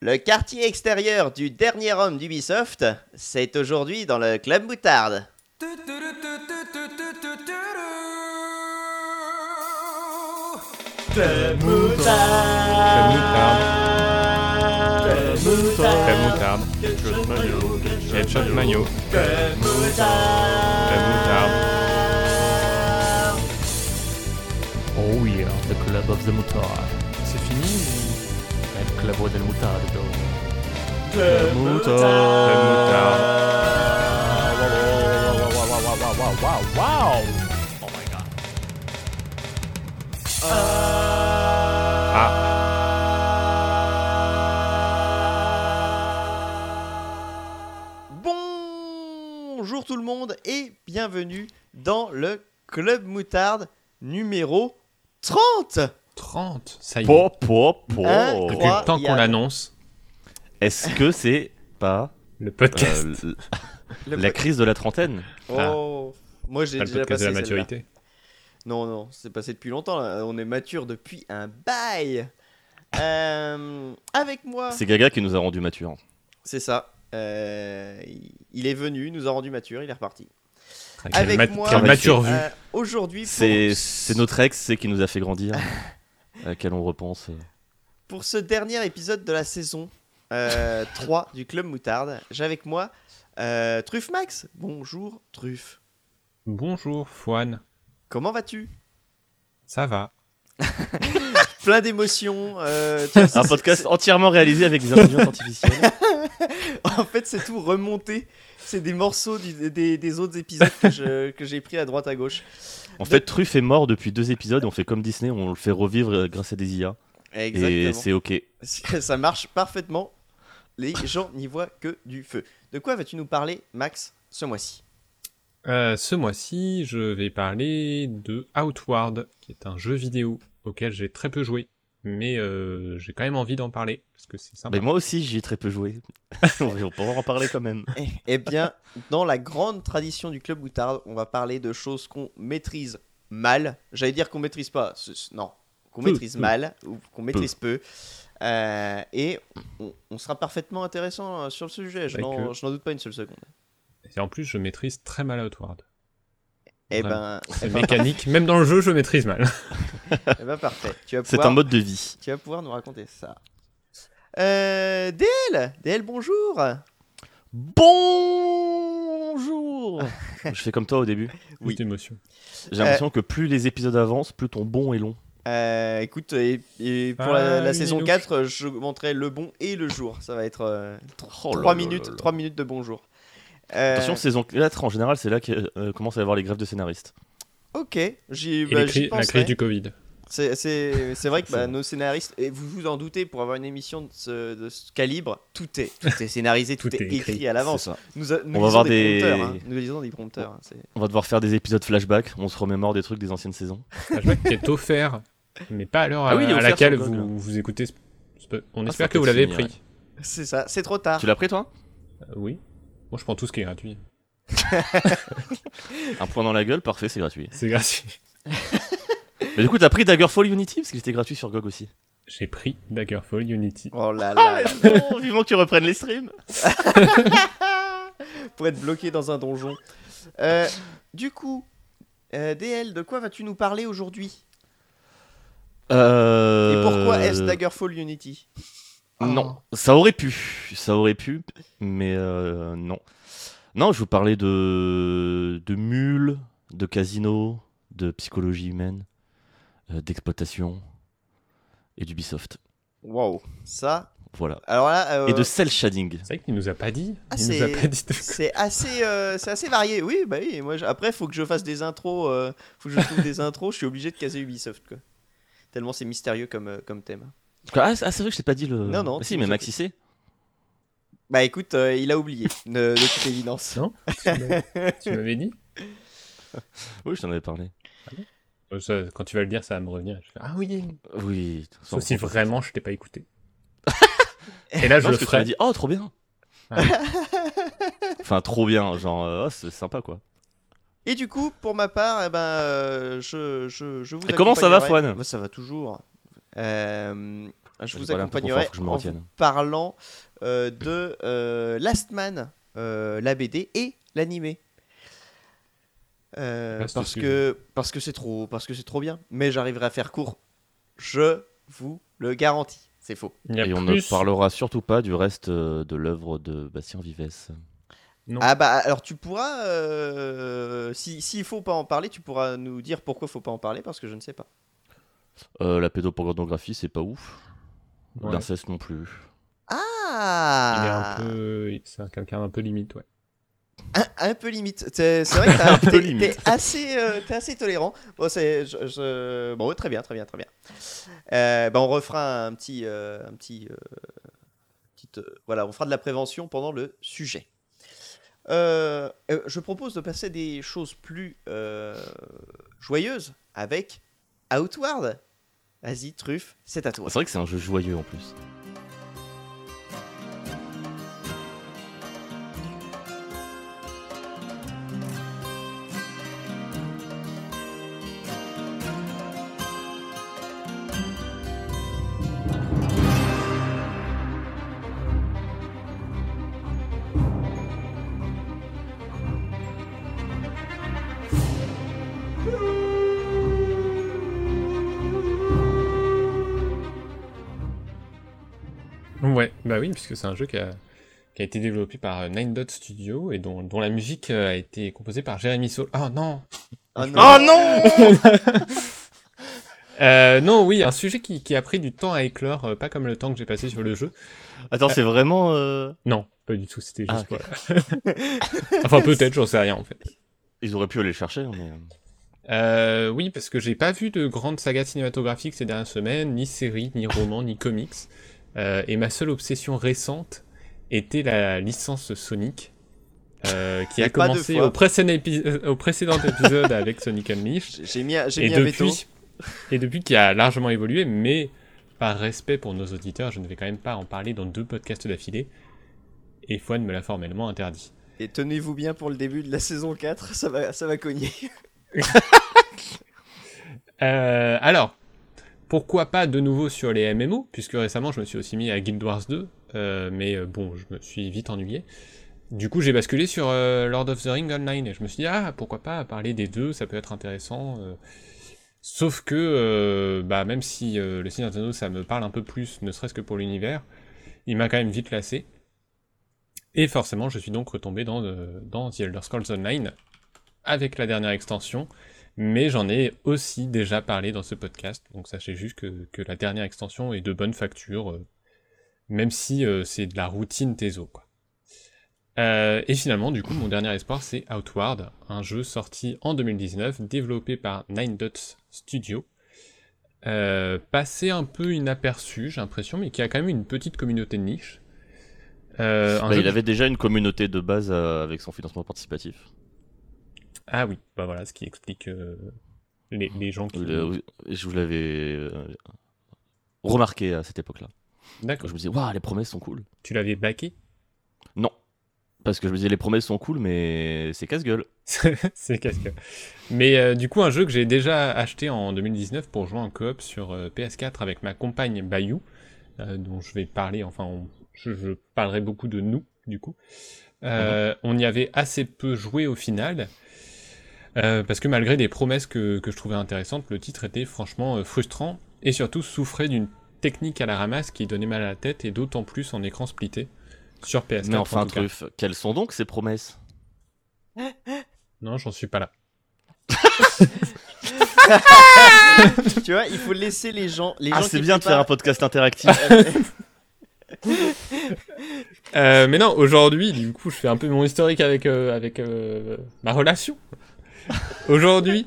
Le quartier extérieur du dernier homme d'Ubisoft, c'est aujourd'hui dans le Club Moutarde. Club Club moutarde. Headshot maillot. Club moutarde. Oh yeah, the club of the mutard. Del mutardo. Wow, wow, wow. Oh my god. Ah, Bonjour tout le monde et bienvenue dans le Club Moutarde numéro 30 30 Ça y est. Po, po. Depuis le temps qu'on l'annonce, Est-ce que c'est pas le euh, podcast. Le la crise de la trentaine? Oh Moi j'ai pas le déjà podcast de passé la maturité. Non, non, c'est passé depuis longtemps là. On est mature depuis un bail Euh, Avec moi, C'est Gaga qui nous a rendu mature. c'est ça. Euh, il est venu, il nous a rendu mature, il est reparti. Avec ma- moi, mature vue. Euh, Aujourd'hui, C'est c'est notre ex c'est qui nous a fait grandir, à laquelle on repense. Pour ce dernier épisode de la saison euh, 3 du Club Moutarde, j'ai avec moi euh, Truffe Max. Bonjour Truffe. Bonjour, Fouane. Comment vas-tu? Ça va. Plein d'émotions. euh, Un podcast entièrement réalisé avec des intelligences artificielles. En fait, c'est tout remonté. C'est des morceaux du- des, des autres épisodes que j'ai pris à droite à gauche. En fait, Truff est mort depuis deux épisodes et on fait comme Disney, on le fait revivre euh, grâce à des IA. Et Exactement. c'est ok. Ça marche parfaitement. Les gens n'y voient que du feu. De quoi vas-tu nous parler, Max, ce mois-ci? Euh, ce mois-ci, je vais parler de Outward, qui est un jeu vidéo auquel j'ai très peu joué. Mais euh, j'ai quand même envie d'en parler, parce que c'est sympa. Mais moi aussi, j'y ai très peu joué. on va pouvoir en parler quand même. Eh- Eh bien, dans la grande tradition du club Moutarde, on va parler de choses qu'on maîtrise mal. J'allais dire qu'on maîtrise pas. non, qu'on maîtrise peu. mal ou qu'on maîtrise peu. Euh, et on, on sera parfaitement intéressant euh, sur le sujet. Je Avec, n'en euh, je n'en doute pas une seule seconde. Et en plus, je maîtrise très mal Outward. Eh ben, eh C'est ben, mécanique, même dans le jeu, je maîtrise mal. eh ben, parfait. Tu vas C'est un mode de vie. tu vas pouvoir nous raconter ça. Euh, DL, DL, bonjour. Bonjour Je fais comme toi au début. Oui. Émotion. J'ai l'impression que plus les épisodes avancent, plus ton bon est long. Euh, écoute, et, et pour Ah, la, saison Louk. 4, je montrerai le bon et le jour. Ça va être euh, Oh là 3 là minutes, là là. 3 minutes de bonjour. Euh, Attention, saison 4, en général, c'est là qu'il euh, commence à y avoir les grèves de scénaristes. Ok, j'y bah, la crise du Covid. C'est- C'est c'est vrai que bah, nos scénaristes, et vous vous en doutez, pour avoir une émission de ce, de ce calibre, tout est, tout est scénarisé, tout, Tout est, écrit, écrit, à l'avance. Nous, a- nous On va des, hein. Nous lisons des prompteurs. hein, On va devoir faire des épisodes flashback, on se remémore des trucs des anciennes saisons. Flashback qui est offert, mais pas à l'heure Ah oui, à laquelle blog, vous, vous écoutez. On Ah, espère que vous l'avez pris. C'est ça, c'est trop tard. Tu l'as pris toi? Euh, oui. Moi, je prends tout ce qui est gratuit. Un point dans la gueule, parfait, c'est gratuit. C'est gratuit. Mais du coup, t'as pris Daggerfall Unity parce qu'il était gratuit sur GOG aussi. J'ai pris Daggerfall Unity. Oh là là, non, vivement que tu reprennes les streams. pour être bloqué dans un donjon. Euh, du coup, euh, DL, de quoi vas-tu nous parler aujourd'hui? Euh... Et pourquoi est-ce Daggerfall Unity? Non, ça aurait pu, ça aurait pu, mais euh, non. Non, je vous parlais de, de mules, de casino, de psychologie humaine, euh, d'exploitation et d'Ubisoft. Waouh, ça. Voilà. Alors là, euh, Et de cel shading. C'est vrai qu'il nous a pas dit. Ah, il nous a c'est- pas dit de... c'est assez, euh, c'est assez varié. Oui, bah oui. Moi, après, faut que je fasse des intros. euh, faut que je trouve des intros. Je suis obligé de caser Ubisoft, quoi. Tellement c'est mystérieux comme, euh, comme thème. Ah, c'est ah, c'est vrai que je t'ai pas dit le. Non, non, Ah, tu si, mais Maxi sait. Bah écoute, euh, il a oublié, de, de toute évidence. Non Tu m'avais- dit Oui, je t'en avais parlé. Euh, ça, Quand tu vas le dire, ça va me revenir. Je fais, ah oui. Oui. Sauf si vraiment je t'ai pas écouté. Et là, je Non, le ferai. dit, oh, trop bien. Ah. enfin, trop bien, genre, euh, oh, c'est sympa quoi. Et du coup, pour ma part, eh ben, euh, je, je, je vous Et comment ça va, Fouane? Bah, Ça va toujours. Euh, Je vous accompagnerai en vous parlant euh, de euh, Last Man, euh, la BD et l'animé. Euh, parce que parce que c'est trop parce que c'est trop bien. Mais j'arriverai à faire court. Je vous le garantis. C'est faux. Et on ne parlera surtout pas du reste de l'œuvre de Bastien Vives. Non. Ah bah alors tu pourras euh, si s'il faut pas en parler, tu pourras nous dire pourquoi faut pas en parler parce que je ne sais pas. Euh, la pédopornographie, c'est pas ouf. Ouais. L'inceste non plus. Ah Il est un peu... C'est un- quelqu'un un peu limite, ouais. un, un peu limite. C'est c'est vrai que t'es- assez, euh, t'es assez tolérant. Bon, c'est, je- je- bon, ouais, très bien, très bien, très bien. Euh, bah, on refera un petit, euh, un petit, euh, petite, euh, voilà, on fera de la prévention pendant le sujet. Euh, je propose de passer des choses plus euh, joyeuses avec Outward. Vas-y, truffe, c'est à toi. C'est vrai que c'est un jeu joyeux en plus. Puisque c'est un jeu qui a, qui a été développé par euh, Nine Dot Studio et dont, dont la musique euh, a été composée par Jérémy Saul. Oh non Ah Oh non euh, Non, oui, un sujet qui, qui a pris du temps à éclore, euh, pas comme le temps que j'ai passé sur le jeu. Attends, c'est vraiment. euh, Non, pas du tout, c'était Ah, juste ok. voilà. enfin, peut-être, j'en sais rien en fait. Ils auraient pu aller le chercher, hein, mais. Euh, oui, parce que j'ai pas vu de grandes sagas cinématographiques ces dernières semaines, ni séries, ni romans, ni comics. Euh, et ma seule obsession récente était la licence Sonic, euh, qui a commencé au précédent, euh, au précédent épisode avec Sonic Unleashed, J'ai- mis, j'ai et mis depuis, et depuis qui a largement évolué, mais par respect pour nos auditeurs, je ne vais quand même pas en parler dans deux podcasts d'affilée. Et Fouane me l'a formellement interdit. Et tenez-vous bien pour le début de la saison 4, ça va, ça va cogner. Euh, alors, pourquoi pas de nouveau sur les MMO, puisque récemment je me suis aussi mis à Guild Wars 2, euh, mais euh, bon, je me suis vite ennuyé. Du coup, j'ai basculé sur euh, Lord of the Ring Online, et je me suis dit, ah, pourquoi pas parler des deux, ça peut être intéressant. Sauf que, bah, même si le des Anneaux, ça me parle un peu plus, ne serait-ce que pour l'univers, il m'a quand même vite lassé. Et forcément, je suis donc retombé dans, dans The Elder Scrolls Online, avec la dernière extension, mais j'en ai aussi déjà parlé dans ce podcast, donc sachez juste que, que la dernière extension est de bonne facture, euh, même si euh, c'est de la routine Teso, quoi. Euh, et finalement, du coup, mon dernier espoir, c'est Outward, un jeu sorti en 2019, développé par Nine Dots Studio, passé un peu inaperçu, j'ai l'impression, mais qui a quand même une petite communauté de niche. Bah, il qui- avait déjà une communauté de base avec son financement participatif. Ah oui, bah voilà, ce qui explique euh, les, les gens qui... Le- je vous l'avais euh, remarqué à cette époque-là. D'accord, Je me disais, waouh, les promesses sont cool. tu l'avais baqué? Non. Parce que je me disais, les promesses sont cool, mais c'est casse-gueule. c'est casque. Mais euh, du coup, un jeu que j'ai déjà acheté en 2019 pour jouer en coop sur euh, PS4 avec ma compagne Bayou, dont je vais parler, enfin, on- je, je parlerai beaucoup de nous, du coup. Euh, On y avait assez peu joué au final. Euh, parce que malgré des promesses que, que je trouvais intéressantes, le titre était franchement euh, frustrant et surtout souffrait d'une technique à la ramasse qui donnait mal à la tête et d'autant plus en écran splitté sur PS4. Mais en enfin. Truffe, quelles sont donc ces promesses? Non, j'en suis pas là. tu vois, il faut laisser les gens. Les Ah, c'est bien de faire un podcast interactif. Euh, mais non, aujourd'hui, du coup, je fais un peu mon historique avec, euh, avec euh, ma relation. Aujourd'hui,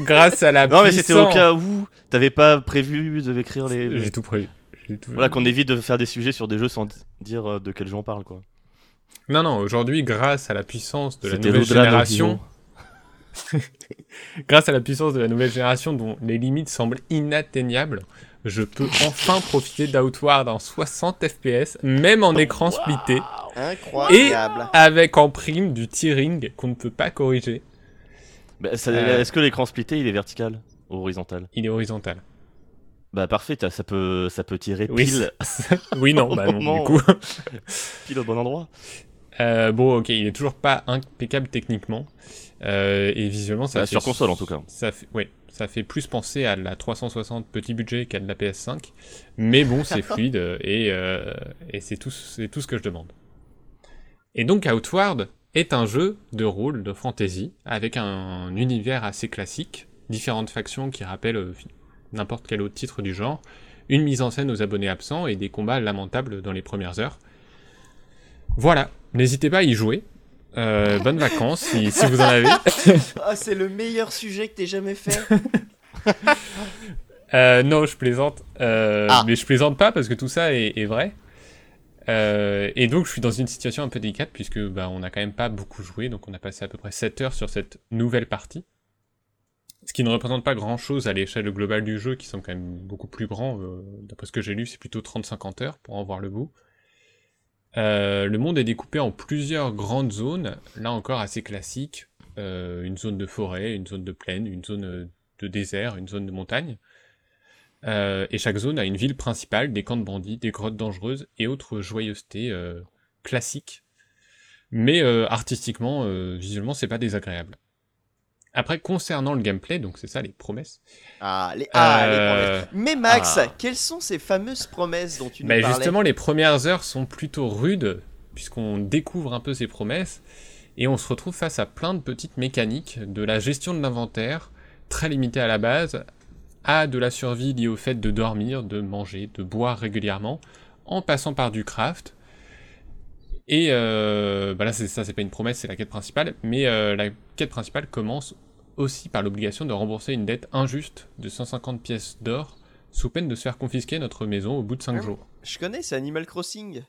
grâce à la non, mais c'était au puissance- cas où t'avais pas prévu de écrire les. J'ai tout prévu. J'ai tout- Voilà, qu'on évite de faire des sujets sur des jeux sans dire euh, de quel jeu on parle, quoi. Non, non, aujourd'hui, grâce à la puissance de la C'était nouvelle l'au-delà de nos génération, grâce à la puissance de la nouvelle génération dont les limites semblent inatteignables, je peux enfin profiter d'Outward en 60 FPS, même en écran splitté, Incroyable. avec en prime du tearing qu'on ne peut pas corriger. Bah, Euh. Est-ce que l'écran splitté il est vertical ou horizontal? Il est horizontal. Bah parfait, ça peut, ça peut tirer Oui, pile, oui, non, bah non, du coup. pile au bon endroit. Euh, bon, ok, il est toujours pas impeccable techniquement. Euh, et visuellement, ça Bah, fait... sur console, en tout cas. Ça fait, ouais, ça fait plus penser à la 360 petit budget qu'à de la PS5. Mais bon, c'est fluide et, euh, et c'est tout, c'est tout ce que je demande. Et donc, Outward est un jeu de rôle, de fantasy, avec un univers assez classique, différentes factions qui rappellent euh, n'importe quel autre titre du genre, une mise en scène aux abonnés absents et des combats lamentables dans les premières heures. Voilà, n'hésitez pas à y jouer. Euh, bonnes vacances si, si vous en avez. Ah, c'est le meilleur sujet que t'aies jamais fait. Euh, non, je plaisante. Euh, Ah. Mais je plaisante pas parce que tout ça est, est vrai. Euh, et donc, je suis dans une situation un peu délicate puisque bah, on n'a quand même pas beaucoup joué. Donc, on a passé à peu près 7 heures sur cette nouvelle partie. Ce qui ne représente pas grand chose à l'échelle globale du jeu, qui sont quand même beaucoup plus grands. euh, D'après ce que j'ai lu, c'est plutôt 30-50 heures pour en voir le bout. Euh, le monde est découpé en plusieurs grandes zones, là encore assez classiques. Une zone de forêt, une zone de plaine, une zone de désert, une zone de montagne. Euh, et chaque zone a une ville principale, des camps de bandits, des grottes dangereuses et autres joyeusetés euh, classiques. Mais euh, artistiquement, visuellement, c'est pas désagréable. Après, concernant le gameplay, donc c'est ça les promesses. Ah, les, ah, les promesses. Mais Max, ah. quelles sont ces fameuses promesses dont tu nous bah, parlais justement, les premières heures sont plutôt rudes, puisqu'on découvre un peu ces promesses, et on se retrouve face à plein de petites mécaniques, de la gestion de l'inventaire, très limitée à la base, à de la survie liée au fait de dormir, de manger, de boire régulièrement, en passant par du craft. Et euh, bah là, ça, c'est pas une promesse, c'est la quête principale, mais euh, la quête principale commence aussi par l'obligation de rembourser une dette injuste de 150 pièces d'or, sous peine de se faire confisquer notre maison au bout de 5 Ah. jours. Je connais, c'est Animal Crossing.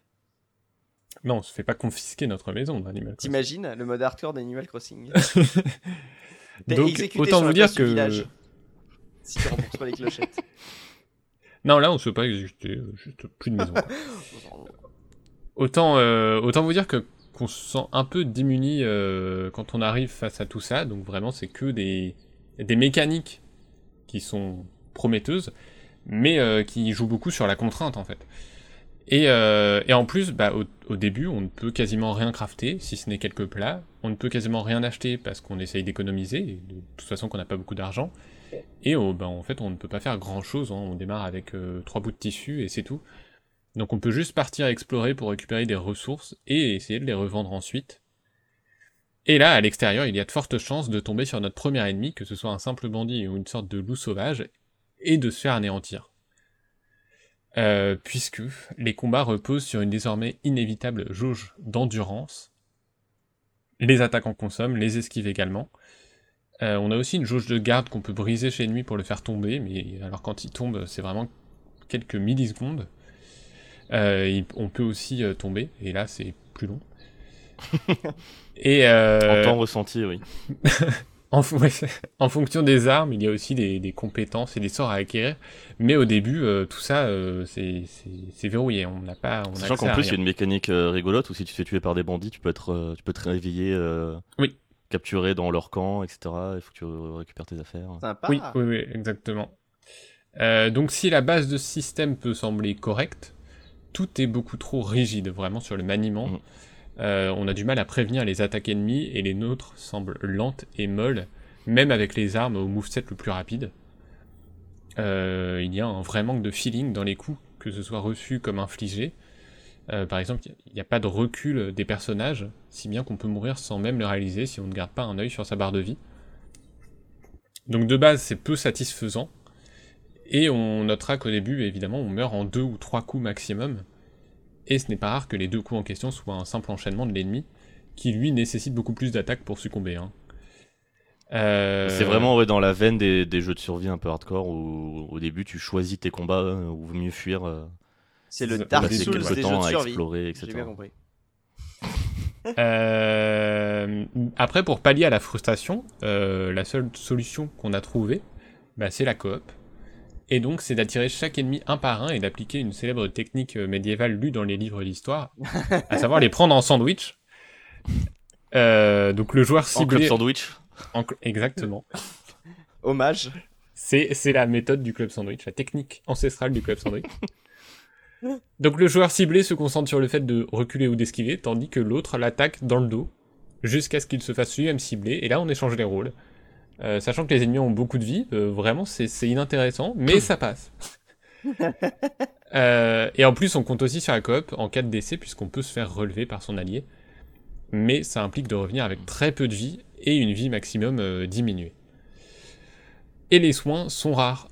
Non, on se fait pas confisquer notre maison d'animal. Crossing. T'imagines le mode hardcore d'Animal Crossing Donc, autant vous dire que. village. Si tu rembourses pas les clochettes. Non, là, on se fait pas exécuter, euh, juste plus de maison. autant, euh, autant vous dire que qu'on se sent un peu démuni euh, quand on arrive face à tout ça. Donc vraiment, c'est que des, des mécaniques qui sont prometteuses, mais euh, qui jouent beaucoup sur la contrainte en fait. Et, et en plus, bah, au, au début, on ne peut quasiment rien crafter, si ce n'est quelques plats. On ne peut quasiment rien acheter parce qu'on essaye d'économiser, de toute façon qu'on n'a pas beaucoup d'argent. Et oh, bah, en fait, on ne peut pas faire grand chose. On démarre avec euh, trois bouts de tissu et c'est tout. Donc on peut juste partir explorer pour récupérer des ressources et essayer de les revendre ensuite. Et là, à l'extérieur, il y a de fortes chances de tomber sur notre premier ennemi, que ce soit un simple bandit ou une sorte de loup sauvage, et de se faire anéantir. Euh, puisque les combats reposent sur une désormais inévitable jauge d'endurance. Les attaques en consomment, les esquives également. Euh, on a aussi une jauge de garde qu'on peut briser chez l'ennemi pour le faire tomber, mais alors quand il tombe, c'est vraiment quelques millisecondes. Euh, il- on peut aussi euh, tomber, et là c'est plus long. et En temps ressenti, oui. en, fon- ouais, en fonction des armes, il y a aussi des, des compétences et des sorts à acquérir. Mais au début, tout ça, c'est verrouillé. On n'a pas. On Sachant qu'en plus, il y a une mécanique rigolote où si tu te fais tuer par des bandits, tu peux, être, tu peux te réveiller, Oui. Capturé dans leur camp, etc. Il faut que tu récupères tes affaires. Sympa. Oui, oui, oui, exactement. Euh, donc si la base de ce système peut sembler correcte, tout est beaucoup trop rigide, vraiment sur le maniement. Mhm. Euh, on a du mal à prévenir les attaques ennemies et les nôtres semblent lentes et molles, même avec les armes au moveset le plus rapide. Euh, il y a un vrai manque de feeling dans les coups, que ce soit reçu comme infligé. Euh, par exemple, il n'y a pas de recul des personnages, si bien qu'on peut mourir sans même le réaliser si on ne garde pas un œil sur sa barre de vie. Donc de base, c'est peu satisfaisant. Et on notera qu'au début, évidemment, on meurt en deux ou trois coups maximum. Et ce n'est pas rare que les deux coups en question soient un simple enchaînement de l'ennemi, qui lui nécessite beaucoup plus d'attaques pour succomber. hein. Euh, C'est vraiment dans la veine des, jeux de survie un peu hardcore où au début tu choisis tes combats euh, ou vaut mieux fuir. C'est le Ça- Dark Souls des jeux temps de à survie. explorer, J'ai etc. bien compris. Euh, Après, pour pallier à la frustration, euh, la seule solution qu'on a trouvée, bah, c'est la coop. Et donc, c'est d'attirer chaque ennemi un par un et d'appliquer une célèbre technique euh, médiévale lue dans les livres d'histoire, à savoir les prendre en sandwich. Euh, donc le joueur En club ciblé... sandwich. en cl- Exactement. Hommage. C'est la méthode du club sandwich, la technique ancestrale du club sandwich. Donc le joueur ciblé se concentre sur le fait de reculer ou d'esquiver, tandis que l'autre l'attaque dans le dos, jusqu'à ce qu'il se fasse lui-même cibler, et là on échange les rôles. Euh, sachant que les ennemis ont beaucoup de vie, euh, vraiment c'est inintéressant, mais ça passe. Euh, et en plus on compte aussi sur la coop en cas de décès, puisqu'on peut se faire relever par son allié. Mais ça implique de revenir avec très peu de vie, et une vie maximum diminuée. Et les soins sont rares.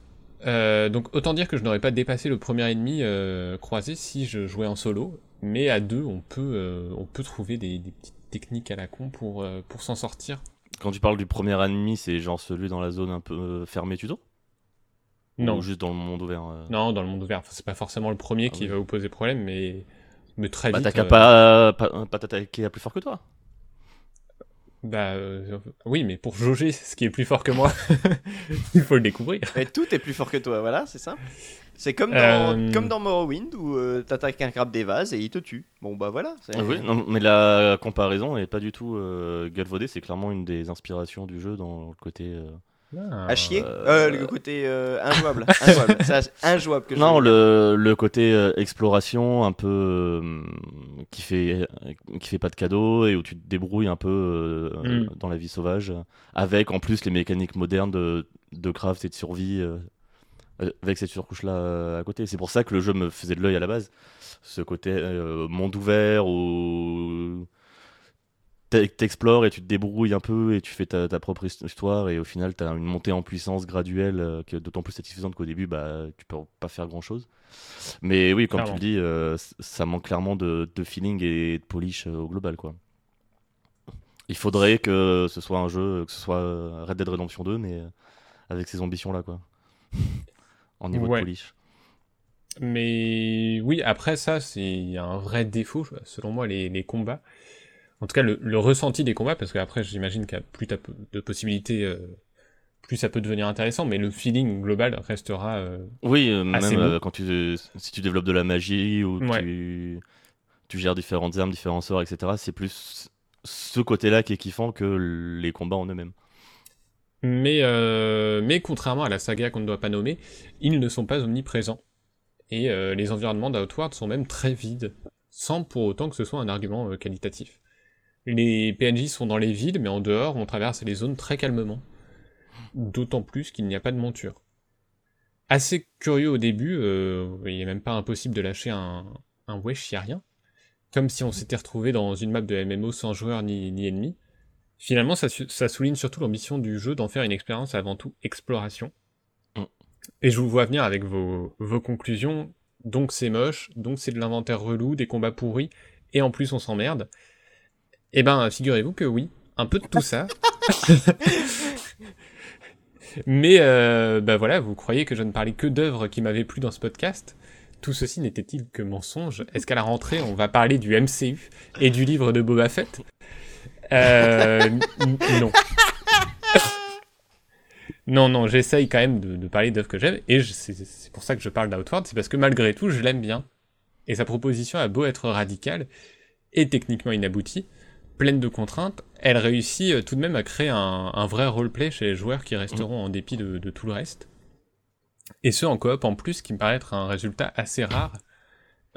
Euh, donc autant dire que je n'aurais pas dépassé le premier ennemi euh, croisé si je jouais en solo, mais à deux on peut, euh, on peut trouver des, des petites techniques à la con pour, pour s'en sortir. Quand tu parles du premier ennemi, c'est genre celui dans la zone un peu fermée tuto Non, Ou juste dans le monde ouvert non, dans le monde ouvert, Enfin, c'est pas forcément le premier Ah qui oui. va vous poser problème, mais, mais très Bah vite. t'as qu'à pas, pas, pas t'attaquer à plus fort que toi. Bah, euh, oui, mais pour jauger ce qui est plus fort que moi, il faut le découvrir. Mais tout est plus fort que toi, voilà, c'est ça. C'est comme dans, Euh, comme dans Morrowind où euh, t'attaques un crabe des vases et il te tue. Bon bah voilà. c'est- Ah oui, non, mais la comparaison est pas du tout euh, galvaudée, c'est clairement une des inspirations du jeu dans le côté. Ah, À chier Euh, Euh, Le côté euh, injouable. injouable. Injouable que je Non, le, le côté euh, exploration un peu euh, qui fait qui fait pas de cadeaux et où tu te débrouilles un peu euh, Mm. dans la vie sauvage, avec en plus les mécaniques modernes de, de craft et de survie euh, avec cette surcouche là à côté. C'est pour ça que le jeu me faisait de l'œil à la base, ce côté euh, monde ouvert où t'e- t'explores et tu te débrouilles un peu et tu fais ta, ta propre his- histoire et au final t'as une montée en puissance graduelle euh, qui est d'autant plus satisfaisante qu'au début bah tu peux pas faire grand chose mais oui comme Clairement. tu le dis euh, ça manque clairement de, de feeling et de polish euh, au global quoi il faudrait que ce soit un jeu que ce soit Red Dead Redemption 2 mais avec ces ambitions là quoi en niveau Ouais. de polish Mais oui, après ça, c'est un vrai défaut, selon moi, les, les combats. En tout cas, le, le ressenti des combats, parce qu'après, j'imagine qu'il y a plus de possibilités, euh, plus ça peut devenir intéressant, mais le feeling global restera. euh, Oui, euh, même Assez quand tu si tu développes de la magie ou Ouais. tu tu gères différentes armes, différents sorts, etc. C'est plus ce côté-là qui est kiffant que les combats en eux-mêmes. Mais, mais contrairement à la saga qu'on ne doit pas nommer, ils ne sont pas omniprésents. Et les environnements d'Outward sont même très vides, sans pour autant que ce soit un argument qualitatif. Les PNJ sont dans les villes, mais en dehors, on traverse les zones très calmement. D'autant plus qu'il n'y a pas de monture. Assez curieux au début, euh, il n'est même pas impossible de lâcher un, un wesh, y a rien. Comme si on s'était retrouvé dans une map de MMO sans joueurs ni, ni ennemis. Finalement, ça, souligne surtout l'ambition du jeu d'en faire une expérience avant tout exploration. Et je vous vois venir avec vos conclusions. Donc c'est moche, donc c'est de l'inventaire relou, des combats pourris, et en plus on s'emmerde. Eh ben, figurez-vous que oui, un peu de tout ça. Mais euh, bah voilà, vous croyez que je ne parlais que d'œuvres qui m'avaient plu dans ce podcast? Tout ceci n'était-il que mensonge? Est-ce qu'à la rentrée, on va parler du MCU et du livre de Boba Fett? Euh, Non. non, non, j'essaye quand même de, de parler d'œuvres que j'aime, et c'est pour ça que je parle d'Outward, c'est parce que malgré tout, je l'aime bien. Et sa proposition a beau être radicale et techniquement inaboutie, pleine de contraintes, elle réussit euh, tout de même à créer un, un vrai roleplay chez les joueurs qui resteront en dépit de, de tout le reste. Et ce en coop en plus, qui me paraît être un résultat assez rare,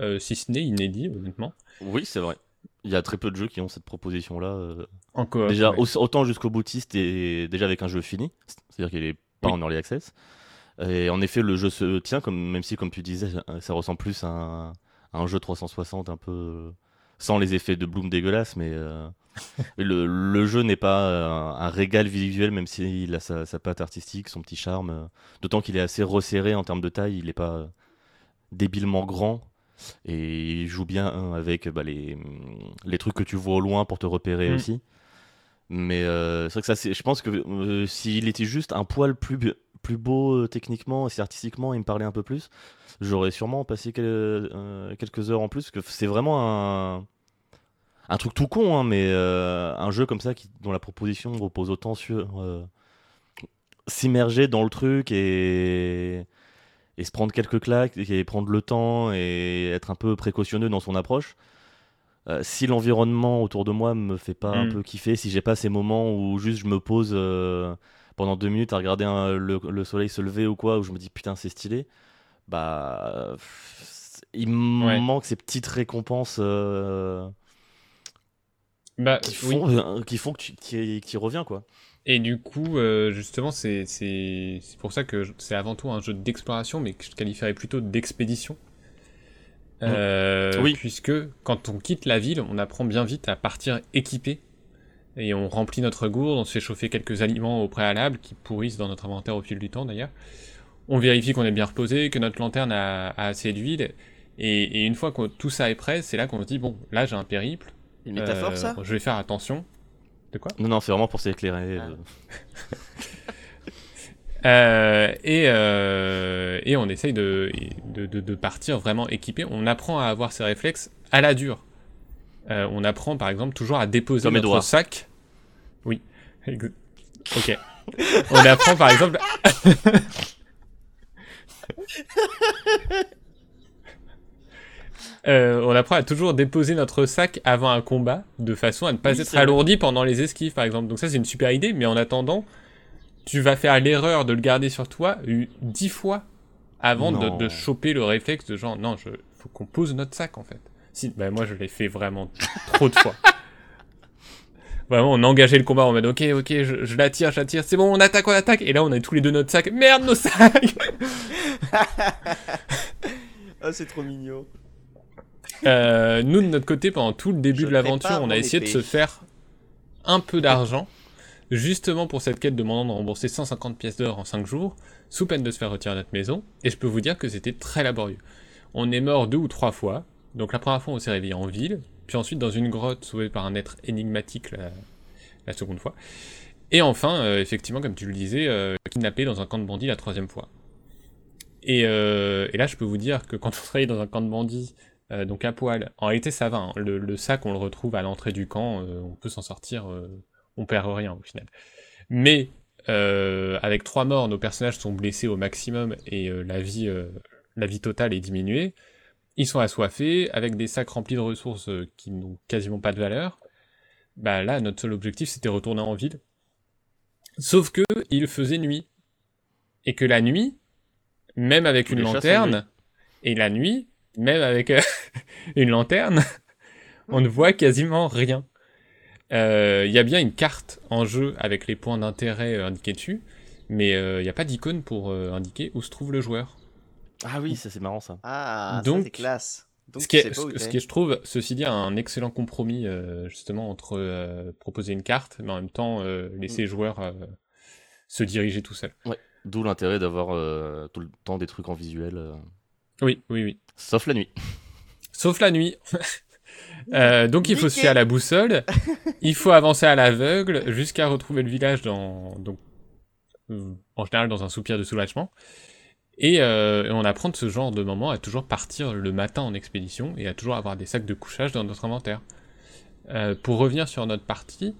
euh, si ce n'est inédit, honnêtement. Oui, c'est vrai. Il y a très peu de jeux qui ont cette proposition-là. euh, En coop. déjà, ouais. autant jusqu'au boutiste et déjà avec un jeu fini, c'est-à-dire qu'il est pas Oui. en early access. Et en effet, le jeu se tient, comme, même si, comme tu disais, ça ressemble plus à un, à un jeu 360 un peu sans les effets de Bloom dégueulasses, mais euh, le, le jeu n'est pas euh, un régal visuel, même s'il a sa, sa patte artistique, son petit charme. euh, D'autant qu'il est assez resserré en termes de taille, il n'est pas débilement grand. Et il joue bien hein, avec bah, les, les trucs que tu vois au loin pour te repérer Mm. aussi. Mais euh, c'est vrai que ça, je pense que euh, s'il était juste un poil plus, plus beau euh, techniquement et artistiquement, il me parlait un peu plus, j'aurais sûrement passé quel- euh, quelques heures en plus. Parce que c'est vraiment un, un truc tout con, hein, mais euh, un jeu comme ça qui, dont la proposition repose autant sur euh, s'immerger dans le truc et, et se prendre quelques claques et prendre le temps et être un peu précautionneux dans son approche. Euh, si l'environnement autour de moi me fait pas un Mm. peu kiffer, si j'ai pas ces moments où juste je me pose pendant deux minutes à regarder un- le, le soleil se lever ou quoi, où je me dis putain c'est stylé, bah il me Ouais. manque ces petites récompenses euh, Bah, qui, oui. font, euh, qui font que tu qui, qui revient quoi. Et du coup, euh, justement, c'est pour ça que c'est avant tout un jeu d'exploration, mais que je qualifierais plutôt d'expédition. Euh, Oui. Puisque quand on quitte la ville, on apprend bien vite à partir équipé. Et on remplit notre gourde, on se fait chauffer quelques aliments au préalable qui pourrissent dans notre inventaire au fil du temps d'ailleurs. On vérifie qu'on est bien reposé, que notre lanterne a, a assez d'huile. Et, et une fois que tout ça est prêt, c'est là qu'on se dit bon, là j'ai un périple. Une métaphore, euh, ça Je vais faire attention. De quoi? Non non c'est vraiment pour s'éclairer. Ah. euh. Euh, et, euh, et on essaye de, de, de- de partir vraiment équipé. On apprend à avoir ces réflexes à la dure. Euh, on apprend par exemple toujours à déposer Comme notre Edouard. sac. Oui. Ok. on apprend par exemple. Euh, on apprend à toujours déposer notre sac avant un combat, de façon à ne pas Oui, être vrai. alourdi pendant les esquives, par exemple. Donc ça, c'est une super idée, mais en attendant, tu vas faire l'erreur de le garder sur toi dix fois avant de choper le réflexe de genre, non, je, faut qu'on pose notre sac, en fait. Si, bah, moi, je l'ai fait vraiment trop de fois. Vraiment, on engageait le combat en mode, ok, ok, je, je l'attire, je l'attire, c'est bon, on attaque, on attaque, et là, on a tous les deux notre sac, merde, nos sacs! Ah, c'est trop mignon. Euh, nous, de notre côté, pendant tout le début Je de l'aventure, on a essayé de se faire un peu d'argent, justement pour cette quête demandant de rembourser 150 pièces d'or en 5 jours, sous peine de se faire retirer notre maison, et je peux vous dire que c'était très laborieux. On est mort deux ou trois fois, donc la première fois on s'est réveillé en ville, puis ensuite dans une grotte sauvée par un être énigmatique la, seconde fois, et enfin, euh, effectivement, comme tu le disais, euh, kidnappé dans un camp de bandits la troisième fois. Et, euh, là, je peux vous dire que quand on travaille dans un camp de bandits, donc à poil, en réalité ça va, hein. le, le sac on le retrouve à l'entrée du camp, on peut s'en sortir, on perd rien au final. Mais avec trois morts, nos personnages sont blessés au maximum et la vie, la vie totale est diminuée. Ils sont assoiffés, avec des sacs remplis de ressources euh, qui n'ont quasiment pas de valeur. Bah là, notre seul objectif c'était retourner en ville. Sauf que il faisait nuit. Et que la nuit, même avec une lanterne, et la nuit, même avec euh, une lanterne, on ne voit quasiment rien. Euh, Il y a bien une carte en jeu avec les points d'intérêt indiqués dessus, mais euh, il n'y a pas d'icône pour euh, indiquer où se trouve le joueur. Ah oui ça c'est marrant ça. Ah, Donc, ça, c'est classe. Donc, ce, qui est, pas où ce, qui est, je trouve, ceci dit, un excellent compromis euh, justement entre euh, proposer une carte, mais en même temps euh, laisser les joueurs euh, se diriger tout seul. D'où l'intérêt d'avoir euh, tout le temps des trucs en visuel. euh, Oui, oui, oui. Sauf la nuit. Sauf la nuit. Euh, donc il faut se fier à la boussole, il faut avancer à l'aveugle jusqu'à retrouver le village dans donc euh, en général dans un soupir de soulagement. Et, euh, et on apprend de ce genre de moment à toujours partir le matin en expédition et à toujours avoir des sacs de couchage dans notre inventaire. Euh, pour revenir sur notre partie,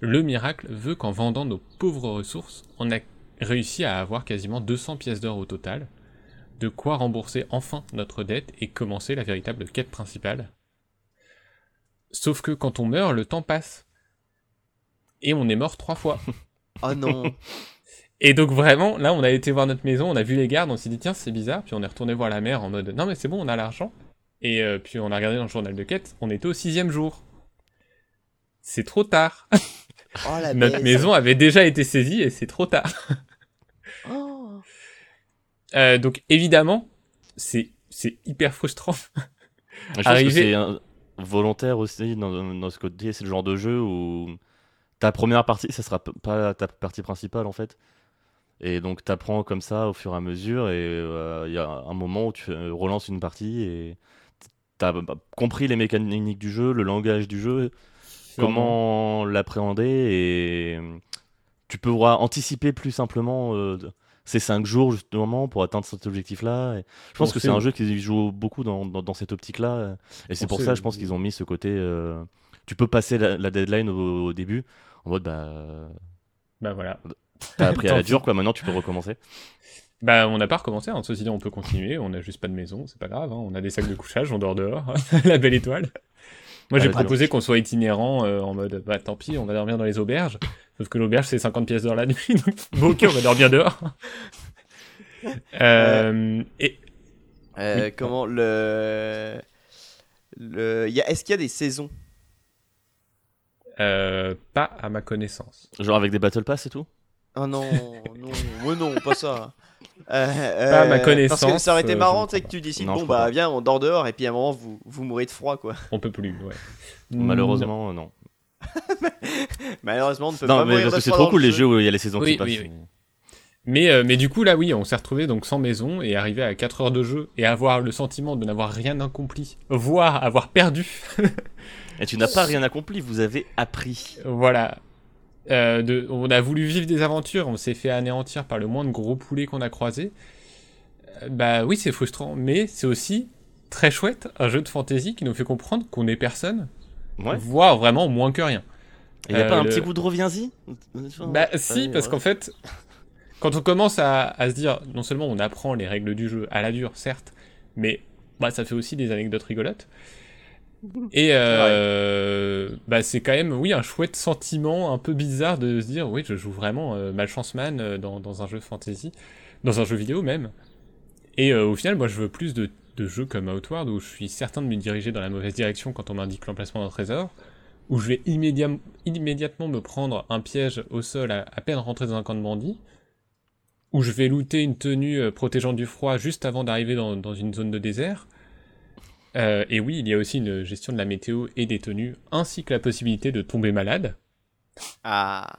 le miracle veut qu'en vendant nos pauvres ressources, on a réussi à avoir quasiment 200 pièces d'or au total, de quoi rembourser enfin notre dette et commencer la véritable quête principale. Sauf que quand on meurt, le temps passe. Et on est mort trois fois. Oh non. Et donc vraiment, là, on a été voir notre maison, on a vu les gardes, on s'est dit tiens, c'est bizarre, puis on est retourné voir la mère en mode non mais c'est bon, on a l'argent. Et euh, puis on a regardé dans le journal de quête, on était au sixième jour. C'est trop tard. Oh la Notre maison avait déjà été saisie et c'est trop tard. Oh. Euh, donc évidemment, c'est c'est hyper frustrant. Je pense Arriver- que c'est un- volontaire aussi dans, dans ce côté. C'est le genre de jeu où ta première partie, ça sera pas ta partie principale en fait. Et donc t'apprends comme ça au fur et à mesure. Et euh, il y a un moment où tu euh, relances une partie et t'as bah, compris les mécaniques du jeu, le langage du jeu, comment l'appréhender et tu peux voir, anticiper plus simplement euh, ces 5 jours justement pour atteindre cet objectif-là. Et je pense que c'est un jeu qui joue beaucoup dans, dans, dans cette optique-là. Et c'est pour ça, je pense qu'ils ont mis ce côté. euh, tu peux passer la, la deadline au, au début en mode bah Bah voilà. T'as appris à la dure quoi. Maintenant tu peux recommencer. Bah on n'a pas recommencé, hein. ceci dit on peut continuer, on n'a juste pas de maison, c'est pas grave, hein. on a des sacs de couchage, on dort dehors, la belle étoile. Moi j'ai Ah, proposé qu'on soit itinérant euh, en mode bah tant pis, on va dormir dans les auberges. Sauf que l'auberge, c'est 50 pièces d'or la nuit. Donc, bon, ok, on va dormir dehors. Euh, et Euh, Oui. comment le. le... il y a- Est-ce qu'il y a des saisons? Euh, pas à ma connaissance. Genre avec des Battle Pass et tout? Oh non, non, ouais, non, pas ça. Euh, Pas à ma euh, Parce que connaissance, ça aurait été euh, marrant, tu sais, que tu décides, Non, bon bah pas. viens, on dort dehors, et puis à un moment vous, vous mourrez de froid quoi. On peut plus, ouais. Malheureusement, non. Malheureusement, on ne peut Non, pas mais mourir parce de que c'est trop cool le les jeu. jeux où il y a les saisons Oui, qui passent. oui, oui. Mais, euh, mais du coup, là, oui, on s'est retrouvé donc sans maison et arrivé à 4 heures de jeu et avoir le sentiment de n'avoir rien accompli, voire avoir perdu. Et tu n'as pas rien accompli, vous avez appris. voilà. Euh, de, on a voulu vivre des aventures, on s'est fait anéantir par le moins de gros poulets qu'on a croisés. Euh, bah oui, c'est frustrant, mais c'est aussi très chouette, un jeu de fantasy qui nous fait comprendre qu'on est personne, Ouais. voire vraiment moins que rien. Il y a Euh, pas un le- petit goût de reviens-y? Bah si, parce qu'en fait, quand on commence à, à se dire, non seulement on apprend les règles du jeu à la dure, certes, mais bah, ça fait aussi des anecdotes rigolotes. Et euh, bah, c'est quand même, oui, un chouette sentiment un peu bizarre de se dire, oui, je joue vraiment euh, Malchance Man euh, dans, dans un jeu fantasy, dans un jeu vidéo même. Et euh, au final, moi, je veux plus de, de jeux comme Outward où je suis certain de me diriger dans la mauvaise direction quand on m'indique l'emplacement d'un trésor, où je vais immédiat- immédiatement me prendre un piège au sol à, à peine rentrer dans un camp de bandits, où je vais looter une tenue protégeant du froid juste avant d'arriver dans, dans une zone de désert. Euh, et oui, il y a aussi une gestion de la météo et des tenues, ainsi que la possibilité de tomber malade. Ah.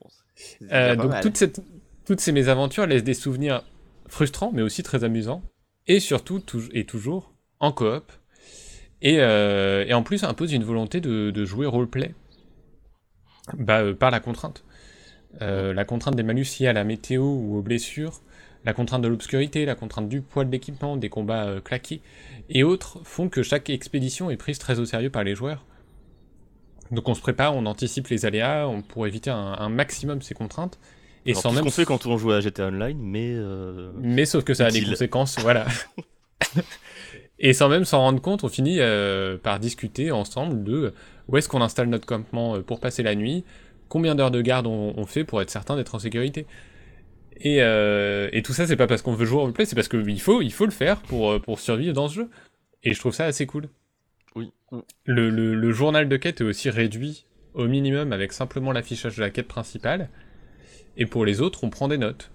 Bon, Euh, donc mal. toute cette, toutes ces mésaventures laissent des souvenirs frustrants, mais aussi très amusants, et surtout tou- et toujours en coop. Et, euh, et en plus impose une volonté de, de jouer roleplay bah, par la contrainte. La contrainte des malus liés à la météo ou aux blessures, la contrainte de l'obscurité, la contrainte du poids de l'équipement, des combats euh, claqués et autres font que chaque expédition est prise très au sérieux par les joueurs. Donc on se prépare, on anticipe les aléas, on pour éviter un, un maximum ces contraintes. Et sans ce même qu'on fait quand on joue à GTA Online, mais euh, mais sauf que ça a des conséquences, voilà. Et sans même s'en rendre compte, on finit euh, par discuter ensemble de où est-ce qu'on installe notre campement pour passer la nuit, combien d'heures de garde on, on fait pour être certain d'être en sécurité. Et, euh, et tout ça, c'est pas parce qu'on veut jouer au roleplay, c'est parce qu'il faut, il faut le faire pour, euh, pour survivre dans ce jeu. Et je trouve ça assez cool. Oui. Le, le, le journal de quête est aussi réduit au minimum avec simplement l'affichage de la quête principale. Et pour les autres, on prend des notes.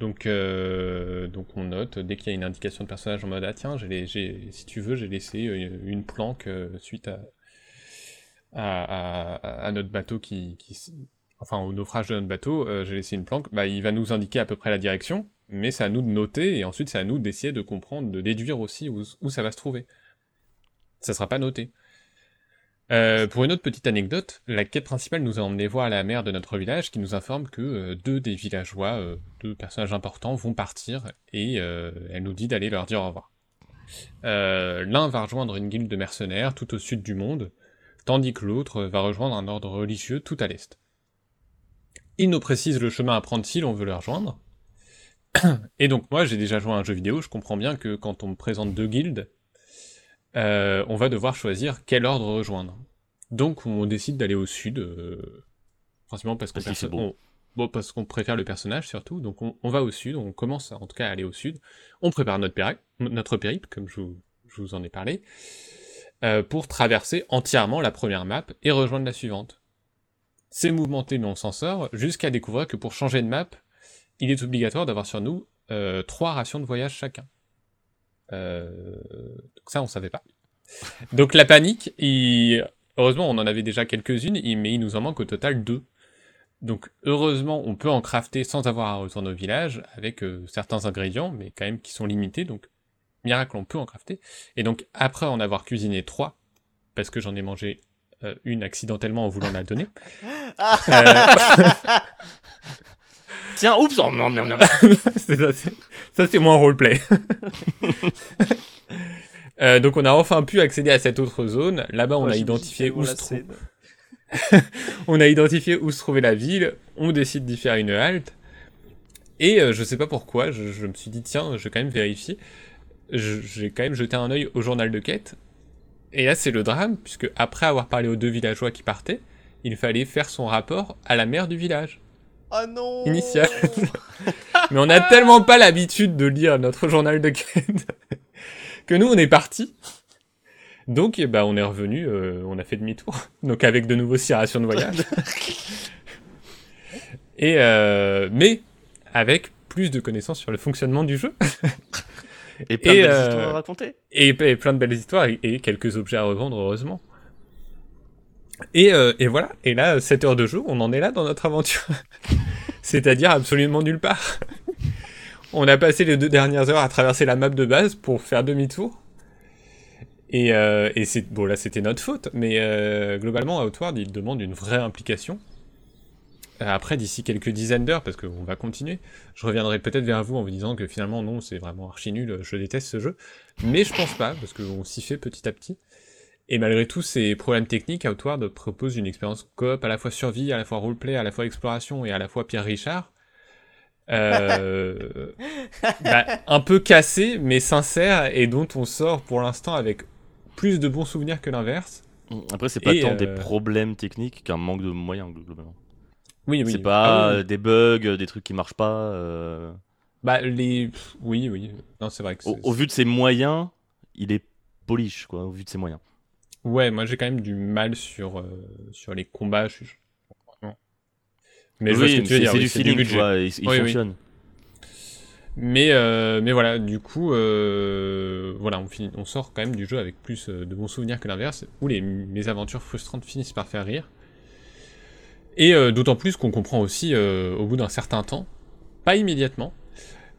Donc, euh, donc on note dès qu'il y a une indication de personnage en mode ah tiens, j'ai si tu veux, j'ai laissé euh, une planque euh, suite à, à, à- à notre bateau qui, qui enfin au naufrage de notre bateau, euh, j'ai laissé une planque. Bah, il va nous indiquer à peu près la direction, mais c'est à nous de noter et ensuite c'est à nous d'essayer de comprendre, de déduire aussi où, ça va se trouver. Ça sera pas noté. Euh, pour une autre petite anecdote, la quête principale nous a emmené voir la mère de notre village qui nous informe que euh, deux des villageois, deux personnages importants, vont partir et elle nous dit d'aller leur dire au revoir. L'un va rejoindre une guilde de mercenaires tout au sud du monde, tandis que l'autre va rejoindre un ordre religieux tout à l'est. Il nous précise le chemin à prendre si l'on veut le rejoindre. Et donc moi j'ai déjà joué à un jeu vidéo, je comprends bien que quand on me présente deux guildes, euh, on va devoir choisir quel ordre rejoindre. Donc on décide d'aller au sud, euh, principalement parce qu'on Parce bon, parce préfère le personnage surtout. Donc on, on va au sud, on commence en tout cas à aller au sud. On prépare notre, péri- notre périple, comme je vous, je vous en ai parlé, euh, pour traverser entièrement la première map et rejoindre la suivante. C'est mouvementé mais on s'en sort, jusqu'à découvrir que pour changer de map, il est obligatoire d'avoir sur nous euh, trois rations de voyage chacun. Euh, donc ça, on savait pas. Donc la panique, il- heureusement, on en avait déjà quelques-unes, mais il nous en manque au total deux. Donc heureusement, on peut en crafter sans avoir à retourner au village, avec euh, certains ingrédients, mais quand même qui sont limités, donc miracle, on peut en crafter. Et donc après en avoir cuisiné trois, parce que j'en ai mangé euh, une accidentellement en voulant la donner, euh, Tiens, oups, oh, non, non, non. Ça, c'est- moins roleplay. Euh, donc on a enfin pu accéder à cette autre zone. Là-bas, on Ouais, a identifié où se trouve. On a identifié où se trouvait la ville. On décide d'y faire une halte. Et euh, je sais pas pourquoi, je, je me suis dit tiens, je vais quand même vérifier. J'ai quand même jeté un œil au journal de quête. Et là, c'est le drame, puisque après avoir parlé aux deux villageois qui partaient, il fallait faire son rapport à la mère du village Oh non initial. Mais on a tellement pas l'habitude de lire notre journal de quête que nous on est parti. Donc eh ben, on est revenu, euh, on a fait demi-tour. Donc avec de nouveaux six rations de voyage. Et euh, mais avec plus de connaissances sur le fonctionnement du jeu Et plein Et, de belles euh, histoires à raconter. et, et plein de belles histoires et, et quelques objets à revendre heureusement. Et, euh, et voilà, et là, 7 heures de jeu, on en est là dans notre aventure. C'est-à-dire absolument nulle part. on a passé les deux dernières heures à traverser la map de base pour faire demi-tour. Et, euh, et c'est bon là c'était notre faute, mais euh, globalement Outward il demande une vraie implication. Après d'ici quelques dizaines d'heures, parce qu'on va continuer, je reviendrai peut-être vers vous en vous disant que finalement non c'est vraiment archi nul, je déteste ce jeu. Mais je pense pas, parce qu'on s'y fait petit à petit. Et malgré tous ces problèmes techniques, Outward propose une expérience coop à la fois survie, à la fois roleplay, à la fois exploration et à la fois Pierre Richard. Euh, bah, un peu cassé, mais sincère, et dont on sort pour l'instant avec plus de bons souvenirs que l'inverse. Après, c'est pas et, tant des euh, problèmes techniques qu'un manque de moyens, globalement. Oui, oui. C'est pas Ah oui, euh, des bugs, euh, des trucs qui marchent pas. euh. Bah, les. Oui, oui. Non, c'est vrai que Au, vu de ses moyens, il est polish, quoi, au vu de ses moyens. Ouais, moi j'ai quand même du mal sur, euh, sur les combats. je-. Mais oui, tu c'est oui, du feeling, tu budget. vois, il, fonctionne. Mais, euh, mais voilà, du coup, euh, voilà, on, finit, on sort quand même du jeu avec plus de bons souvenirs que l'inverse, où les, mes aventures frustrantes finissent par faire rire. Et euh, d'autant plus qu'on comprend aussi, euh, au bout d'un certain temps, pas immédiatement,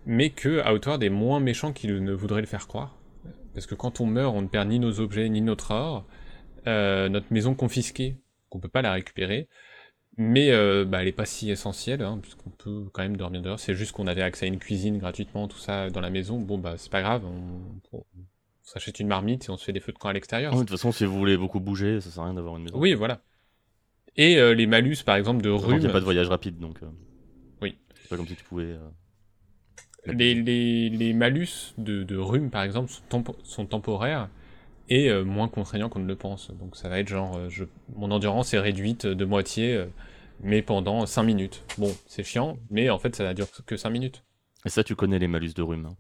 mais que Outward est moins méchant qu'il ne voudrait le faire croire. Parce que quand on meurt, on ne perd ni nos objets, ni notre or. Euh, notre maison confisquée, qu'on peut pas la récupérer. Mais bah, elle est pas si essentielle, hein, puisqu'on peut quand même dormir dehors. C'est juste qu'on avait accès à une cuisine gratuitement, tout ça dans la maison. Bon, bah c'est pas grave, on, on s'achète une marmite et on se fait des feux de camp à l'extérieur. Ouais, De toute façon, si vous voulez beaucoup bouger, ça sert à rien d'avoir une maison. Oui, voilà. Et euh, les malus, par exemple, de rhume. n'y a pas de voyage rapide, donc. euh, Oui. C'est pas comme si tu pouvais. euh, Les, les, les malus de, de rhume, par exemple, sont, tempo- sont temporaires et euh, moins contraignants qu'on ne le pense. Donc ça va être genre, euh, je, mon endurance est réduite de moitié, euh, mais pendant 5 minutes. Bon, c'est chiant, mais en fait ça ne dure que 5 minutes. Et ça, tu connais les malus de rhume. hein.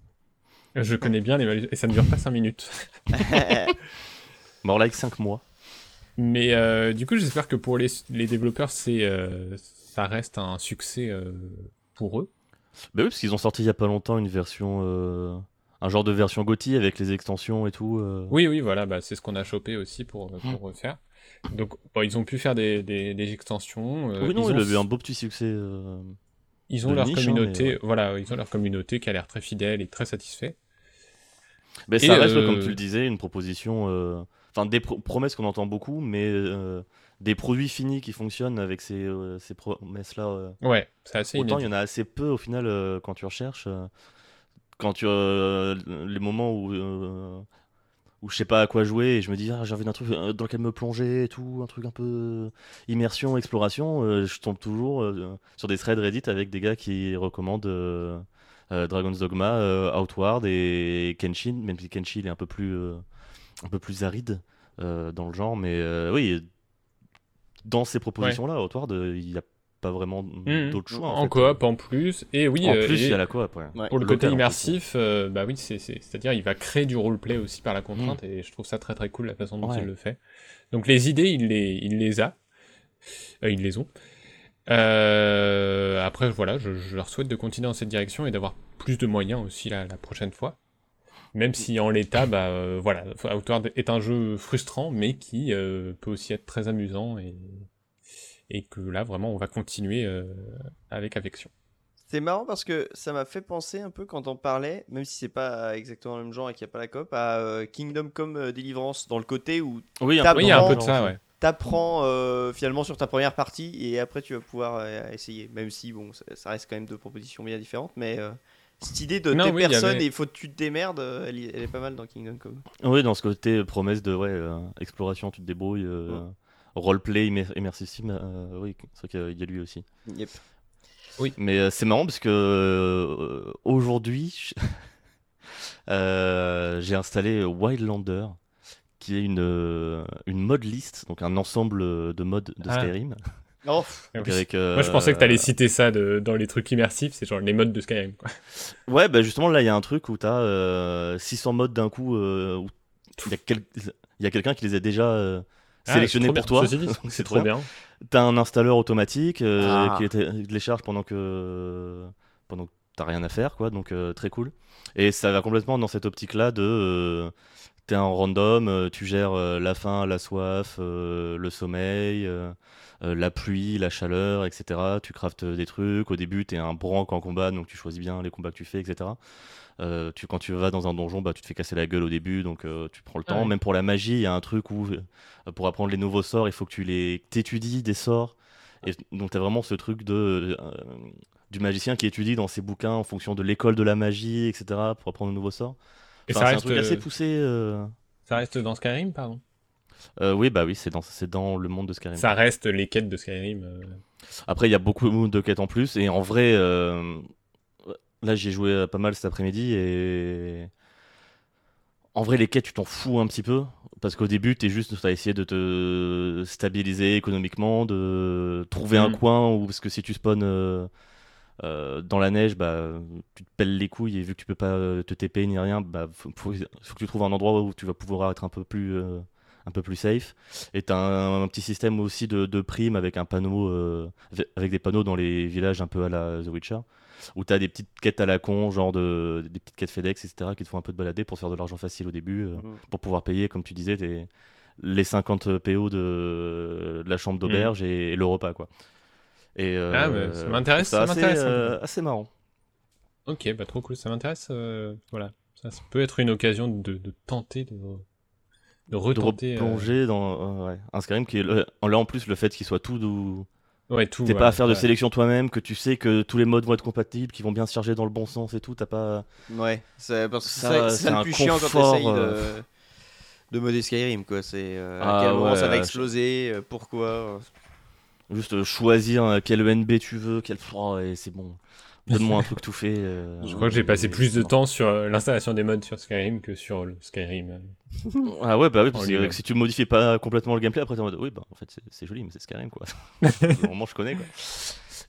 Je connais bien les malus, et ça ne dure pas 5 minutes. More like 5 mois. Mais euh, du coup, j'espère que pour les, les développeurs, c'est, euh, ça reste un succès euh, pour eux. Bah oui, parce qu'ils ont sorti il y a pas longtemps une version. euh, Un genre de version GOTY avec les extensions et tout. euh. Oui, oui, voilà, bah, c'est ce qu'on a chopé aussi pour, pour refaire. Donc, bon, ils ont pu faire des, des, des extensions. euh, oui, non, ils il ont, a eu un beau petit succès. euh. ils ont de leur niche, hein, communauté, mais voilà, ils ont leur communauté qui a l'air très fidèle et très satisfait. Mais Et, ça reste, euh, comme tu le disais, une proposition. Enfin, des pro- promesses qu'on entend beaucoup, mais euh, des produits finis qui fonctionnent avec ces, euh, ces promesses-là. euh. Ouais, c'est assez Autant il y en a assez peu au final quand tu recherches. quand tu. les moments où. où je sais pas à quoi jouer et je me dis, ah, j'ai envie d'un truc dans lequel me plonger et tout, un truc un peu immersion, exploration, euh, je tombe toujours euh, sur des threads Reddit avec des gars qui recommandent euh, Dragon's Dogma, Outward et Kenshin, même si Kenshin est un peu plus, un peu plus aride euh, dans le genre, mais euh, oui, dans ces propositions-là, Outward, euh, il n'y a pas vraiment Mhm. d'autres choix. En, fait. coop en plus, et oui, En plus, il y a la coop, ouais. Pour le côté immersif, euh, bah oui, c'est, c'est, c'est-à-dire il va créer du roleplay aussi par la contrainte, et je trouve ça très très cool la façon dont Ouais. il le fait. Donc les idées, il les, il les a, Euh, ils les ont. Euh, après, voilà, je, je leur souhaite de continuer dans cette direction et d'avoir plus de moyens aussi la, la prochaine fois. Même si en l'état, bah euh, voilà, Outward est un jeu frustrant, mais qui euh, peut aussi être très amusant et, et que là vraiment on va continuer euh, avec affection. C'est marrant parce que ça m'a fait penser un peu quand on parlait, même si c'est pas exactement le même genre et qu'il n'y a pas la coop, à euh, Kingdom Come Deliverance, dans le côté où Oui, T'as- Oui, il y a un peu de Apprends- ça, ouais. t'apprends euh, finalement sur ta première partie et après tu vas pouvoir euh, essayer. Même si bon, ça, ça reste quand même deux propositions bien différentes, mais euh, cette idée de Non, t'es oui, il personne avait- et faut que tu te démerdes, euh, elle, est pas mal dans Kingdom Come. Oui, dans ce côté euh, promesse de ouais, euh, exploration, tu te débrouilles, euh, roleplay immer- immersif sim, euh, oui, c'est vrai qu'il y a- il y a lui aussi. Yep. Mais euh, c'est marrant parce que euh, aujourd'hui, euh, j'ai installé Wildlander, qui est une, une mode list, donc un ensemble de modes de Ah. Skyrim. Oh, oui. Moi, je pensais que t'allais euh, citer ça de- dans les trucs immersifs, c'est genre les modes de Skyrim. Quoi. Ouais, bah justement, là, il y a un truc où t'as euh, 600 modes d'un coup, euh, où il y a, quel- quelqu'un qui les a déjà euh, Ah, sélectionnés pour toi. bien. C'est trop bien. T'as un installeur automatique euh, Ah. qui les télécharge pendant que pendant que t'as rien à faire, quoi. Donc euh, très cool. Et ça va complètement dans cette optique-là de euh, t'es en random, euh, tu gères euh, la faim, la soif, euh, le sommeil, la pluie, la chaleur, etc. Tu craftes des trucs. Au début, t'es un branque en combat, donc tu choisis bien les combats que tu fais, etc. Euh, tu, quand tu vas dans un donjon, bah, tu te fais casser la gueule au début, donc euh, tu prends le temps. ouais. Même pour la magie, il y a un truc où euh, pour apprendre les nouveaux sorts, il faut que tu les t'étudies des sorts. Et donc tu as vraiment ce truc de euh, du magicien qui étudie dans ses bouquins en fonction de l'école de la magie, etc. pour apprendre de nouveaux sorts. Et ça c'est un reste, truc assez euh, poussé. euh. ça reste dans Skyrim, pardon? Euh, oui, bah oui, c'est dans, c'est dans le monde de Skyrim. Ça reste les quêtes de Skyrim. euh, Après, il y a beaucoup de quêtes en plus. Et en vrai, euh, là, j'ai joué pas mal cet après-midi. Et en vrai, les quêtes, tu t'en fous un petit peu. Parce qu'au début, tu es juste à essayer de te stabiliser économiquement, de trouver un Mhm. coin où, parce que si tu spawns euh, dans la neige, bah, tu te pelles les couilles. Et vu que tu peux pas te TP ni rien, bah, faut, faut- faut que tu trouves un endroit où tu vas pouvoir être un peu plus. euh, un peu plus safe. Et tu as un, un petit système aussi de, de primes avec un panneau, euh, avec- des panneaux dans les villages un peu à la The Witcher, où tu as des petites quêtes à la con, genre de, des petites quêtes FedEx, etc., qui te font un peu de balader pour faire de l'argent facile au début, euh, Mhm. pour pouvoir payer, comme tu disais, tes- les 50 PO de, de la chambre d'auberge et, et le repas. Quoi. Et, euh, Ah, mais ça m'intéresse, c'est ça assez, m'intéresse euh, assez marrant. Ok, bah trop cool, ça m'intéresse. voilà, ça, ça peut être une occasion de, de tenter de, de De retenter. euh, replonger dans euh, ouais, un Skyrim qui est le- là en plus le fait qu'il soit tout doux ouais, tout. T'es ouais, pas à faire de sélection toi-même, que tu sais que tous les modes vont être compatibles, qu'ils vont bien se charger dans le bon sens et tout. T'as pas. Ouais, c'est parce que Ça, ça, c'est c'est ça un le plus chiant quand t'essayes euh. de, de modder Skyrim, quoi. C'est euh, Ah à quel moment ouais, ça va je- exploser, euh, pourquoi. Juste choisir quel ENB tu veux, quel. Oh, et c'est bon. Donne-moi un truc tout fait. euh, Je crois que j'ai passé plus de temps sur euh, l'installation des modes sur Skyrim que sur le Skyrim. Ah ouais, bah oui, parce que, si tu modifies pas complètement le gameplay, après t'es en mode. Oui, bah en fait, c'est- joli, mais c'est Skyrim quoi. Normalement, je connais quoi.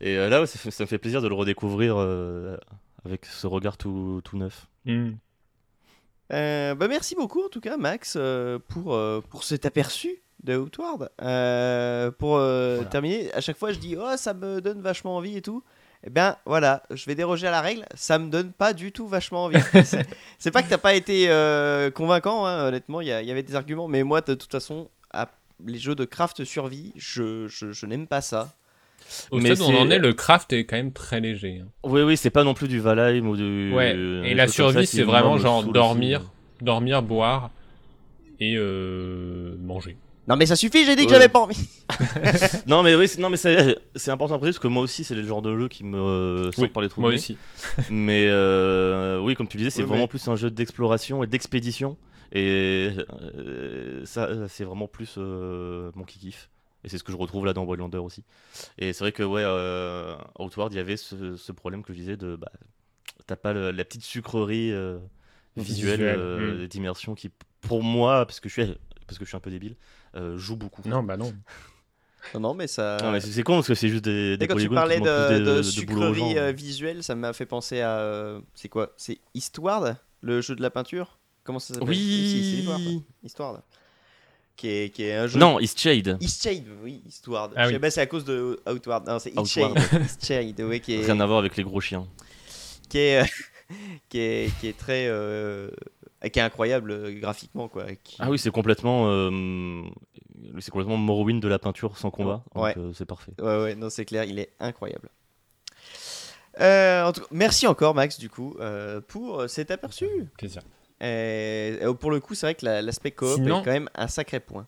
Et euh, là, ouais, ça, me fait plaisir de le redécouvrir euh, avec ce regard tout, tout neuf. Hmm. Euh, bah merci beaucoup en tout cas, Max, euh, pour, euh, pour cet aperçu de Outward. Euh, pour euh, Voilà. terminer, à chaque fois je dis oh ça me donne vachement envie et tout. Eh bien voilà, je vais déroger à la règle, ça me donne pas du tout vachement envie. C'est- pas que t'as pas été euh, convaincant, hein, honnêtement, il y, avait des arguments, mais moi de toute façon, à- les jeux de craft survie, je, je, je n'aime pas ça. Au Mais stade où on en est, le craft est quand même très léger. hein. Oui, oui, c'est pas non plus du Valheim ou du. Ouais, des et la survie, c'est vraiment me genre dormir, dormir, boire et euh, manger. Non mais ça suffit, j'ai dit que Ouais. j'avais pas envie. Non mais oui, c'est- non mais c'est c'est important à préciser parce que moi aussi c'est le genre de jeu qui me euh, sort Oui, par les trous. Moi nez. aussi. Mais euh, oui, comme tu disais, c'est Oui, vraiment mais- plus un jeu d'exploration et d'expédition et euh, ça c'est vraiment plus euh, mon kiff. Et c'est ce que je retrouve là dans Wildlander aussi. Et c'est vrai que ouais, euh, Outward, il y avait ce, ce problème que je disais de bah, t'as pas le- la petite sucrerie euh, visuelle Visuelle, euh, mm. d'immersion qui pour moi parce que je suis parce que je suis un peu débile joue beaucoup. Non, bah non. Non, non mais ça... Non, mais c'est con parce que c'est juste des, des sais, quand tu parlais de, de de, sucrerie euh, visuelle, ça m'a fait penser à. euh, c'est quoi? C'est Eastward Le jeu de la peinture? Comment ça s'appelle? Oui. Eastward. Qui est, qui est un jeu. Non, Eastshade. Eastshade, oui, Eastward. Ah oui. pas, c'est à cause de Outward. Non, c'est. Eastshade. Eastshade, ouais, qui est, Rien à voir avec les gros chiens. qui est, euh, qui est, qui est très. euh, qui est incroyable euh, graphiquement, quoi. Qui- Ah oui, c'est complètement, euh, c'est complètement Morrowind de la peinture sans combat. euh, c'est parfait. Ouais, ouais, non, c'est clair, il est incroyable. Euh, en tout cas, merci encore, Max, du coup, euh, pour cet aperçu. Plaisir. Et, euh, pour le coup, c'est vrai que la- l'aspect coop Sinon- est quand même un sacré point.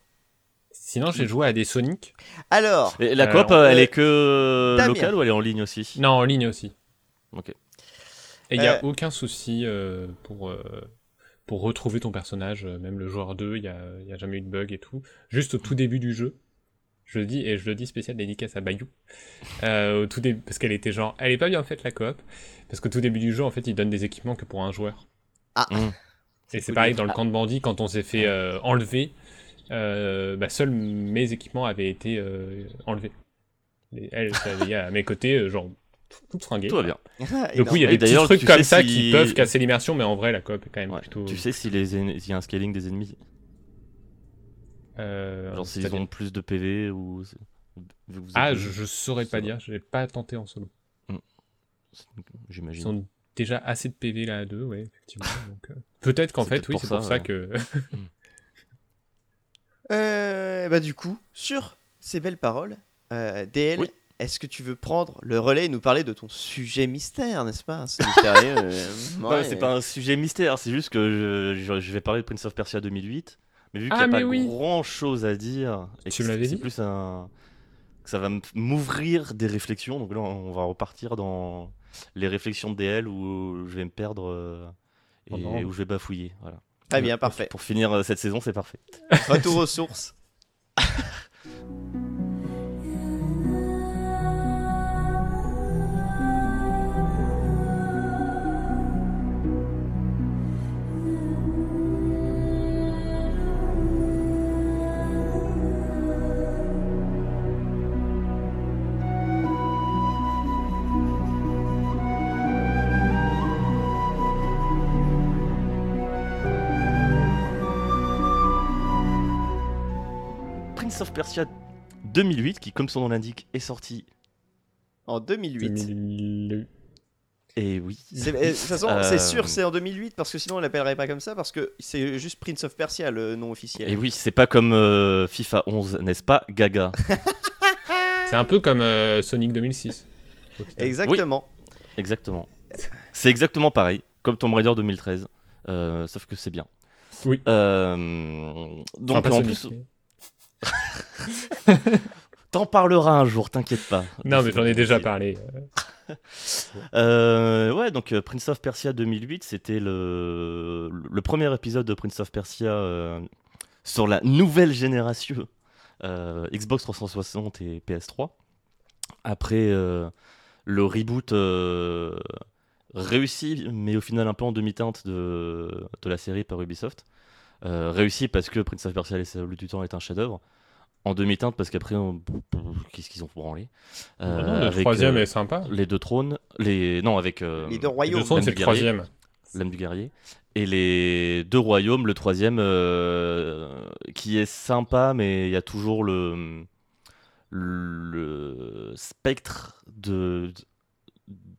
Sinon, j'ai joué à des Sonic. Alors, Et la coop, euh, elle est que Damien. locale ou elle est en ligne aussi? Non, en ligne aussi. Ok. Et il n'y a aucun souci euh, pour, euh, pour retrouver ton personnage, euh, même le joueur 2, il n'y a, y a jamais eu de bug et tout. Juste au tout début du jeu, je le dis, et je le dis spécial dédicace à Bayou, euh, au tout début, parce qu'elle était genre, elle est pas bien faite la coop, parce qu'au tout début du jeu, en fait, il donne des équipements que pour un joueur. Ah. Mm. Et c'est pareil dans le camp de bandits, quand on s'est fait euh, enlever, euh, bah, seuls mes équipements avaient été euh, enlevés. Et elle, ça avait à mes côtés, genre, tout fringué. Tout va bien. Donc oui, il y a des petits trucs comme ça si- qui peuvent casser l'immersion, mais en vrai, la coop est quand même Ouais. plutôt... Tu sais en- s'il y a un scaling des ennemis, euh, genre s'ils ont plus de PV ou. vous Ah, je, je saurais pas Ça dire, je l'ai pas tenté en solo. Ils j'imagine. ont déjà assez de PV là à deux, ouais, effectivement. donc, euh, Peut-être qu'en fait, oui, c'est pour ça ouais. que... Euh, bah du coup, sur ces belles paroles, euh, DL, Oui. Est-ce que tu veux prendre le relais et nous parler de ton sujet mystère, n'est-ce pas C'est mystérieux. euh, ouais. c'est pas un sujet mystère, c'est juste que je, je- je vais parler de Prince of Persia 2008. Mais vu qu'il Ah, n'y a mais pas oui. grand chose à dire, et Tu que me l'avais c'est dit. plus un. que ça va m'ouvrir des réflexions, donc là on va repartir dans les réflexions de DL où je vais me perdre euh, et Oh non. où je vais bafouiller. Voilà. Très bien, parfait. Pour finir euh, cette saison, c'est parfait. Retour aux sources. Persia 2008, qui comme son nom l'indique, est sorti. En 2008. 2000. Et oui. C'est- eh, De toute façon, Euh, c'est sûr, c'est en 2008 parce que sinon on l'appellerait pas comme ça parce que c'est juste Prince of Persia le nom officiel. Et oui, c'est pas comme euh, FIFA 11, n'est-ce pas, Gaga? C'est un peu comme euh, Sonic 2006. au final. Exactement. Exactement. C'est exactement pareil, comme Tomb Raider 2013, euh, sauf que c'est bien. Oui. Euh, Enfin, donc en Sonic, plus, mais- t'en parleras un jour, t'inquiète pas. Non, mais j'en ai déjà parlé. Euh, ouais, donc euh, Prince of Persia 2008, c'était le, le premier épisode de Prince of Persia euh, sur la nouvelle génération euh, Xbox 360 et PS3. Après le reboot réussi, mais au final un peu en demi-teinte de, de la série par Ubisoft. Réussi parce que Prince of Persia Les Sables du Temps est un chef-d'œuvre. En demi-teinte parce qu'après, on- qu'est-ce qu'ils ont branlé Euh, non, le troisième euh, est sympa. les deux trônes, les non avec euh, Les deux royaumes. c'est du le guerrier. troisième. l'âme du guerrier et les deux royaumes, le troisième euh, qui est sympa, mais il y a toujours le le spectre de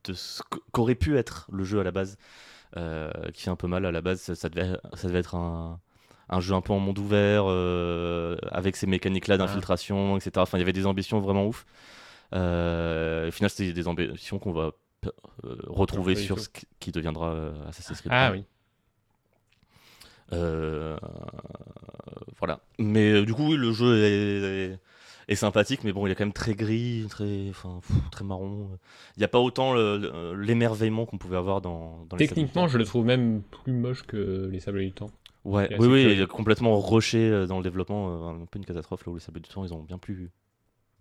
de ce qu'aurait pu être le jeu à la base, euh, qui fait un peu mal à la base. Ça, ça devait ça devait être un un jeu un peu en monde ouvert euh, avec ces mécaniques là d'infiltration etc enfin il y avait des ambitions vraiment ouf euh, au final c'était des ambitions qu'on va euh, retrouver sur ce qui- deviendra Assassin's Creed Ah 1. oui. Euh, voilà. Mais du coup, oui, le jeu est, est- est sympathique, mais bon, il est quand même très gris, très, enfin, pff, très marron. Il n'y a pas autant le- le- l'émerveillement qu'on pouvait avoir dans, dans les Techniquement, je le trouve même plus moche que les Sables du Temps. Ouais, oui, oui, curieux. il est complètement rushé euh, dans le développement, euh, un peu une catastrophe là où les Sables du Temps, ils ont bien pu,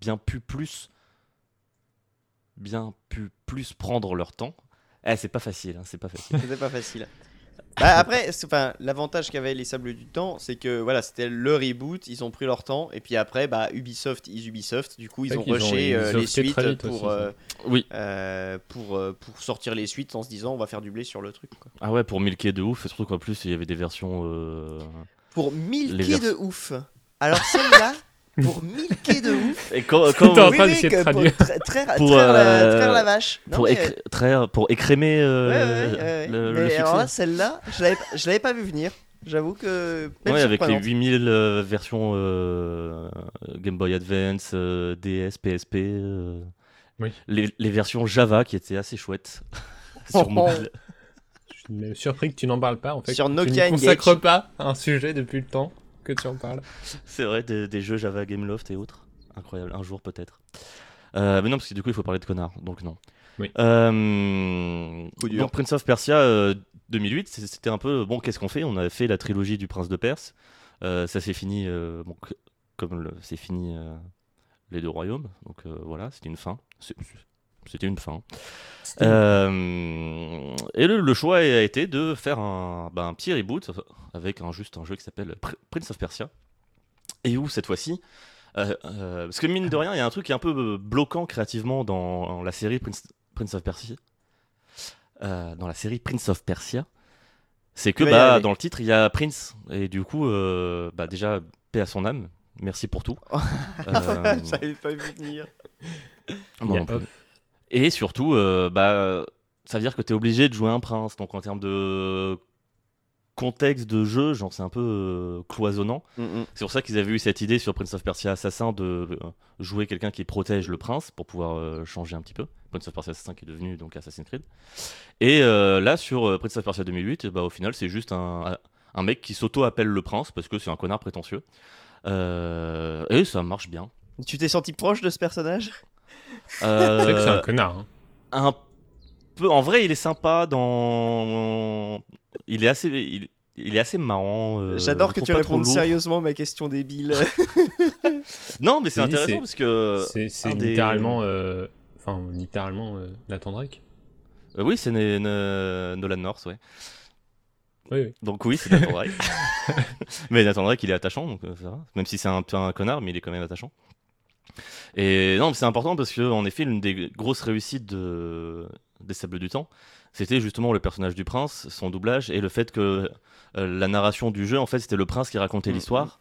bien pu plus, bien pu plus prendre leur temps. Eh, c'est pas facile, hein, c'est pas facile. C'était pas facile. Bah, après, c'est- enfin, l'avantage qu'avaient les Sables du Temps, c'est que voilà, c'était le reboot, ils ont pris leur temps, et puis après, bah, Ubisoft is Ubisoft, du coup, ils ont rushé ils euh, les suites pour, euh, Oui. euh, pour, pour sortir les suites en se disant on va faire du blé sur le truc. quoi. Ah ouais, pour milquer de ouf, surtout qu'en plus, il y avait des versions. euh, Pour milquer Les de ouf. Alors celle-là, pour milquer de ouf. Et quand, quand- T'es en oui, train oui, d'essayer de pour traduire. Pour, traire la, euh, traire la vache. Non, pour, mais, écré- traire- pour écrémer euh, ouais, ouais, ouais, ouais. le, le Mais succès. alors là, celle-là, je l'avais, je l'avais pas vu venir. J'avoue que. Ouais, avec les surprenante. 8000 euh, versions euh, Game Boy Advance, euh, DS, PSP, euh, Oui. les, les versions Java qui étaient assez chouettes sur mobile. Je suis même surpris que tu n'en parles pas en fait. Sur tu Nokia ne consacres Engage. pas un sujet depuis le temps que tu en parles. C'est vrai, des, des jeux Java Gameloft et autres. Incroyable, un jour peut-être. Euh, mais non, parce que du coup, il faut parler de connards, donc non. Oui. Euh, donc Prince of Persia euh, 2008, c'est- c'était un peu, bon, qu'est-ce qu'on fait? On a fait la trilogie du Prince de Perse. Euh, ça s'est fini, euh, bon, comme c'est fini euh, les deux royaumes. Donc euh, voilà, c'était une fin. C'était une fin. Euh, et le, le choix a été de faire un, bah, un petit reboot avec un, juste un jeu qui s'appelle Pr- Prince of Persia. Et où cette fois-ci, euh, euh, parce que mine de rien, il y a un truc qui est un peu bloquant créativement dans la série Prince, Prince of Persia. Euh, dans la série Prince of Persia, c'est que bah, dans le titre il y a Prince et du coup, euh, bah, déjà paix à son âme. Merci pour tout. Euh, J'avais pas vu venir. moi Et surtout, euh, bah, ça veut dire que tu es obligé de jouer un prince. Donc en termes de contexte de jeu, genre c'est un peu euh, cloisonnant. Mm, mm. C'est pour ça qu'ils avaient eu cette idée sur Prince of Persia Assassin de euh, jouer quelqu'un qui protège le prince pour pouvoir euh, changer un petit peu. Prince of Persia Assassin qui est devenu donc Assassin's Creed. Et là sur Prince of Persia 2008, bah, au final c'est juste un, un mec qui s'auto-appelle le prince parce que c'est un connard prétentieux. Et ça marche bien. Tu t'es senti proche de ce personnage? C'est vrai que c'est un Euh, connard. hein. un peu. En vrai, il est sympa dans. Il est assez. Il, il est assez marrant. euh, J'adore que tu répondes sérieusement à ma question débile. Non, mais c'est intéressant parce que. C'est des- littéralement. euh, Enfin, littéralement euh, Nathan Drake. Euh, oui, c'est Nolan North, ouais. Oui, oui. Donc oui, c'est Nathan Drake. mais Nathan Drake, il est attachant, donc ça va. Même si c'est un peu un connard, mais il est quand même attachant. Et non, mais c'est important parce que en effet, l'une des grosses réussites de... des Sables du Temps, c'était justement le personnage du prince, son doublage, et le fait que euh, la narration du jeu, en fait, c'était le prince qui racontait Mhm. l'histoire.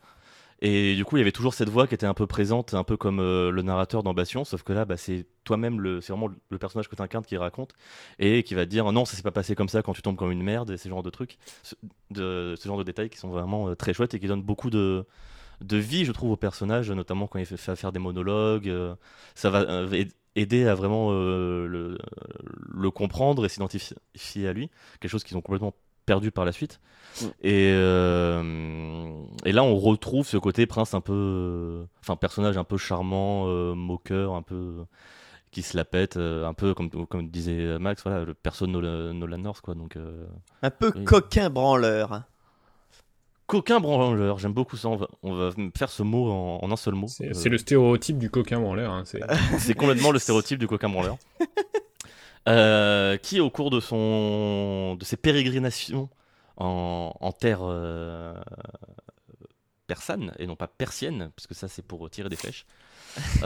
Et du coup, il y avait toujours cette voix qui était un peu présente, un peu comme euh, le narrateur dans Bastion, sauf que là, bah, c'est toi-même, le... c'est vraiment le personnage que tu incarnes qui raconte, et qui va te dire non, ça s'est pas passé comme ça quand tu tombes comme une merde, et ce genre de trucs, ce, de, ce genre de détails qui sont vraiment euh, très chouettes et qui donnent beaucoup de, de vie, je trouve, au personnage, notamment quand il fait, fait faire des monologues. euh, ça va euh, aid- aider à vraiment euh, le, le comprendre et s'identifier à lui, quelque chose qu'ils ont complètement perdu par la suite. Mm. Et, euh, et là, on retrouve ce côté prince un peu. Enfin, personnage un peu charmant, euh, moqueur, un peu. qui se la pète, euh, un peu comme, comme disait Max, voilà, le perso Nolan, North, quoi. Donc. Un peu Oui. coquin branleur. Coquin branleur, j'aime beaucoup ça. On va, on va faire ce mot en, en un seul mot. C'est Euh, c'est le stéréotype du coquin branleur. Hein. c'est- complètement le stéréotype du coquin branleur. Euh, qui, au cours de, son, de ses pérégrinations en, en terre euh, persane, et non pas persienne, parce que ça c'est pour tirer des flèches,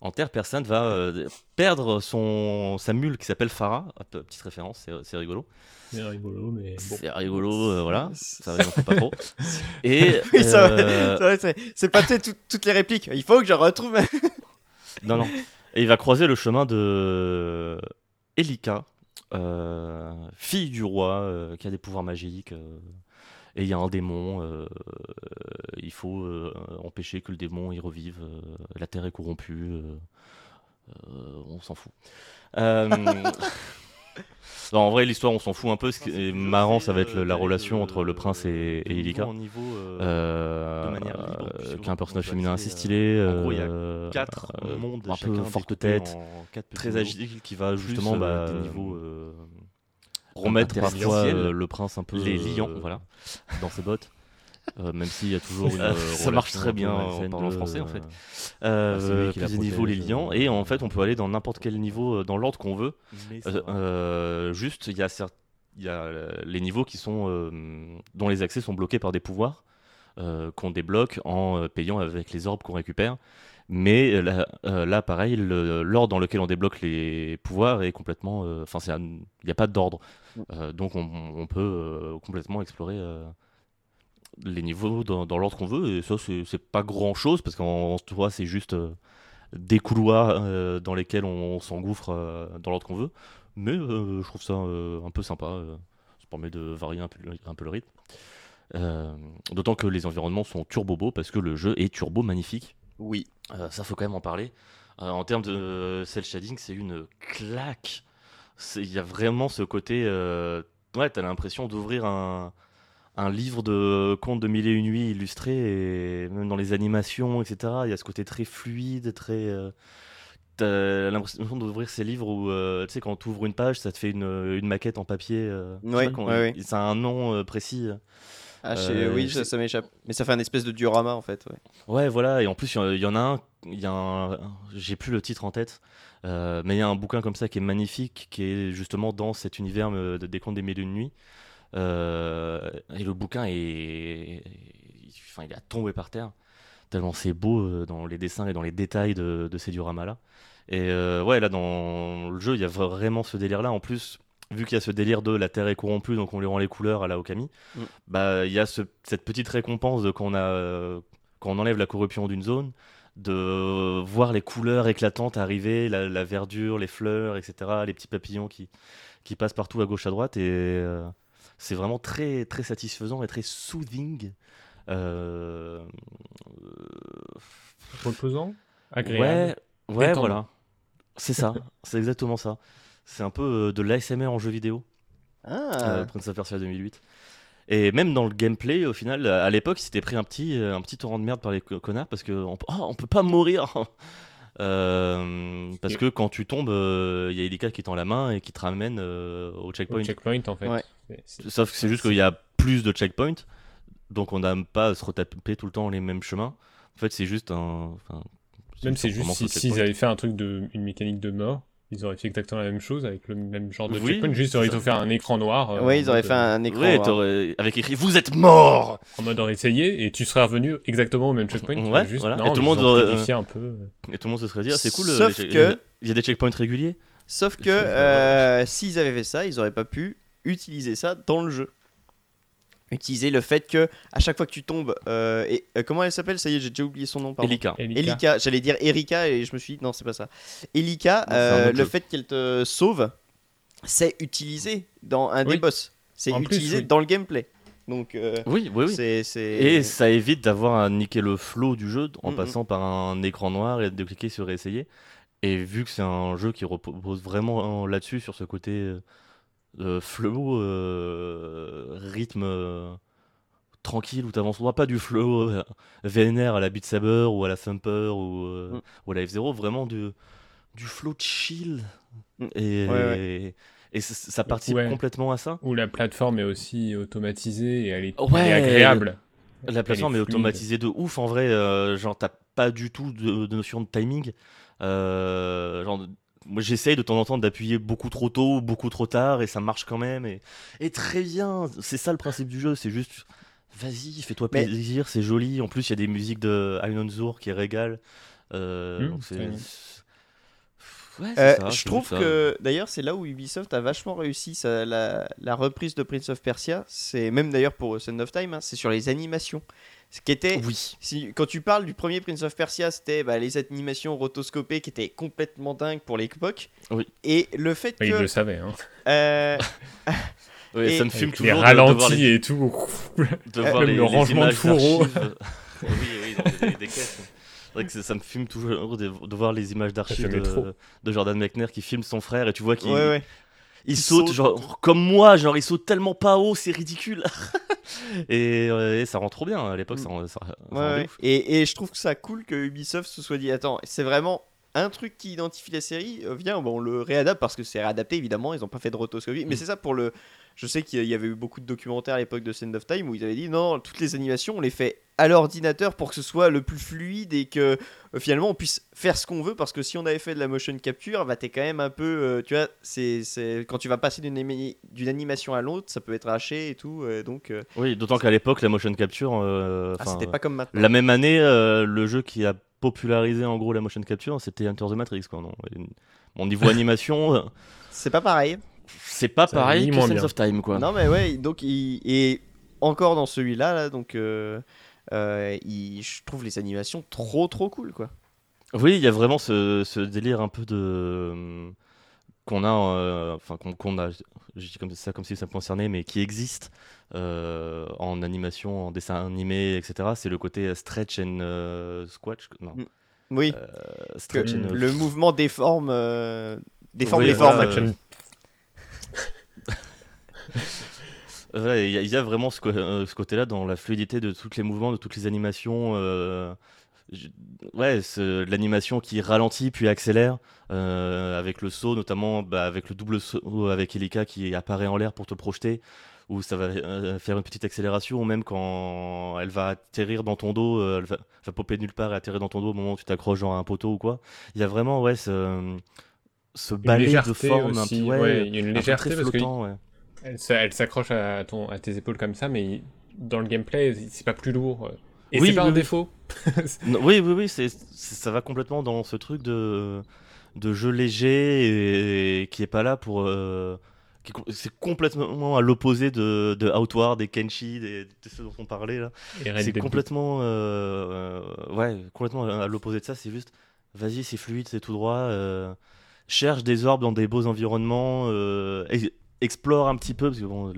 en terre persane va perdre son, sa mule qui s'appelle Farah. Hop, petite référence, c'est rigolo. C'est rigolo, mais bon. C'est rigolo, euh, voilà. Ça n'en fait pas trop. Et Oui, ça, euh, c'est pas tout- toutes les répliques. Il faut que je retrouve. Non, non. Et il va croiser le chemin de Elika, euh, fille du roi, euh, qui a des pouvoirs magiques. et il y a un démon. il faut empêcher que le démon y revive. la terre est corrompue. on s'en fout. Euh, non, en vrai, l'histoire, on s'en fout un peu. Ce qui est marrant, ça va être le- la relation entre le prince et, et Elika. Euh, euh, puisque qui est un on personnage féminin assez stylé. en gros, il y a euh, quatre euh, mondes, un peu forte tête, très agile, qui va justement euh, bah, des euh, niveaux euh, remettre parfois euh, le prince un peu les euh, liants, voilà. dans ses bottes. Euh, même s'il y a toujours une Euh, euh, ça marche très bien en parlant de- français, en fait. Euh, Ah, c'est lui qui la plus niveaux les euh, et en fait on peut aller dans n'importe quel niveau euh, dans l'ordre qu'on veut ça euh, euh, juste, il y a, il y a euh, les niveaux qui sont, euh, dont les accès sont bloqués par des pouvoirs euh, qu'on débloque en euh, payant avec les orbes qu'on récupère. Mais euh, là, euh, là, pareil, le- l'ordre dans lequel on débloque les pouvoirs est complètement. euh, Enfin, il n'y a pas d'ordre. Euh, donc, on, on peut euh, complètement explorer euh, les niveaux dans, dans l'ordre qu'on veut. Et ça, c'est pas grand chose parce qu'en en soi, c'est juste euh, des couloirs euh, dans lesquels on, s'engouffre euh, dans l'ordre qu'on veut. Mais je trouve ça un peu sympa. ça permet de varier un peu, le- un peu le rythme. D'autant que les environnements sont turbo beaux parce que le jeu est turbo magnifique. Oui. Ça, faut quand même en parler. En termes de cel shading, c'est une claque. Il y a vraiment ce côté. ouais, t'as l'impression d'ouvrir un, un livre de contes de mille et une nuits illustré, et même dans les animations, etc. Il y a ce côté très fluide, très. euh, T'as l'impression d'ouvrir ces livres où, euh, tu sais, quand tu ouvres une page, ça te fait une, une maquette en papier. euh, ouais, ouais. Ça a un nom euh, précis. Ah, oui, ça, m'échappe. Mais ça fait un espèce de diorama en fait. Ouais. Ouais, voilà, et en plus, il y en- il y, en a un y a un, j'ai plus le titre en tête, mais il y a un bouquin comme ça qui est magnifique, qui est justement dans cet univers de- des contes des mille et une nuits. Euh, et le bouquin est, enfin, il a tombé par terre, tellement c'est beau euh, dans les dessins et dans les détails de, de ces dioramas-là. Et euh, ouais, là dans le jeu, il y a vraiment ce délire-là. En plus, vu qu'il y a ce délire de la terre est corrompue, donc on lui rend les couleurs à la Okami, Mm. bah il y a ce- cette petite récompense de quand on a quand on enlève la corruption d'une zone, de voir les couleurs éclatantes arriver, la, la verdure, les fleurs, etc., les petits papillons qui, qui passent partout à gauche à droite, et euh, c'est vraiment très, très satisfaisant et très soothing. Euh, Reposant Agréable Ouais, ouais, Détendant. voilà. C'est ça, c'est exactement ça. C'est un peu euh, de l'ASMR en jeu vidéo, Ah, euh, Prince of Persia 2008. Et même dans le gameplay, au final, à l'époque, il s'était pris un petit, euh, un petit torrent de merde par les co- connards parce que on, oh, on peut pas mourir. Euh, parce que quand tu tombes, euh, il y a Elika qui tend la main et qui te ramène euh, au Au checkpoint. checkpoint, en fait. Ouais. Sauf que c'est juste qu'il y a plus de checkpoints, donc on n'a pas à se retaper tout le temps les mêmes chemins. En fait, c'est juste un. enfin, Même c'est juste si- s'ils checkpoint. avaient fait un truc de une mécanique de mort, ils auraient fait exactement la même chose avec le même genre de Oui, checkpoint, juste ils auraient fait un écran noir. euh, ouais, en ils auraient mode, fait un écran. Ouais, noir. avec écrit Vous êtes mort En mode aurait essayé et tu serais revenu exactement au même checkpoint. Ouais, juste, voilà. non, Et tout le monde aurait- un peu. Et tout le monde se serait dit Ah, c'est cool. Sauf les- que- Il y a des checkpoints réguliers Sauf que euh, s'ils avaient fait ça, ils auraient pas pu utiliser ça dans le jeu. Utiliser le fait que à chaque fois que tu tombes, euh, et euh, comment elle s'appelle? Ça y est, j'ai déjà oublié son nom. Pardon. Elika. Elika. Elika, j'allais dire Erika et je me suis dit non, c'est pas ça. Elika, Non, euh, le jeu. fait qu'elle te sauve, c'est utilisé dans un des boss. C'est plus, utilisé oui. dans le gameplay. Donc, euh, Oui, oui, oui. c'est. c'est- Et ça évite d'avoir à niquer le flow du jeu en Mhm. passant par un écran noir et de cliquer sur réessayer. Et vu que c'est un jeu qui repose vraiment là-dessus, sur ce côté euh, flow, euh, rythme euh, tranquille, où t'avances pas du flow euh, vénère à la Beat Saber ou à la Thumper ou, euh, Mm. ou à la F0, vraiment du, du flow chill. Mm. Et, Ouais, et ça, ça participe Ouais. complètement à ça. Où la plateforme est aussi automatisée et elle est, elle est agréable. La plateforme est, automatisée de ouf en vrai, genre t'as pas du tout de, de notion de timing. Genre, moi j'essaye de temps en temps d'appuyer beaucoup trop tôt, beaucoup trop tard et ça marche quand même et, et très bien. C'est ça le principe du jeu, c'est juste vas-y, fais-toi Mais- plaisir, c'est joli. En plus il y a des musiques de Aynon Zur qui régalent. Euh, Mmh, donc c'est-. Ouais, Euh, ça, je trouve que d'ailleurs c'est là où Ubisoft a vachement réussi la, la reprise de Prince of Persia. C'est même d'ailleurs pour Son of Time, hein, c'est sur les animations. Ce qui était, Oui. si, quand tu parles du premier Prince of Persia, c'était bah, les animations rotoscopées qui étaient complètement dingues pour l'époque. Oui. Et le fait Mais il que le savait. Hein. euh, Et- ça me fume Avec les toujours de- voir ralentis les, et tout. de voir Même les, le les rangement de images fourreau. d'archives. oui, oui, dans des, des caisses. C'est vrai que ça, me fume toujours de, de voir les images d'archives de, de Jordan Mechner qui filme son frère et tu vois qu'il ouais, ouais. il Il saute, saute. genre comme moi, genre il saute tellement pas haut, c'est ridicule. et, euh, et ça rend trop bien à l'époque, ça, rend- ça, Ouais, ouf. Et, et je trouve que ça cool que Ubisoft se soit dit attends, c'est vraiment un truc qui identifie la série, euh, viens, bon, on le réadapte parce que c'est réadapté évidemment, ils n'ont pas fait de rotoscopie, mais Mm. c'est ça pour le. Je sais qu'il y avait eu beaucoup de documentaires à l'époque de Send of Time où ils avaient dit non, toutes les animations on les fait à l'ordinateur pour que ce soit le plus fluide et que euh, finalement on puisse faire ce qu'on veut parce que si on avait fait de la motion capture, bah t'es quand même un peu, euh, tu vois, c'est c'est- quand tu vas passer d'une anima- d'une animation à l'autre, ça peut être haché et tout, euh, donc Oui, d'autant qu'à l'époque, la motion capture, ah, c'était pas comme maintenant. la même année, le jeu qui a popularisé en gros la motion capture, c'était Enter the Matrix. Quoi, non niveau animation, C'est pas pareil. C'est pas Ça pareil que Sense bien. of Time. Quoi. Non mais ouais, donc il et encore dans celui-là là, donc euh, euh, il- je trouve les animations trop trop cool quoi. Oui, il y a vraiment ce, ce délire un peu de euh, qu'on a, euh, enfin qu'on a, je dis comme ça comme si ça me concernait, mais qui existe euh, en animation, en dessin animé, etc. C'est le côté stretch and euh, squash, non, Mm. Oui, euh, stretch and le mouvement déforme euh, déforme Oui, les voilà, formes. Il y, a- vraiment euh, ce côté-là dans la fluidité de tous les mouvements, de toutes les animations. euh, ouais, l'animation qui ralentit puis accélère euh, avec le saut, notamment bah, avec le double saut avec Elika qui apparaît en l'air pour te projeter. où ça va faire une petite accélération, ou même quand elle va atterrir dans ton dos, elle va, va popper nulle part et atterrir dans ton dos au moment où tu t'accroches à un poteau ou quoi. Il y a vraiment ouais ce, ce balai de forme un aussi, petit- ouais, il y a une un peu légèreté très parce que flottant, ouais. elle, s'a- elle s'accroche à, ton, à tes épaules comme ça, mais dans le gameplay, c'est pas plus lourd. Et Oui, c'est pas oui, un oui. défaut. Non, oui, oui, oui, ça va complètement dans ce truc de, de jeu léger et, qui est pas là pour. euh, c'est complètement à l'opposé de, de Outward, des Kenshi, des, de ceux dont on parlait là. Et C'est complètement, euh, euh, ouais, complètement à l'opposé de ça. C'est juste, vas-y, c'est fluide, c'est tout droit. euh, cherche des orbes dans des beaux environnements, euh, ex- explore un petit peu parce que bon,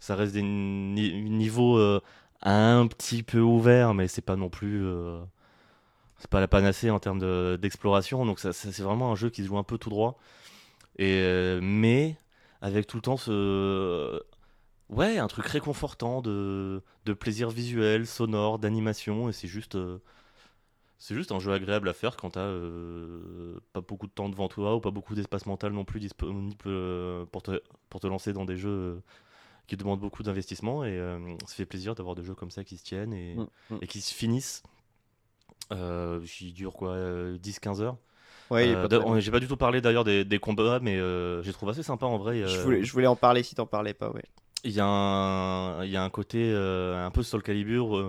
ça reste des ni- niveaux euh, un petit peu ouverts, mais c'est pas non plus, euh, c'est pas la panacée en termes de- d'exploration. donc ça, c'est vraiment un jeu qui se joue un peu tout droit. Et mais avec tout le temps ce Ouais, un truc réconfortant de, de plaisir visuel, sonore, d'animation, et c'est juste, c'est juste un jeu agréable à faire quand t'as euh, pas beaucoup de temps devant toi ou pas beaucoup d'espace mental non plus disponible euh, pour te, pour te lancer dans des jeux euh, qui demandent beaucoup d'investissement, et ça fait plaisir d'avoir des jeux comme ça qui se tiennent et, Mm, mm. et qui se finissent. Euh, qui durent quoi, euh, 10-15 heures. Ouais, Euh. J'ai pas du tout parlé d'ailleurs des, des combats, mais euh, j'ai trouvé assez sympa en vrai. je, voulais, je voulais en parler si t'en parlais pas, ouais. il y a un, il y a un côté un peu Soul Calibur.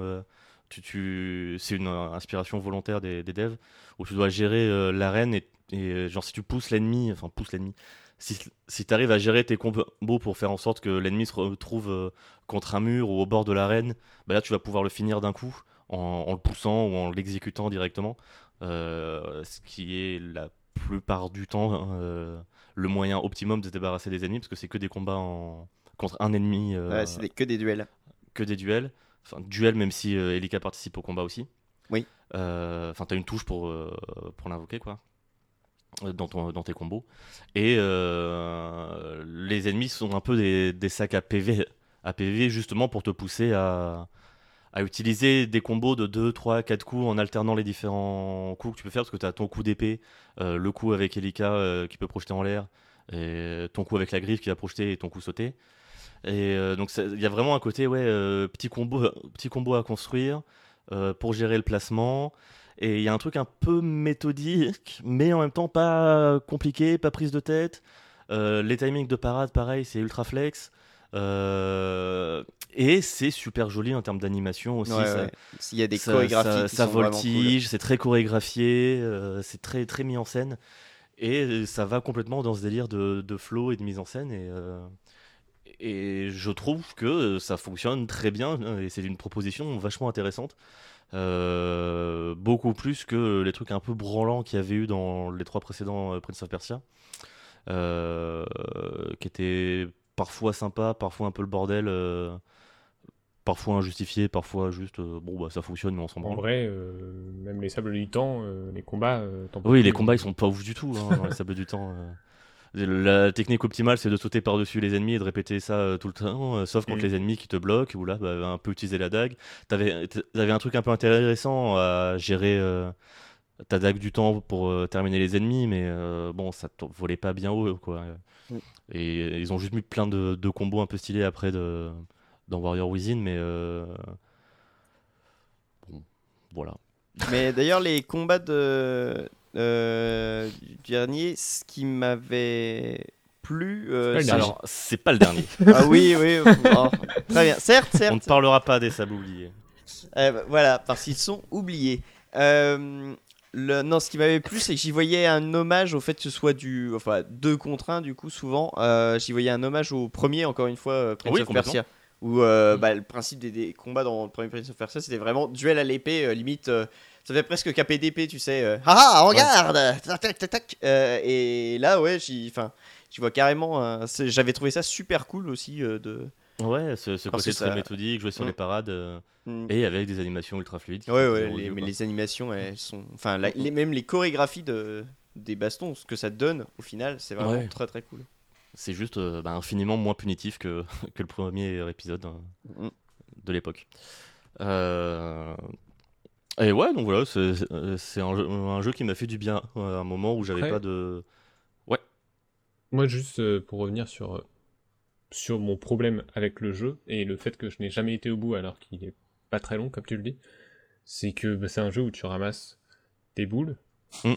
Tu, tu, c'est une euh, inspiration volontaire des, des devs où tu dois gérer euh, l'arène et, et, euh, genre si tu pousses l'ennemi, enfin pousse l'ennemi. Si, si tu arrives à gérer tes combos pour faire en sorte que l'ennemi se retrouve euh, contre un mur ou au bord de l'arène, bah là tu vas pouvoir le finir d'un coup en, en le poussant ou en l'exécutant directement. Euh, ce qui est la plupart du temps euh, le moyen optimum de se débarrasser des ennemis parce que c'est que des combats en, contre un ennemi, Ouais, c'est que des duels. que des duels. Enfin, duels même si euh, Elika participe au combat aussi. Oui. Euh, Enfin, t'as une touche pour, euh, pour l'invoquer, quoi. Dans, ton, dans tes combos. Et les ennemis sont un peu des, des sacs à PV, à PV justement pour te pousser à, à utiliser des combos de 2, 3, 4 coups en alternant les différents coups que tu peux faire parce que tu as ton coup d'épée, euh, le coup avec Elika euh, qui peut projeter en l'air, et ton coup avec la griffe qui va projeter et ton coup sauter. Et euh, donc il y a vraiment un côté ouais, euh, petit, combo, petit combo à construire euh, pour gérer le placement. Et il y a un truc un peu méthodique, mais en même temps pas compliqué, pas prise de tête. Les timings de parade, pareil, c'est ultra flex. Et c'est super joli en termes d'animation aussi. Ouais, ça- ouais. S'il y a des ça, chorégraphies ça- qui ça sont vraiment cool. voltige, c'est très chorégraphié, c'est très, très mis en scène. Et ça va complètement dans ce délire de, de flow et de mise en scène. Et, et je trouve que ça fonctionne très bien. hein, Et c'est une proposition vachement intéressante. Euh, beaucoup plus que les trucs un peu branlants qu'il y avait eu dans les trois précédents euh, Prince of Persia. euh, qui étaient parfois sympas, parfois un peu le bordel. euh, parfois injustifié, parfois juste bon bah ça fonctionne mais on s'en En branle. vrai, euh, même les sables du temps, les combats. Oui, les combats ils sont pas ouf du tout hein, dans les sables du temps. La technique optimale c'est de sauter par-dessus les ennemis et de répéter ça euh, tout le temps, euh, sauf contre Mm. les ennemis qui te bloquent ou là bah, un peu utiliser la dague. T'avais avais un truc un peu intéressant à gérer euh, ta dague du temps pour euh, terminer les ennemis, mais bon ça te volait pas bien haut quoi. Mm. Et ils ont juste mis plein de, de combos un peu stylés après de, dans Warrior Within, mais bon, voilà. Mais d'ailleurs, les combats de, euh, du dernier, ce qui m'avait plu. euh, C'est pas le c'est- dernier. Alors, c'est pas le dernier. Ah oui, oui. oh, très bien. Certes, On certes. ne parlera pas des sables oubliés. Euh, bah, voilà, parce qu'ils sont oubliés. Euh, le, non, ce qui m'avait plu, c'est que j'y voyais un hommage au fait que ce soit du. Enfin, deux contre un, du coup, souvent. Euh, j'y voyais un hommage au premier, encore une fois, euh, Prince Oui, of. Persia. Où bah, le principe des, des combats dans le premier Prince of Persia, c'était vraiment duel à l'épée, euh, limite. Ça fait presque KPDP, tu sais. euh, ah ah, regarde Tac, tac, tac, tac. Euh, Et là, ouais, j'y. Enfin. Tu vois carrément, c'est- j'avais trouvé ça super cool aussi euh, de. Ouais, ce, ce Parce côté que très ça- méthodique, jouer sur Mm. les parades euh, Mm. et avec des animations ultra fluides. qui Ouais, ouais, les, mais les animations, elles sont. Enfin, la- les, même les chorégraphies de, des bastons, ce que ça donne au final, c'est vraiment Ouais. très très cool. C'est juste euh, bah, infiniment moins punitif que, que le premier épisode hein, Mm. de l'époque. Euh, Et ouais, donc voilà, c'est c'est un, jeu- un jeu qui m'a fait du bien à un moment où j'avais pas de. Moi, juste euh, pour revenir sur euh, sur mon problème avec le jeu et le fait que je n'ai jamais été au bout alors qu'il est pas très long, comme tu le dis. C'est que bah, c'est un jeu où tu ramasses des boules, Mm.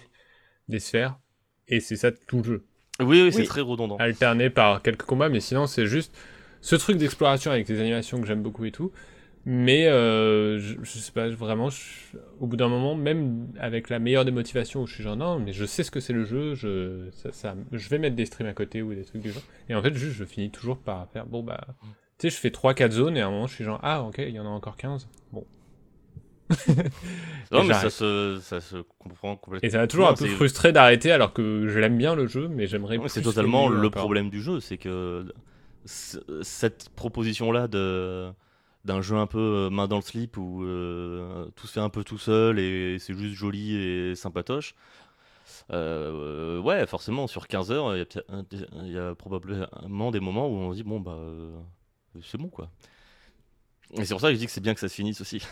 des sphères, et c'est ça tout le jeu. Oui, oui, c'est Oui. très redondant. Alterné par quelques combats, mais sinon c'est juste ce truc d'exploration avec des animations que j'aime beaucoup et tout. Mais euh, je, je sais pas, vraiment, je- au bout d'un moment, même avec la meilleure des motivations où je suis genre non, mais je sais ce que c'est le jeu, je, ça, ça- je vais mettre des streams à côté ou des trucs du genre. Et en fait, juste, je finis toujours par faire bon bah. Tu sais, je fais 3-4 zones et à un moment, je suis genre ah ok, il y en a encore 15. Bon. Non, mais ça se, ça se comprend complètement. Et ça m'a toujours Non, un peu frustré d'arrêter alors que je l'aime bien le jeu, mais j'aimerais. C'est totalement le encore. problème du jeu, c'est que cette proposition-là de d'un jeu un peu euh, main dans le slip où euh, tout se fait un peu tout seul et c'est juste joli et sympatoche. euh, ouais, forcément, sur 15 heures, il y a y, probablement des moments où on se dit bon bah euh, c'est bon quoi. Et c'est pour ça que je dis que c'est bien que ça se finisse aussi.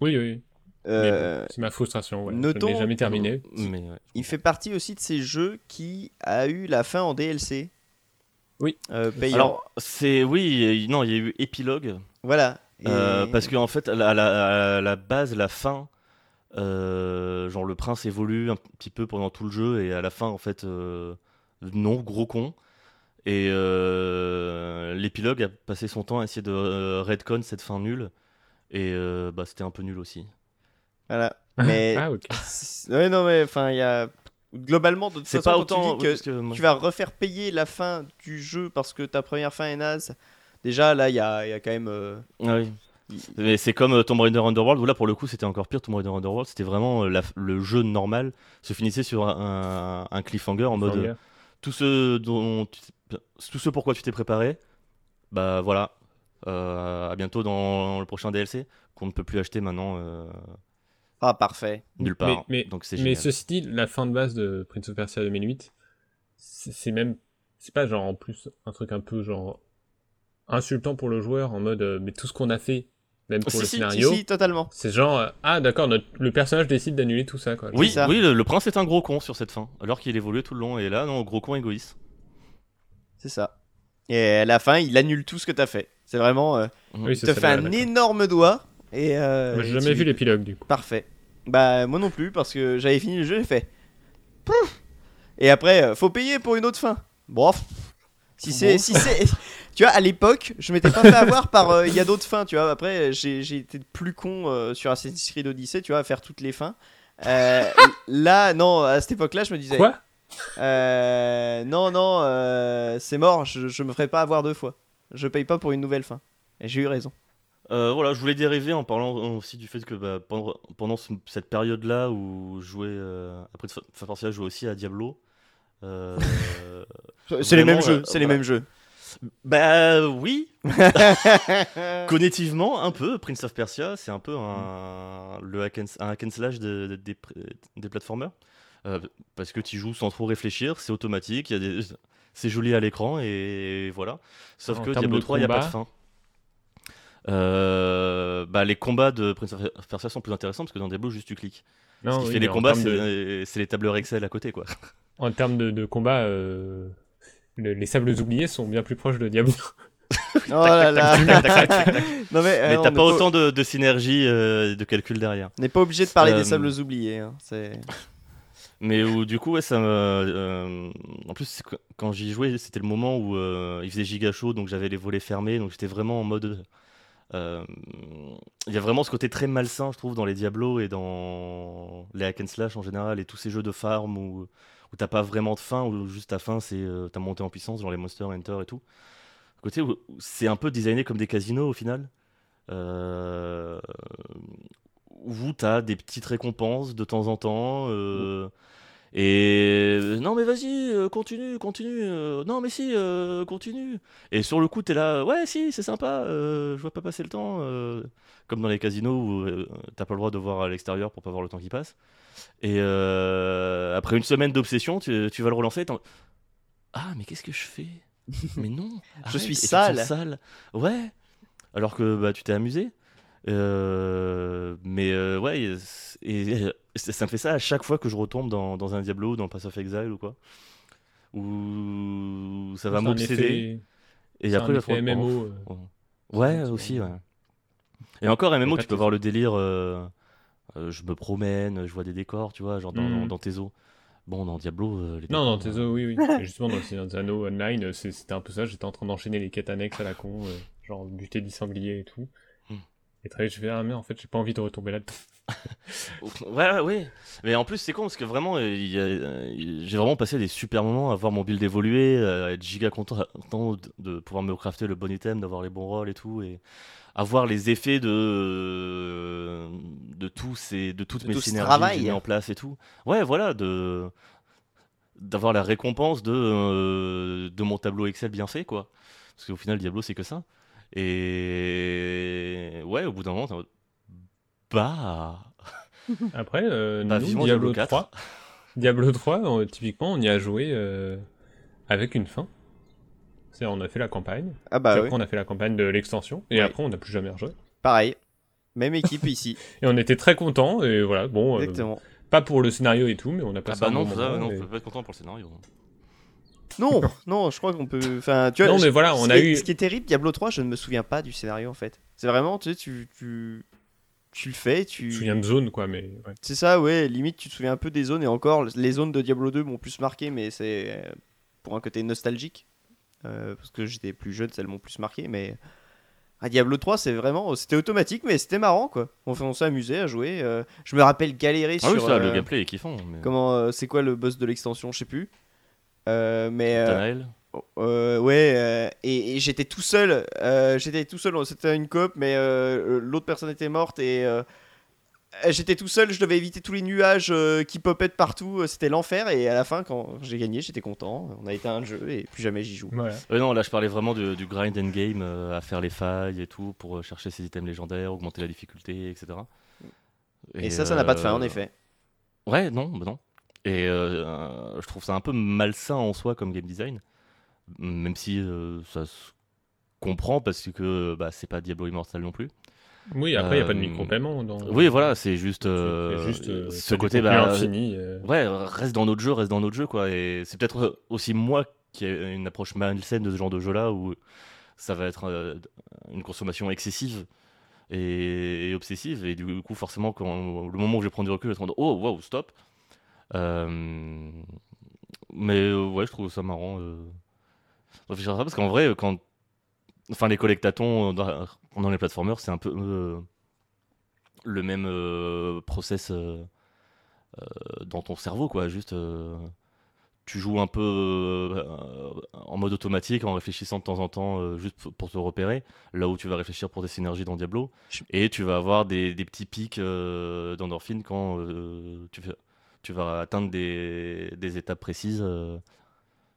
Oui, oui. Euh, bon, c'est ma frustration. Ouais. notons- Je jamais terminé. Mais ouais. il fait partie aussi de ces jeux qui a eu la fin en DLC. Oui. Euh, payant. Alors c'est oui, il y a- non, il y a eu épilogue. voilà. Et- Euh, parce qu'en fait, à la, à la- à la base, la fin, euh, genre le prince évolue un petit peu pendant tout le jeu et à la fin, en fait, euh, non, gros con. Et euh, l'épilogue a passé son temps à essayer de euh, redcon cette fin nulle. Et euh, bah, c'était un peu nul aussi. Voilà. Mais ah, ok. ouais, non, mais enfin, il y a globalement de toute C'est façon, pas tu autant. dis que tu vas refaire payer la fin du jeu parce que ta première fin est naze. Déjà, là, il y a, il y a quand même. euh, Ah oui. Mais c'est comme euh, Tomb Raider Underworld, où là pour le coup c'était encore pire. Tomb Raider Underworld, c'était vraiment euh, la- le jeu normal se finissait sur un, un cliffhanger en mode. Cliffhanger. tout ce dont tu- tout ce pourquoi tu t'es préparé, bah voilà. Euh, à bientôt dans le prochain DLC qu'on ne peut plus acheter maintenant euh, Ah, parfait. nulle Mais- part. mais- Donc c'est Mais génial. ceci dit, la fin de base de Prince of Persia 2008, c'est c'est même. C'est pas genre en plus un truc un peu genre. insultant pour le joueur en mode. euh, mais tout ce qu'on a fait, même pour Si, le si, scénario, Si, si, totalement. c'est genre. euh, ah d'accord, notre- le personnage décide d'annuler tout ça quoi. Oui, ça. oui, le, le prince est un gros con sur cette fin, alors qu'il évoluait tout le long. Et là, non, gros con égoïste. C'est ça. Et à la fin, il annule tout ce que t'as fait. C'est vraiment. euh, Oui, il te fait un d'accord. énorme doigt. Et. euh, Moi, J'ai et jamais tu- vu l'épilogue du coup. Parfait. Bah, moi non plus, parce que j'avais fini le jeu, j'ai fait. Pouf Et après, euh, faut payer pour une autre fin. Bon. Si c'est. Si c'est... Tu vois, à l'époque, je m'étais pas fait avoir par. euh, Il y a d'autres fins, tu vois. Après, j'ai, j'ai été plus con euh, sur Assassin's Creed Odyssey, tu vois, à faire toutes les fins. Euh, là, non, à cette époque-là, je me disais. Quoi? Euh, Non, non, euh, c'est mort, je, je me ferai pas avoir deux fois. Je paye pas pour une nouvelle fin. Et j'ai eu raison. Euh, voilà, je voulais dériver en parlant aussi du fait que bah, pendant, pendant ce- cette période-là où je jouais, euh, après Final Fantasy, je jouais aussi à Diablo. euh, C'est les mêmes jeux, euh, c'est les mêmes jeux. bah oui, Cognitivement, un peu. Prince of Persia, c'est un peu un, le hack and, un hack and slash de- de- des, des platformers. Euh, parce que tu joues sans trop réfléchir, c'est automatique, il y a des, c'est joli à l'écran et voilà. Sauf En que Diablo de 3, il n'y a pas de fin. Euh, bah, les combats de Prince of Persia sont plus intéressants parce que dans Diablo, juste tu cliques. Non, Ce qui oui, fait les combats, c'est de- c'est les tableurs Excel à côté. quoi. En termes de, de combat, euh, le- les sables oubliés sont bien plus proches de Diablo. Oh là là. Non mais, euh, Mais t'as pas autant de, de synergie euh, et de calcul derrière. On n'est pas obligé de parler Euh, des sables oubliés. hein, C'est. Mais où, du coup, ouais, ça me. euh, en plus, quand j'y jouais, c'était le moment où euh, il faisait giga chaud, donc j'avais les volets fermés, donc j'étais vraiment en mode. Euh, Il y a vraiment ce côté très malsain, je trouve, dans les Diablo et dans les hack and slash en général, et tous ces jeux de farm où, où t'as pas vraiment de fin, où juste ta fin, c'est euh, ta montée en puissance, genre les Monster Hunter et tout. Côté où, c'est un peu designé comme des casinos au final. Euh, où tu as des petites récompenses de temps en temps. euh, et euh, non, mais vas-y, euh, continue, continue. euh, non, mais si, continue. Et sur le coup, tu es là, ouais, si, c'est sympa, je vois pas passer le temps. comme dans les casinos où t'as pas le droit de voir à l'extérieur pour pas voir le temps qui passe. Et après une semaine d'obsession, tu, tu vas le relancer. Ah, mais qu'est-ce que je fais? Mais non, arrête, suis sale. sale. Ouais, alors que bah, tu t'es amusé. Euh, mais euh, ouais, et, et- ça ça me fait ça à chaque fois que je retombe dans, dans un Diablo ou dans Pass of Exile ou quoi. Où ça va un m'obséder. Et après, un la effet MMO. euh. Ouais, aussi, ouais. Et encore, MMO, pas tu peux voir le délire. euh, euh, je me promène, je vois des décors, tu vois, genre dans, dans tes eaux. Bon, dans Diablo, euh, les Non, dans tes euh, os, oui, oui. Justement, dans Seigneur des Anneaux Online, c'était un peu ça. J'étais en train d'enchaîner les quêtes annexes à la con, euh, genre buter 10 sangliers et tout. Hmm. Et très vite, je fais, ah, mais en fait, j'ai pas envie de retomber là-dedans. Ouais, ouais. Mais en plus, c'est con parce que vraiment, euh, euh, j'ai vraiment passé des super moments à voir mon build évoluer, à être giga content de, pouvoir me crafter le bon item, d'avoir les bons rolls et tout, et avoir les effets de de tous ces de toutes De mes tout synergies mis en place et tout. Ouais, voilà, de d'avoir la récompense de euh, de mon tableau Excel bien fait, quoi. Parce qu'au final, Diablo, c'est que ça. Et ouais, au bout d'un moment, bah. Après, euh, Bah, nous, Diablo Diablo 4. 3, Diablo 3, on- typiquement, on y a joué euh, avec une fin. C'est on a fait la campagne, Ah bah oui, après on a fait la campagne de l'extension, et Ouais. après on n'a plus jamais rejoué. pareil. Même équipe ici, Et on était très contents, et voilà, bon, euh, exactement. pas pour le scénario et tout, mais on a Ah passé bah un non, bon ça, moment, non, on peut pas être content pour le scénario. Non, non, je crois qu'on peut. Enfin, tu vois. Non, mais voilà, on ce a qui est- eu- Ce qui est terrible, Diablo 3, je ne me souviens pas du scénario en fait. C'est vraiment, tu sais, tu, tu, tu le fais, Je tu. me souviens de zone, quoi, mais ouais. C'est ça, ouais. Limite, tu te souviens un peu des zones et encore, les zones de Diablo 2 m'ont plus marqué, mais c'est euh, pour un côté nostalgique. Euh, parce que j'étais plus jeune, celles m'ont plus marqué, mais. À Diablo 3, c'est vraiment. C'était automatique, mais c'était marrant, quoi. On, s'est amusé à jouer. euh, Je me rappelle galérer Ah oui, sur. ça, euh, le gameplay est kiffant. Mais... Comment. euh, c'est quoi le boss de l'extension Je sais plus. Euh, mais. Euh, ouais, euh, et, et j'étais tout seul. euh, j'étais tout seul. C'était une coop, mais euh, l'autre personne était morte et euh, j'étais tout seul. Je devais éviter tous les nuages euh, qui popaient de partout. C'était l'enfer. Et à la fin, quand j'ai gagné, j'étais content. On a éteint le jeu et plus jamais j'y joue. Voilà. Euh, non, là je parlais vraiment du, du grind and game, euh, à faire les failles et tout, pour chercher ces items légendaires, augmenter la difficulté, etc. Et, ça, ça n'a pas de fin, en effet. Ouais, non, bah non. Et euh, euh, je trouve ça un peu malsain en soi comme game design, même si euh, ça se comprend parce que bah, c'est pas Diablo Immortal non plus. Oui, après, il n'y a pas de Euh, micro-paiement. Dans... Oui, voilà, c'est juste, euh, juste euh, ce côté bah, infini. euh. Ouais, reste dans notre jeu, reste dans notre jeu, quoi. Et c'est peut-être aussi moi qui ai une approche malsaine de ce genre de jeu-là où ça va être euh, une consommation excessive et, et obsessive. Et du coup, forcément, quand le moment où je vais prendre du recul, je vais mode, oh, wow, stop. Euh, mais euh, ouais, je trouve ça marrant. Euh... réfléchir à ça, parce qu'en vrai, quand. Enfin, les collectatons dans, dans les plateformers, c'est un peu euh, le même euh, process. euh, euh, dans ton cerveau, quoi. Juste, euh, tu joues un peu euh, en mode automatique, en réfléchissant de temps en temps, euh, juste pour- te repérer, là où tu vas réfléchir pour tes synergies dans Diablo. Et tu vas avoir des, des petits pics euh, d'endorphine quand euh, tu, vas atteindre des, des étapes précises. euh.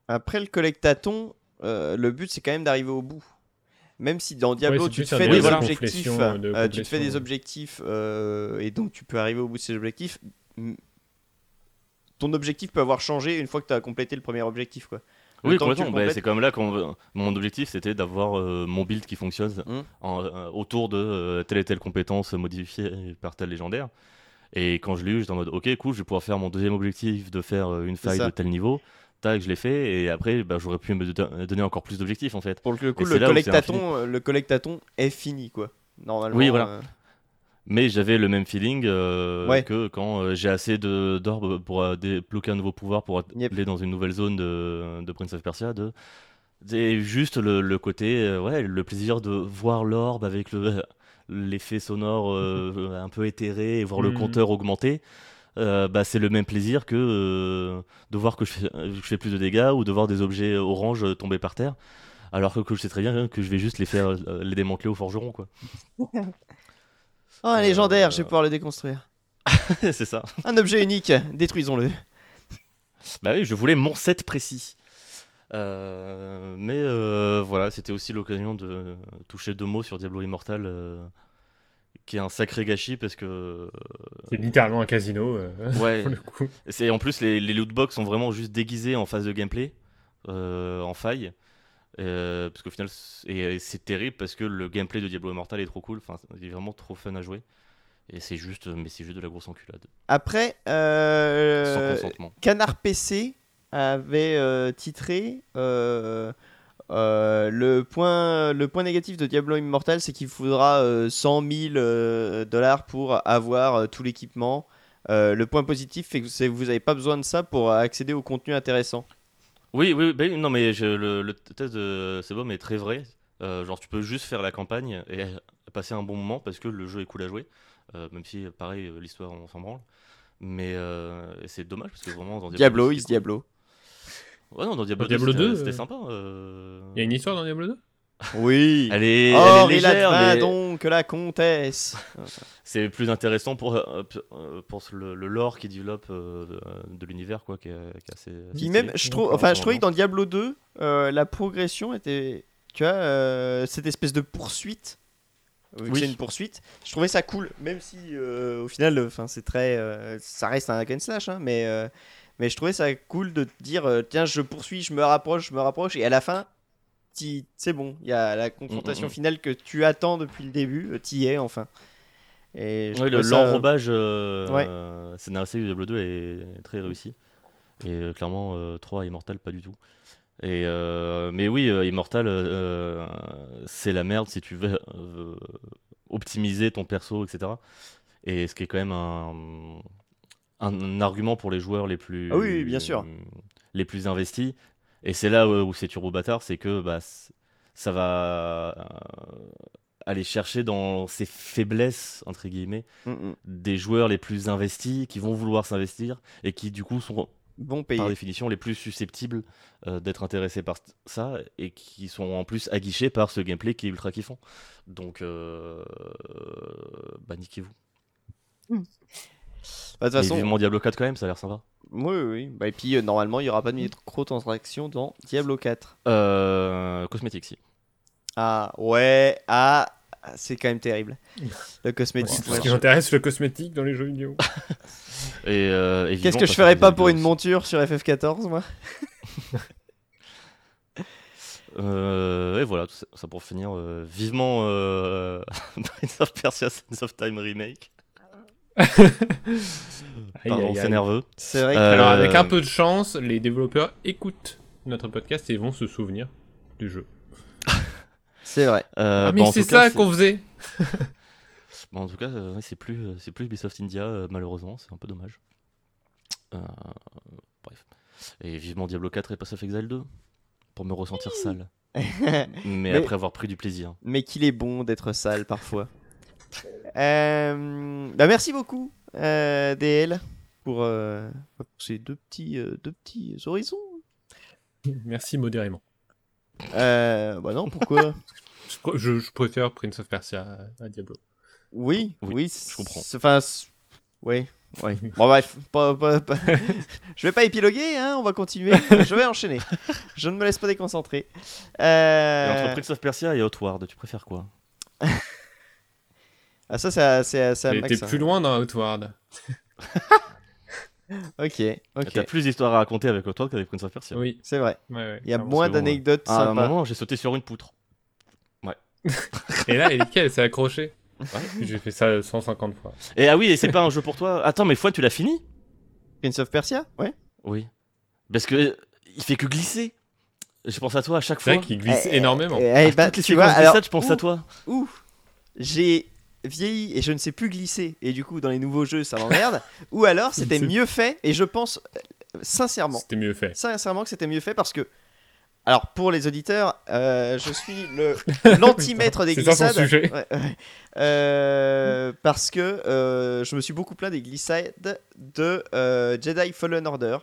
Après le collectaton, euh, le but c'est quand même d'arriver au bout. Même si dans Diablo tu te fais des objectifs, de euh, tu te fais des complétion. objectifs euh, et donc tu peux arriver au bout de ces objectifs. Ton objectif peut avoir changé une fois que tu as complété le premier objectif. Quoi. Le Oui, que complètement. Bah, c'est comme là quand mon objectif c'était d'avoir euh, mon build qui fonctionne Mm. en- euh, autour de euh, telle et telle compétence modifiée par tel légendaire. Et quand je l'ai eu, j'étais en mode ok, cool, je vais pouvoir faire mon deuxième objectif de faire euh, une faille de tel niveau. Tac, je l'ai fait et après bah, j'aurais pu me do- donner encore plus d'objectifs en fait. Pour le coup, Et le collectaton, euh, le collectaton est fini. quoi. Normalement. Oui, voilà. euh, Mais j'avais le même feeling euh, Ouais. que quand j'ai assez d'orbes pour débloquer un nouveau pouvoir pour Yep. aller dans une nouvelle zone de, de Prince of Persia. De... C'est juste le, le côté, ouais, le plaisir de voir l'orbe avec le l'effet sonore euh, un peu éthéré et voir le Mhm. compteur augmenter. Euh, bah, c'est le même plaisir que euh, de voir que je fais, je fais plus de dégâts ou de voir des objets oranges tomber par terre. Alors que, que je sais très bien que je vais juste les faire euh, les démanteler au forgeron quoi. Oh, un légendaire, Euh, je vais pouvoir le déconstruire. c'est ça. Un objet unique, détruisons-le. Bah oui, je voulais mon set précis. Euh, mais euh, voilà, c'était aussi l'occasion de toucher deux mots sur Diablo Immortal, euh, qui est un sacré gâchis parce que C'est littéralement un casino. euh, ouais, pour le coup. c'est en plus les, les loot box sont vraiment juste déguisés en phase de gameplay, euh, en faille. Euh, parce qu'au final, c'est- et c'est terrible parce que le gameplay de Diablo Immortal est trop cool. Enfin, il est vraiment trop fun à jouer. Et c'est juste, mais c'est juste de la grosse enculade, Après, sans euh, consentement. Canard PC avait euh, titré euh, Euh, le, point, le point négatif de Diablo Immortal, c'est qu'il faudra euh, 100 000 euh, dollars pour avoir euh, tout l'équipement. Euh, le point positif, c'est que vous n'avez pas besoin de ça pour accéder au contenu intéressant. Oui, oui, bah non, mais je- le, le test de Sebum est très vrai. Euh, genre, tu peux juste faire la campagne et passer un bon moment parce que le jeu est cool à jouer. Euh, même si, pareil, euh, l'histoire, on s'en branle. Mais euh, c'est dommage parce que vraiment, dans Diablo, c'était is. Diablo. Ouais, non, dans Diablo, Dans Diablo 2, c'était- 2, c'était euh, sympa. euh. Il y a une histoire dans Diablo 2 Oui. Elle est, Or, elle est il a légère, mais donc la comtesse. c'est plus intéressant pour, euh, euh, pour le, le lore qui développe euh, de, de l'univers, quoi, qui est, qui est assez. stylé. même, je trouve, enfin, en je trouvais que dans Diablo 2, euh, la progression était, tu vois, euh, cette espèce de poursuite. que Oui. C'est une poursuite. Je trouvais ça cool, même si euh, au final, enfin, c'est très, euh, ça reste un hack and slash, hein, mais euh, mais je trouvais ça cool de te dire, euh, tiens, je poursuis, je me rapproche, je me rapproche, et à la fin, c'est bon, il y a la confrontation Mm, mm, mm. finale que tu attends depuis le début, euh, t'y es enfin. Et Ouais, le- l'enrobage euh, Ouais. euh, scénaristique de Diablo 2 est très réussi. Et euh, clairement, euh, 3 Immortal, pas du tout. Et, mais oui, Immortal, c'est la merde si tu veux optimiser ton perso, etc. Et ce qui est quand même un, un, un argument pour les joueurs les plus, Ah oui, oui, bien sûr. les plus investis. Et c'est là où, où c'est turbo bâtard, c'est que bah, ça va euh, aller chercher dans ses faiblesses, entre guillemets, Mm, mm. des joueurs les plus investis qui vont vouloir s'investir et qui du coup sont bon par définition les plus susceptibles euh, d'être intéressés par ça et qui sont en plus aguichés par ce gameplay qui est ultra kiffant. Donc euh, bah niquez-vous. Bah, De toute façon, vivement Diablo 4 quand même, ça a l'air sympa. Oui, oui, oui. Bah, et puis euh, normalement, il n'y aura pas de microtransactions dans Diablo 4. Euh, cosmétique si. Ah, ouais, ah, c'est quand même terrible. Le cosmétique. Moi, ce qui m'intéresse, le cosmétique dans les jeux vidéo. Et, euh, et Qu'est-ce que je ferais pas pour une monture sur FF14, moi? Euh, et voilà, tout ça, ça pour finir. euh, vivement euh, Prince of Persia Sands of Time Remake. Pardon, c'est nerveux. C'est vrai que... Euh, Alors, avec un peu de chance, les développeurs écoutent notre podcast et vont se souvenir du jeu. C'est vrai. Euh, ah, mais bah, c'est ça qu'on faisait Bon, en tout cas, euh, c'est plus, c'est plus Ubisoft India, euh, malheureusement, c'est un peu dommage. Euh, bref. Et vivement Diablo 4 et Pass of Exile 2, pour me ressentir sale. Mais, Mais- après avoir pris du plaisir. Mais qu'il est bon d'être sale parfois. Euh, Bah, merci beaucoup, euh, DL, pour, euh, pour ces deux petits, euh, deux petits horizons. Merci modérément. Euh, bah non, pourquoi? Je, pr- je- je préfère Prince of Persia à, à Diablo. Oui, Oui, oui, je comprends. Enfin, oui, oui. Bon bref, pas, pas- pas- je vais pas épiloguer, hein, on va continuer. je vais enchaîner. Je ne me laisse pas déconcentrer. Et Euh, entre Prince of Persia et Outward, tu préfères quoi? Ah ça, c'est c'est c'est Max. été hein. plus loin dans Outward. Ok, ok, T'as plus d'histoires à raconter avec Outward qu'avec Prince of Persia. Oui. c'est vrai. Ouais, ouais, Il y a moins c'est bon, d'anecdotes À un moment, j'ai sauté sur une poutre. Et là, et elle s'est accrochée. Ouais. J'ai fait ça 150 fois. Et ah oui, et c'est pas un jeu pour toi? Attends, mais Fouane, tu l'as fini? Prince of Persia, ouais. Oui. Parce que il fait que glisser. Je pense à toi à chaque C'est fois. vrai qu'il glisse Eh, énormément. eh, eh, bah, tu vois, alors, glissades, je pense ouh, à toi. ouh, j'ai vieilli et je ne sais plus glisser et du coup dans les nouveaux jeux ça m'emmerde. Ou alors c'était mieux fait et je pense euh, sincèrement C'était mieux fait. sincèrement que c'était mieux fait parce que alors pour les auditeurs euh, je suis le l'antimètre des C'est ça son glissades sujet. Ouais, ouais. Euh, parce que euh, je me suis beaucoup plaint des glissades de euh, Jedi Fallen Order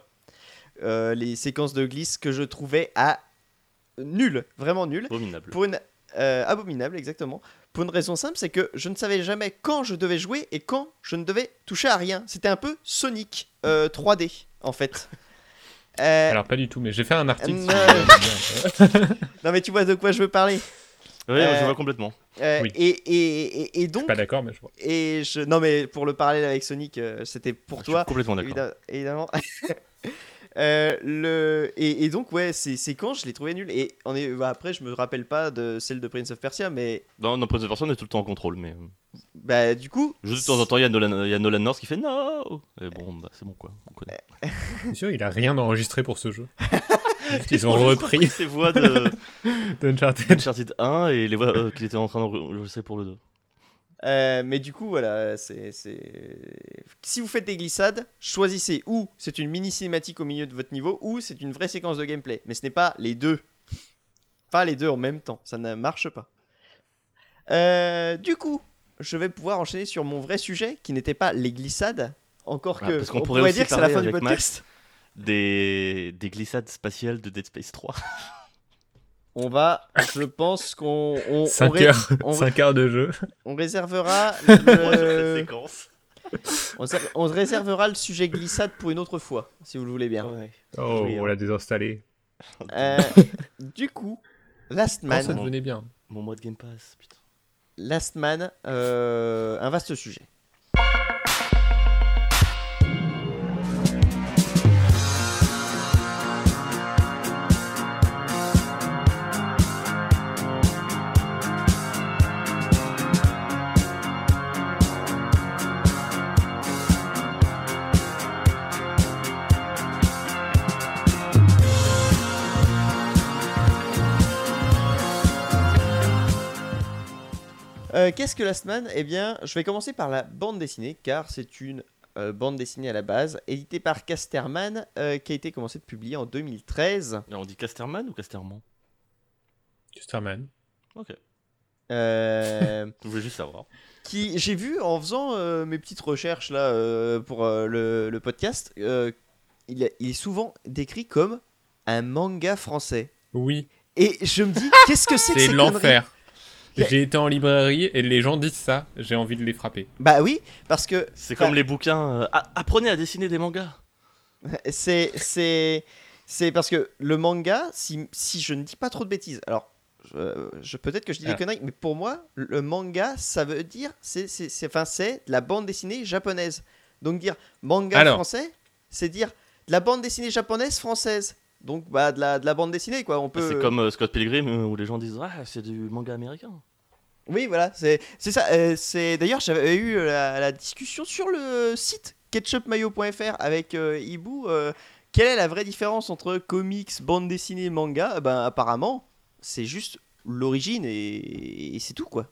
Euh, les séquences de glisse que je trouvais à nul vraiment nul Abominable. pour une euh, abominable exactement pour une raison simple c'est que je ne savais jamais quand je devais jouer et quand je ne devais toucher à rien c'était un peu Sonic euh, 3D en fait Euh, Alors, pas du tout, mais j'ai fait un article. non. sur- non mais tu vois de quoi je veux parler Oui, Euh, je vois complètement. Euh, Oui. et, et, et, et Je donc suis pas d'accord, mais je vois. et je non mais pour le parallèle avec Sonic euh, c'était pour Je toi suis complètement d'accord. Évidemment. Euh, le... et, et donc, ouais, ces séquences, je les trouvais nulles. Et on est... bah, après, je me rappelle pas de celle de Prince of Persia, mais Dans, dans Prince of Persia, on est tout le temps en contrôle, mais euh, bah, du coup. juste de temps en temps, il y a Nolan, il y a Nolan North qui fait non. Et bon, bah, c'est bon quoi. On connaît. C'est sûr, il a rien enregistré pour ce jeu. Ils ont repris ces voix de d'Uncharted. Uncharted 1 et les voix euh, qu'il était en train d'enregistrer pour le 2. Euh, mais du coup, voilà, c'est, Si vous faites des glissades, choisissez ou c'est une mini cinématique au milieu de votre niveau, ou c'est une vraie séquence de gameplay. Mais ce n'est pas les deux. Pas les deux en même temps, ça ne marche pas. Euh, du coup, je vais pouvoir enchaîner sur mon vrai sujet, qui n'était pas les glissades. Encore Ah, que, parce qu'on on pourrait dire que c'est la fin du podcast. Des... des glissades spatiales de Dead Space 3. On va, je pense qu'on on, on 5 ré- heures, on- 5 heures de jeu. on réservera le... on, réservera le sujet glissade pour une autre fois, si vous le voulez bien. Ouais. Oh, Oui, on l'a désinstallé. Euh, du coup, Last Quand ça Man, devenait bien. Mon mode Game Pass, putain. Last Man, euh, un vaste sujet. Euh, Qu'est-ce que Last Man Eh bien, je vais commencer par la bande dessinée, car c'est une euh, bande dessinée à la base, éditée par Casterman, euh, qui a été commencée de publier en 2013. Alors, on dit Casterman ou Casterman? Custerman. Ok. Euh, Je voulais juste savoir. qui j'ai vu en faisant euh, mes petites recherches là euh, pour euh, le, le podcast, euh, il, est- il est souvent décrit comme un manga français. Oui, Et je me dis, qu'est-ce que c'est que c'est ces l'enfer. J'ai été en librairie et les gens disent ça. J'ai envie de les frapper. Bah oui, parce que C'est comme les bouquins. euh, a- apprenez à dessiner des mangas. c'est c'est c'est parce que le manga, si, si je ne dis pas trop de bêtises, alors je, je- peut-être que je dis des Ah. conneries, mais pour moi, le manga, ça veut dire c'est c'est c'est enfin c'est de la bande dessinée japonaise. Donc dire manga Alors. français, c'est dire de la bande dessinée japonaise française. Donc bah de la, de la bande dessinée quoi. On peut. C'est comme euh, Scott Pilgrim euh, où les gens disent Ah, c'est du manga américain. Oui, voilà, c'est c'est ça. euh, c'est d'ailleurs j'avais eu la, la discussion sur le site ketchupmayo.fr avec euh, Ibu. euh, quelle est la vraie différence entre comics, bande dessinée, manga? Eh Ben apparemment, c'est juste l'origine et, et c'est tout quoi.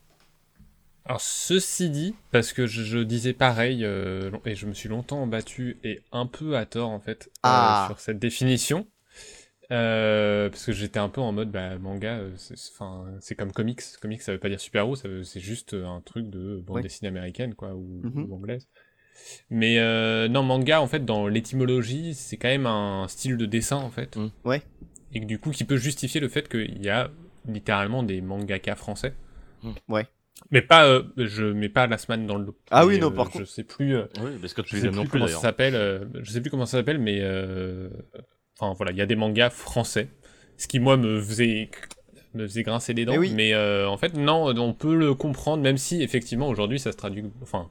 Alors, ceci dit, parce que je, je disais pareil, euh, long- et je me suis longtemps battu, et un peu à tort en fait, euh, Ah. sur cette définition. Euh, parce que j'étais un peu en mode bah, manga, euh, c'est comme comics. Comics, ça veut pas dire super-héros, c'est juste un truc de bande Ouais. dessinée américaine, quoi, ou, ou anglaise. Mais euh, non, manga, en fait, dans l'étymologie, c'est quand même un style de dessin, en fait. Mm. Ouais. Et que, du coup, qui peut justifier le fait qu'il y a littéralement des mangaka français. Mm. Ouais. Mais pas, euh, je mets pas la semaine dans le lot. Ah oui, non, euh, par Je contre- sais plus. euh, Oui, mais Scott je sais plus non plus comment ça s'appelle. euh, je sais plus comment ça s'appelle, mais euh, enfin voilà, il y a des mangas français, ce qui moi me faisait me faisait grincer les dents. Mais oui. Mais euh, en fait, non, on peut le comprendre, même si effectivement aujourd'hui ça se traduit, enfin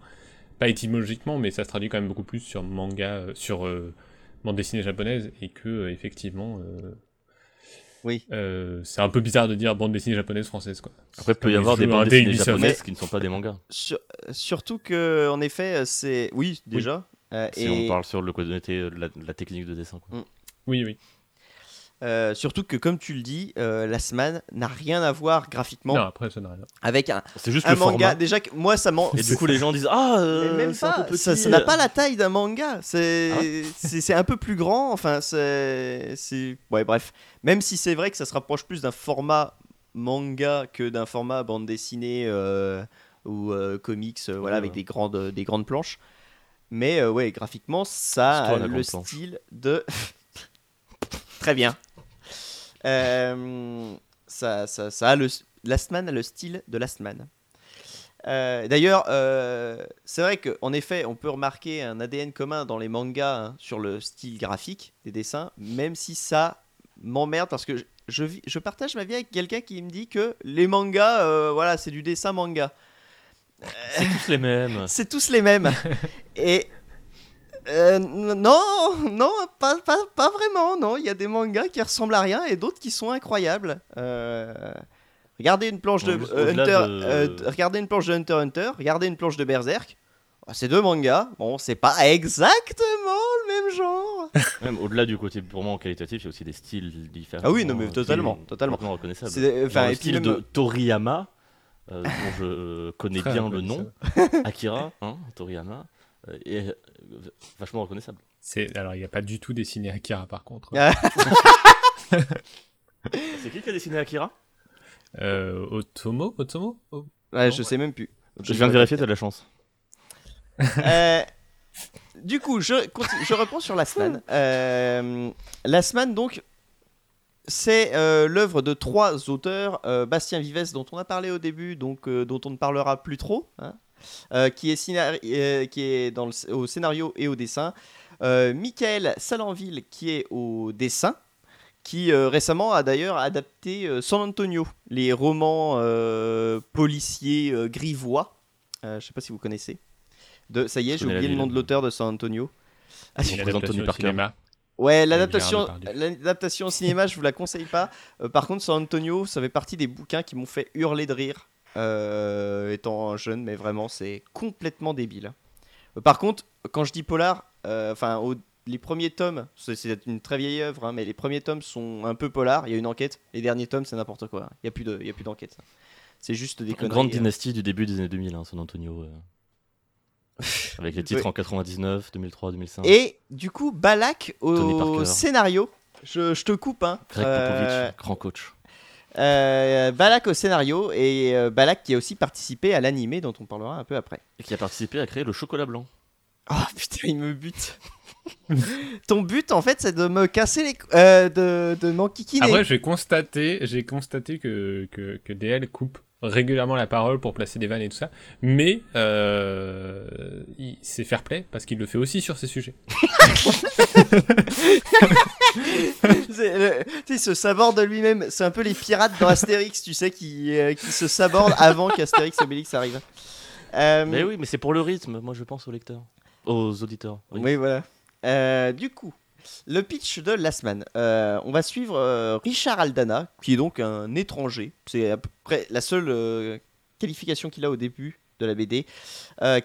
pas étymologiquement, mais ça se traduit quand même beaucoup plus sur manga, euh, sur euh, bande dessinée japonaise, et que euh, effectivement. euh, Oui. euh, c'est un peu bizarre de dire bande dessinée japonaise française quoi. Après, il peut y avoir des bandes dessinées japonaises qui ne sont pas des mangas. Sur- surtout que en effet, c'est oui déjà. euh, Si et on parle sur le côté de la, de la technique de dessin. quoi. Oui, oui. euh, surtout que comme tu le dis, euh, la semaine n'a rien à voir graphiquement Non, après ça n'a rien. avec un, C'est juste un le manga. format. Déjà que moi ça m'en Et du coup, les gens disent Ah, euh, même pas, ça petit, ça n'a pas la taille d'un manga. C'est Ah un peu plus grand. Enfin, c'est. c'est- Ouais, bref. Même si c'est vrai que ça se rapproche plus d'un format manga que d'un format bande dessinée euh, ou euh, comics, euh, voilà, Ouais, avec ouais. des grandes, des grandes planches. Mais euh, ouais, graphiquement, ça a le planche. style de. Très bien. Euh, ça, ça, ça a le. Last Man a le style de Last Man. Euh, D'ailleurs, euh, c'est vrai qu'en effet, on peut remarquer un ADN commun dans les mangas hein, sur le style graphique des dessins, même si ça m'emmerde parce que je, je partage ma vie avec quelqu'un qui me dit que les mangas, euh, voilà, c'est du dessin manga. C'est tous les mêmes. C'est tous les mêmes. Et euh, non, non, pas, pas, pas vraiment. Non, il y a des mangas qui ressemblent à rien et d'autres qui sont incroyables. Euh, regardez une planche de euh, Hunter, de- euh, regardez une planche de Hunter x Hunter, regardez une planche de Berserk. Ah, Ces deux mangas, bon, c'est pas exactement le même genre. Même au-delà du côté purement qualitatif, il y a aussi des styles différents. Ah oui, non, mais euh, totalement, totalement. complètement reconnaissables. C'est- enfin, Genre et le style même- de Toriyama, euh, dont je euh, connais Très bien le reconnaissable. nom, Akira, hein, Toriyama, euh, euh, vachement reconnaissable. C'est alors il n'y a pas du tout dessiné Akira par contre. Ah. C'est qui qui a dessiné Akira? Euh, Otomo, Otomo? Oh. Ouais, je sais même plus. Je viens de vérifier, t'as de la chance. Euh, du coup, je, continue- je reprends sur Last Man. Euh, Last Man, donc, c'est euh, l'œuvre de trois auteurs. euh, Bastien Vives, dont on a parlé au début, donc euh, dont on ne parlera plus trop, hein, euh, qui est, euh, qui est dans le- au scénario et au dessin. Euh, Michael Salanville, qui est au dessin. Qui euh, récemment a d'ailleurs adapté euh, San Antonio, les romans euh, policiers euh, grivois. Euh, je sais pas si vous connaissez. De, ça y est, j'ai oublié le nom de l'auteur de San Antonio. Ah, adaptation Anthony au Parker. cinéma. Ouais, l'adaptation, au cinéma, je vous la conseille pas. Euh, par contre, San Antonio, ça fait partie des bouquins qui m'ont fait hurler de rire étant jeune, mais vraiment, c'est complètement débile. Euh, par contre, quand je dis polar, euh, enfin, au- les premiers tomes, c'est, une très vieille œuvre, hein, mais les premiers tomes sont un peu polar. Il y a une enquête. Les derniers tomes, c'est n'importe quoi. Il y a plus de, d'enquête. C'est juste des conneries. Grande hein. dynastie du début des années 2000, hein, San Antonio. euh. Avec les titres Ouais. en 99, 2003, 2005. Et du coup, Balak au scénario. Je, je te coupe, hein. Greg Euh, Popovich, grand coach. Euh, Balak au scénario et euh, Balak qui a aussi participé à l'animé dont on parlera un peu après. Et qui a participé à créer le chocolat blanc. Oh putain, il me bute. Ton but en fait c'est de me casser les euh, de, de m'enquiquiner. Après, j'ai constaté, j'ai constaté que, que, que DL coupe régulièrement la parole pour placer des vannes et tout ça, mais euh, c'est fair play parce qu'il le fait aussi sur ces sujets. Le- il se saborde de lui-même. C'est un peu les pirates dans Astérix, tu sais, qui, euh, qui se sabordent avant qu'Astérix et Obélix arrivent. Euh, Mais oui, mais c'est pour le rythme. Moi, je pense aux lecteurs. Aux auditeurs. oui. Oui, voilà. Euh, du coup, le pitch de Last Man. Euh, on va suivre euh, Richard Aldana, qui est donc un étranger. C'est à peu près la seule euh, qualification qu'il a au début de la BD,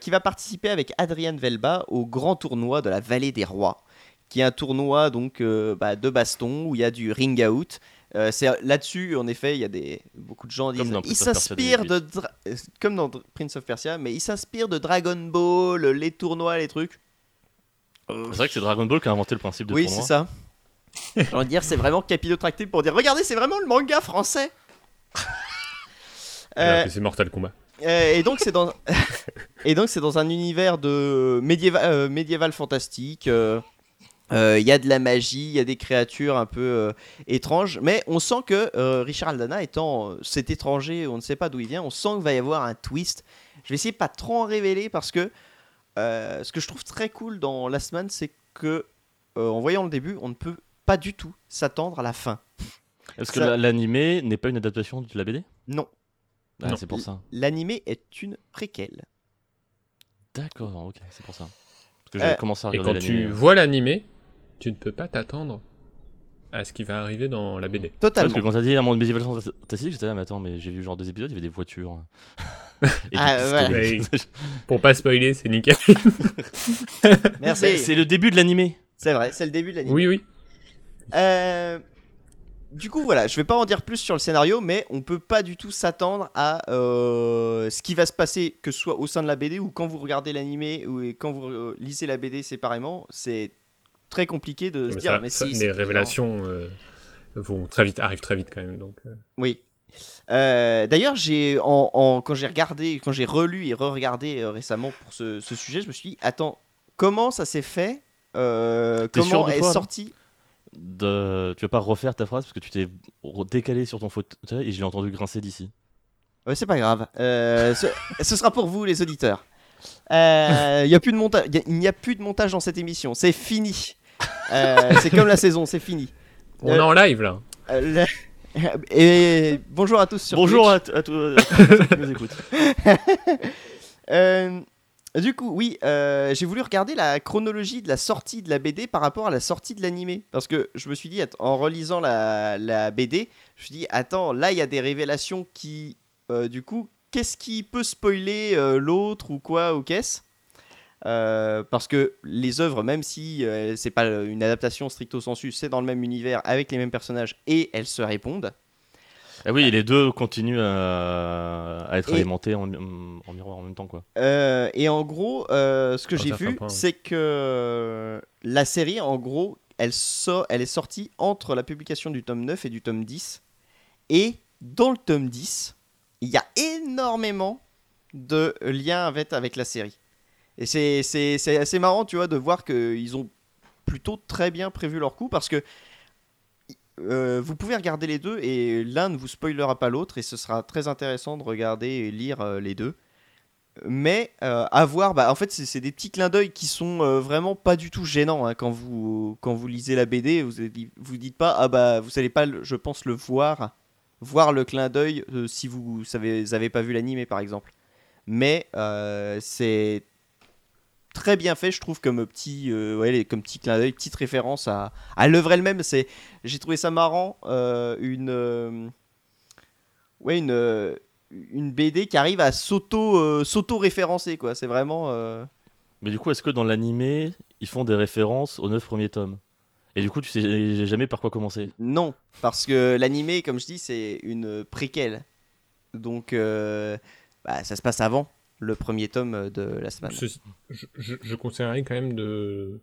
qui va participer avec Adrian Velba au grand tournoi de la Vallée des Rois, qui est un tournoi donc euh, bah, de baston où il y a du ring out. Euh, c'est là-dessus, en effet, il y a des beaucoup de gens disent dans il Prince of Persia s'inspire de dra- euh, comme dans Prince of Persia, mais il s'inspire de Dragon Ball, les tournois, les trucs. C'est vrai que c'est Dragon Ball qui a inventé le principe de Oui, tournoi. c'est ça. J'ai envie de dire, c'est vraiment capillotracté pour dire regardez, c'est vraiment le manga français. Euh, c'est Mortal Kombat. euh, et donc c'est dans et donc c'est dans un univers de médiéval, euh, médiéval fantastique. euh, euh, Il y a de la magie, il y a des créatures un peu euh, étranges, mais on sent que euh, Richard Aldana étant euh, cet étranger, on ne sait pas d'où il vient, on sent qu'il va y avoir un twist. Je vais essayer de pas trop en révéler parce que euh, ce que je trouve très cool dans Last Man, c'est que euh, en voyant le début, on ne peut pas du tout s'attendre à la fin. Est-ce que Ça- l'animé n'est pas une adaptation de la BD Non, Ah, Non. C'est pour ça. l'animé est une préquelle. D'accord, ok, c'est pour ça. Parce que Euh, j'avais commencé à Et quand tu vois l'animé, tu ne peux pas t'attendre à ce qui va arriver dans la BD. Parce Totalement. que quand t'as dit un monde médiéval fantastique, j'étais là, mais attends, mais j'ai vu genre deux épisodes, il y avait des voitures. Et Ah, pistolets. Pour pas spoiler, c'est nickel. Merci. C'est le début de l'animé. C'est vrai, c'est le début de l'anime. oui, oui. Euh, du coup, voilà, je vais pas en dire plus sur le scénario, mais on peut pas du tout s'attendre à euh, ce qui va se passer, que ce soit au sein de la BD ou quand vous regardez l'animé ou et quand vous euh, lisez la BD séparément. C'est très compliqué de se dire, ça- mais ça- si. les révélations euh, vont très vite, arrivent très vite quand même. Donc, euh. Oui. Euh, D'ailleurs, j'ai en, en- quand j'ai regardé, quand j'ai relu et re-regardé euh, récemment pour ce, ce sujet, je me suis dit, attends, comment ça s'est fait Euh, Comment de est là sorti De... Tu vas pas refaire ta phrase parce que tu t'es décalé sur ton fauteuil et je l'ai entendu grincer d'ici. Ouais, c'est pas grave. Euh, ce, ce sera pour vous, les auditeurs. Euh, Il y a plus de montage. Il y a- il n'y a plus de montage dans cette émission. C'est fini. Euh, c'est comme la saison, c'est fini. On Euh, est en live là. Euh, le- Et bonjour à tous sur Bonjour Twitch. à, à tous ceux qui nous écoutent. Euh, du coup, oui, euh, j'ai voulu regarder la chronologie de la sortie de la BD par rapport à la sortie de l'animé. Parce que je me suis dit, en relisant la, la BD, je me suis dit, attends, là, il y a des révélations qui, euh, du coup, qu'est-ce qui peut spoiler euh, l'autre ou quoi ou qu'est-ce? Euh, parce que les œuvres, même si euh, c'est pas une adaptation stricto sensu, c'est dans le même univers avec les mêmes personnages et elles se répondent. Ah oui, les deux continuent à, à être Et- alimentés en, en miroir en même temps, quoi. Euh, et en gros, euh, ce que Ah, j'ai vu, c'est que la série, en gros, elle, sort, elle est sortie entre la publication du tome 9 et du tome 10. Et dans le tome 10, il y a énormément de liens avec, avec la série. Et c'est- assez marrant, tu vois, de voir qu'ils ont plutôt très bien prévu leur coup parce que euh, vous pouvez regarder les deux et l'un ne vous spoilera pas l'autre et ce sera très intéressant de regarder et lire euh, les deux. Mais euh, à voir, bah, en fait, c'est des petits clins d'œil qui sont euh, vraiment pas du tout gênants hein, quand, vous, quand vous lisez la BD. Vous vous dites pas, ah bah, vous allez pas, je pense, le voir, voir le clin d'œil si vous vous avez pas vu l'animé par exemple. Mais c'est très bien fait, je trouve, comme petit, euh, ouais, comme petit clin d'œil, petite référence à, à l'œuvre elle-même. C'est, j'ai trouvé ça marrant, euh, une, euh, ouais, une, une BD qui arrive à s'auto, euh, s'auto-référencer, quoi. C'est vraiment. Mais du coup, est-ce que dans l'animé, ils font des références aux neuf premiers tomes? Et du coup, tu sais jamais par quoi commencer Non, parce que l'animé, comme je dis, c'est une préquelle. Donc, bah, ça se passe avant le premier tome de la semaine. Je, je, je conseillerais quand même de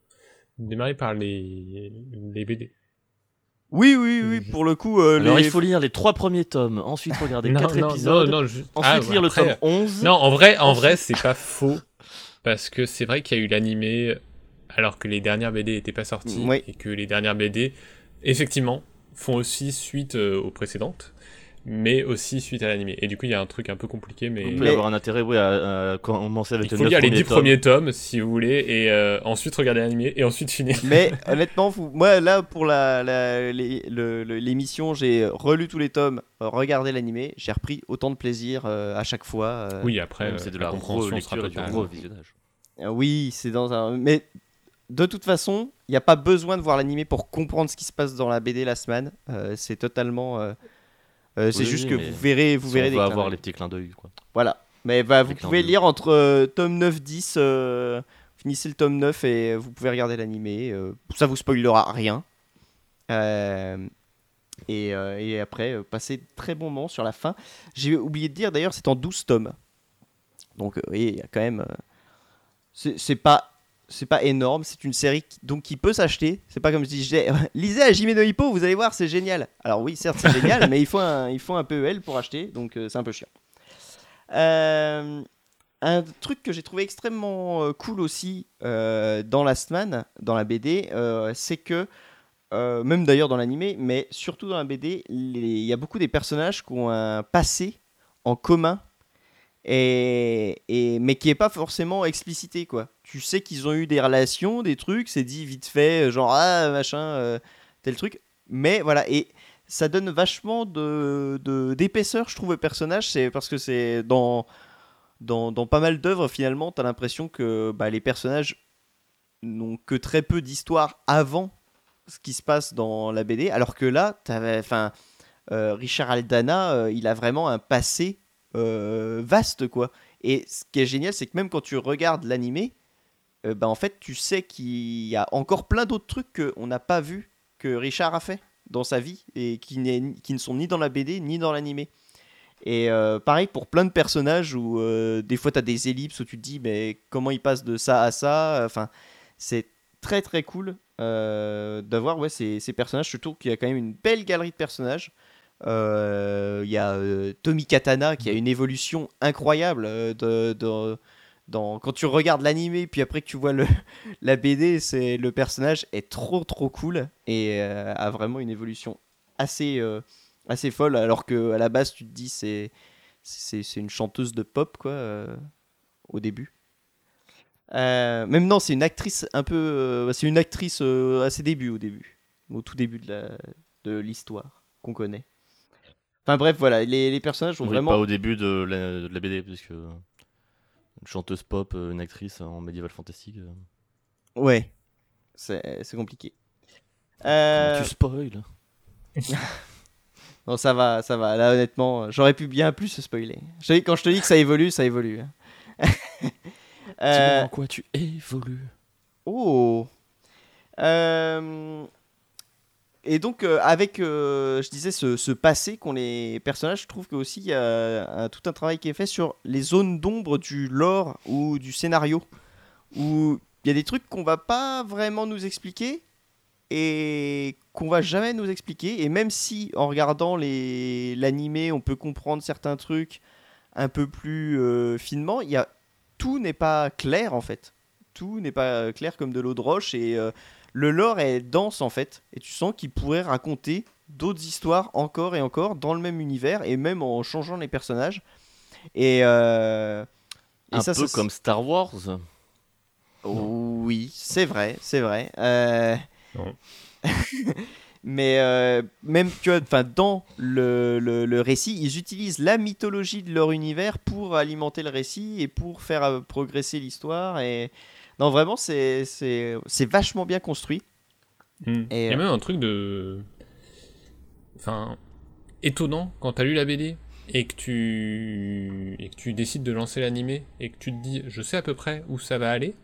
démarrer par les, les BD. Oui, oui, oui, pour le coup. euh, Alors, les- il faut lire les trois premiers tomes, ensuite regarder non, quatre non, épisodes, non, non, je- ensuite Ah, ouais, lire le tome 11. Non, en vrai, en vrai, c'est pas faux. Parce que c'est vrai qu'il y a eu l'animé alors que les dernières BD n'étaient pas sorties Oui. et que les dernières BD, effectivement, font aussi suite euh, aux précédentes, mais aussi suite à l'animé. Et du coup, il y a un truc un peu compliqué, mais Il peut Mais- y avoir un intérêt ouais, à, à commencer avec il faut lire les premiers 10 tomes. premiers tomes si vous voulez, et euh, ensuite regarder l'animé et ensuite finir. Mais honnêtement, vous- moi là pour la, la- les- le- le- l'émission, j'ai relu tous les tomes, regardé l'animé, j'ai repris autant de plaisir euh, à chaque fois. euh. Oui, après, euh, c'est de la la compréhension sera du revisionnage. Euh, Oui, c'est dans un. Mais de toute façon, il n'y a pas besoin de voir l'animé pour comprendre ce qui se passe dans la BD la semaine. Euh, c'est totalement. euh, euh, c'est Oui, juste oui, que vous verrez, vous Si verrez on des clins avoir les petits clins d'œil. Voilà. Mais bah, vous pouvez lire entre euh, tome 9, 10, euh, finissez le tome 9 et vous pouvez regarder l'animé. euh, ça vous spoilera rien. Euh, et, euh, et après, euh, passez de très bons moments sur la fin. J'ai oublié de dire d'ailleurs, c'est en 12 tomes. Donc, euh, voyez, il y a quand même. euh, c'est pas. C'est pas énorme, c'est une série qui, donc qui peut s'acheter. C'est pas comme je disais, lisez à Jimeno Hippo, vous allez voir, c'est génial. Alors oui, certes, c'est génial, mais il faut un, il faut un PEL pour acheter, donc euh, c'est un peu chiant. Euh, un truc que j'ai trouvé extrêmement euh, cool aussi euh, dans la semaine, dans la BD, c'est que, même d'ailleurs dans l'animé, mais surtout dans la BD, il y a beaucoup des personnages qui ont un passé en commun, et, et- mais qui n'est pas forcément explicité. quoi. Tu sais qu'ils ont eu des relations, des trucs, c'est dit vite fait, genre ah machin, euh, tel truc, mais voilà, et ça donne vachement de, de- d'épaisseur, je trouve, au personnage. C'est parce que c'est dans, dans, dans pas mal d'œuvres, finalement, tu as l'impression que bah, les personnages n'ont que très peu d'histoire avant ce qui se passe dans la BD, alors que là, enfin, euh, Richard Aldana, euh, il a vraiment un passé euh, vaste, quoi. Et ce qui est génial, c'est que même quand tu regardes l'animé, euh, bah, en fait, tu sais qu'il y a encore plein d'autres trucs qu'on n'a pas vu que Richard a fait dans sa vie et qui, qui ne sont ni dans la BD ni dans l'animé. Et euh, pareil pour plein de personnages où euh, des fois tu as des ellipses où tu te dis mais comment il passe de ça à ça? Enfin, c'est très très cool d'avoir ouais, ces, ces personnages. Trouve qu'il y a quand même une belle galerie de personnages. Il y a Tommy Katana qui a une évolution incroyable de, de- dans, quand tu regardes l'animé puis après que tu vois le, la BD, c'est le personnage est trop trop cool et euh, a vraiment une évolution assez euh, assez folle alors que à la base tu te dis c'est c'est une chanteuse de pop quoi euh, au début. Même non, c'est une actrice un peu c'est une actrice à ses débuts au début, au tout début de la de l'histoire qu'on connaît. Enfin bref, voilà, les, les personnages ont Oui, vraiment Pas au début de la, de la BD, puisque une chanteuse pop, euh, une actrice en médiéval fantastique. euh, ouais. C'est compliqué. Euh, Tu spoil Non, ça va, ça va. Là, honnêtement, j'aurais pu bien plus se spoiler. Je te dis, quand je te dis que ça évolue, ça évolue. hein. Euh, Dis-moi en quoi tu évolues. Oh Euh, Et donc, euh, avec, euh, je disais, ce, passé qu'ont les personnages, je trouve que aussi il y a un- tout un travail qui est fait sur les zones d'ombre du lore ou du scénario, où il y a des trucs qu'on va pas vraiment nous expliquer et qu'on va jamais nous expliquer. Et même si, en regardant l'animé, on peut comprendre certains trucs un peu plus euh, finement, y a, tout n'est pas clair en fait tout n'est pas clair comme de l'eau de roche et euh, le lore est dense en fait et tu sens qu'il pourrait raconter d'autres histoires encore et encore dans le même univers et même en changeant les personnages. Et, euh, et Un ça, peu ça- comme Star Wars. oui c'est vrai c'est vrai. Euh, mais euh, même tu vois, enfin dans le, le- le récit ils utilisent la mythologie de leur univers pour alimenter le récit et pour faire progresser l'histoire et non vraiment c'est c'est c'est vachement bien construit Hmm. Et, Il y a euh, même un truc de. Enfin. étonnant quand t'as lu la BD et que tu. et que tu décides de lancer l'animé et que tu te dis, je sais à peu près où ça va aller.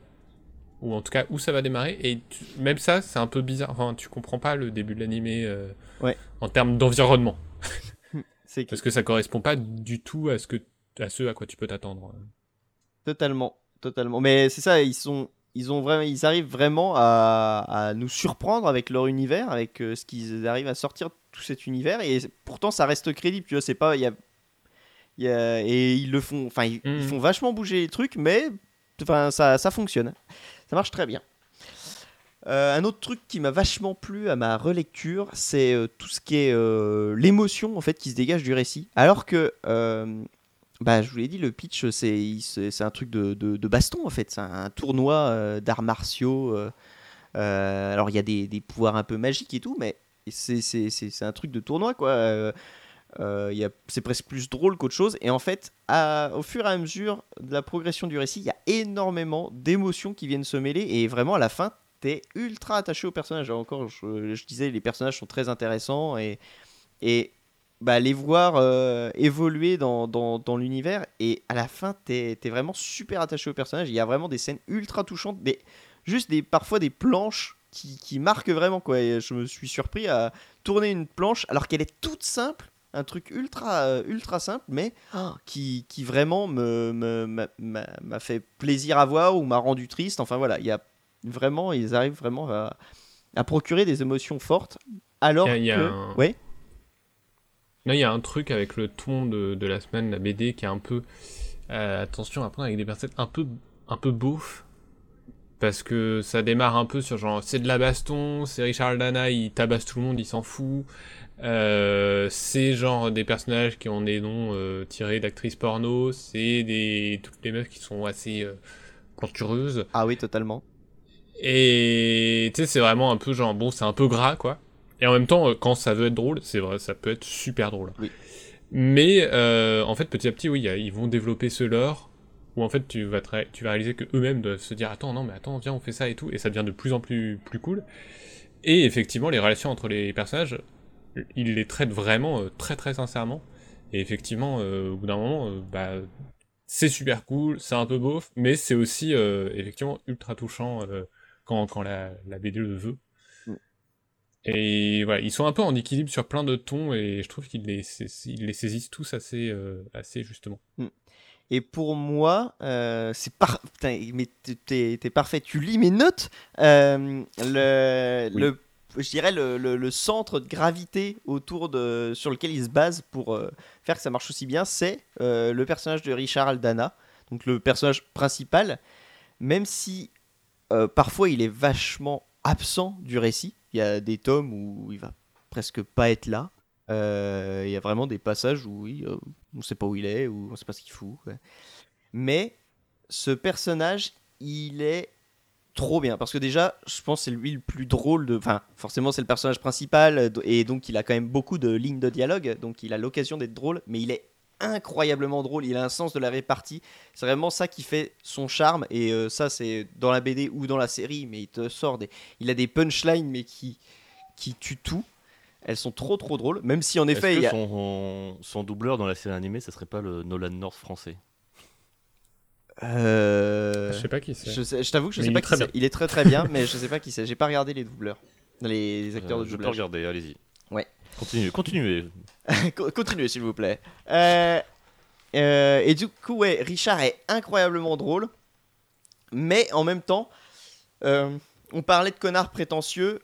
Ou en tout cas où ça va démarrer. Et tu- même ça, c'est un peu bizarre. Enfin, tu comprends pas le début de l'animé euh, Ouais. en termes d'environnement. c'est Parce que ça correspond pas du tout à ce, que, à ce à quoi tu peux t'attendre. Totalement, totalement. Mais c'est ça, ils sont, ils ont vraiment, ils arrivent vraiment à, à nous surprendre avec leur univers, avec euh, ce qu'ils arrivent à sortir de tout cet univers, et pourtant ça reste crédible. Tu vois, c'est pas, il y a, y a- et ils le font, enfin, ils, ils Mhm. font vachement bouger les trucs, mais enfin, ça, ça fonctionne, ça marche très bien. Euh, un autre truc qui m'a vachement plu à ma relecture, c'est euh, tout ce qui est euh, l'émotion en fait qui se dégage du récit. Alors que bah, je vous l'ai dit, le pitch, c'est un truc de, de- baston, en fait. C'est un tournoi euh, d'arts martiaux. euh, euh, alors, il y a des, des pouvoirs un peu magiques et tout, mais c'est un truc de tournoi, quoi. Euh, c'est presque plus drôle qu'autre chose. Et en fait, au fur et à mesure de la progression du récit, il y a énormément d'émotions qui viennent se mêler. Et vraiment, à la fin, t'es ultra attaché au personnage. Encore, je, je disais, les personnages sont très intéressants. Et, et bah, les voir euh, évoluer dans, dans, dans l'univers. Et à la fin t'es es vraiment super attaché au personnage. Il y a vraiment des scènes ultra touchantes des, juste des, parfois des planches qui, qui marquent vraiment quoi. Et je me suis surpris à tourner une planche alors qu'elle est toute simple un truc ultra euh, ultra simple mais ah, qui, qui vraiment me me- m'a- m'a m'a fait plaisir à voir ou m'a rendu triste. Enfin voilà il y a vraiment ils arrivent vraiment à, à procurer des émotions fortes alors Il y a- il y a que un- ouais Là, il y a un truc avec le ton de, de la semaine, la BD, qui est un peu. euh, attention à prendre avec des personnes un peu, un peu beauf. Parce que ça démarre un peu sur genre, c'est de la baston, c'est Richard Dana, il tabasse tout le monde, il s'en fout. Euh, c'est genre des personnages qui ont des noms euh, tirés d'actrices porno, c'est des toutes les meufs qui sont assez plantureuses. ah oui totalement Et tu sais, c'est vraiment un peu genre, bon, c'est un peu gras, quoi. Et en même temps, euh, quand ça veut être drôle, c'est vrai, ça peut être super drôle. Oui. Mais euh, en fait, petit à petit, oui, ils vont développer ce lore où en fait, tu vas, te tu vas réaliser que eux-mêmes doivent se dire, attends, non, mais attends, viens, on fait ça et tout, et ça devient de plus en plus plus cool. Et effectivement, les relations entre les personnages, ils les traitent vraiment euh, très très sincèrement. Et effectivement, euh, au bout d'un moment, euh, bah, c'est super cool, c'est un peu beauf, mais c'est aussi euh, effectivement ultra touchant euh, quand, quand la, la BD le veut. Mm. Et voilà, ils sont un peu en équilibre sur plein de tons et je trouve qu'ils les, sais- ils les saisissent tous assez, euh, assez justement. Et pour moi, euh, c'est par... Putain, mais t'es- parfait. Tu lis mes notes. Euh, le, Oui. le, je dirais le, le- le centre de gravité autour de sur lequel il se base pour euh, faire que ça marche aussi bien, c'est euh, le personnage de Richard Aldana, donc le personnage principal. Même si euh, parfois il est vachement absent du récit, il y a des tomes où il va presque pas être là. Euh, Il y a vraiment des passages où oui, euh, on sait pas où il est ou on sait pas ce qu'il fout. Mais ce personnage, il est trop bien parce que déjà, je pense c'est lui le plus drôle de. Enfin, forcément, c'est le personnage principal et donc il a quand même beaucoup de lignes de dialogue, donc il a l'occasion d'être drôle, mais il est incroyablement drôle. Il a un sens de la répartie. C'est vraiment ça qui fait son charme et euh, ça, c'est dans la BD ou dans la série, mais il te sort des. Il a des punchlines, mais qui qui tuent tout. Elles sont trop trop drôles, même si en effet, que il y a... son, son doubleur dans la série animée, ça serait pas le Nolan North français? Euh, Je sais pas qui c'est. Je, t'avoue que je Mais sais pas qui très c'est. bien. Il est très très bien, mais je sais pas qui c'est. J'ai pas regardé les doubleurs, les, les acteurs Euh, de je peux doublage. regarder, allez-y. Ouais. Continuez, continuez. Co- Continuez s'il vous plaît. Euh, euh, et du coup, ouais, Richard est incroyablement drôle, mais en même temps, euh, on parlait de connard prétentieux.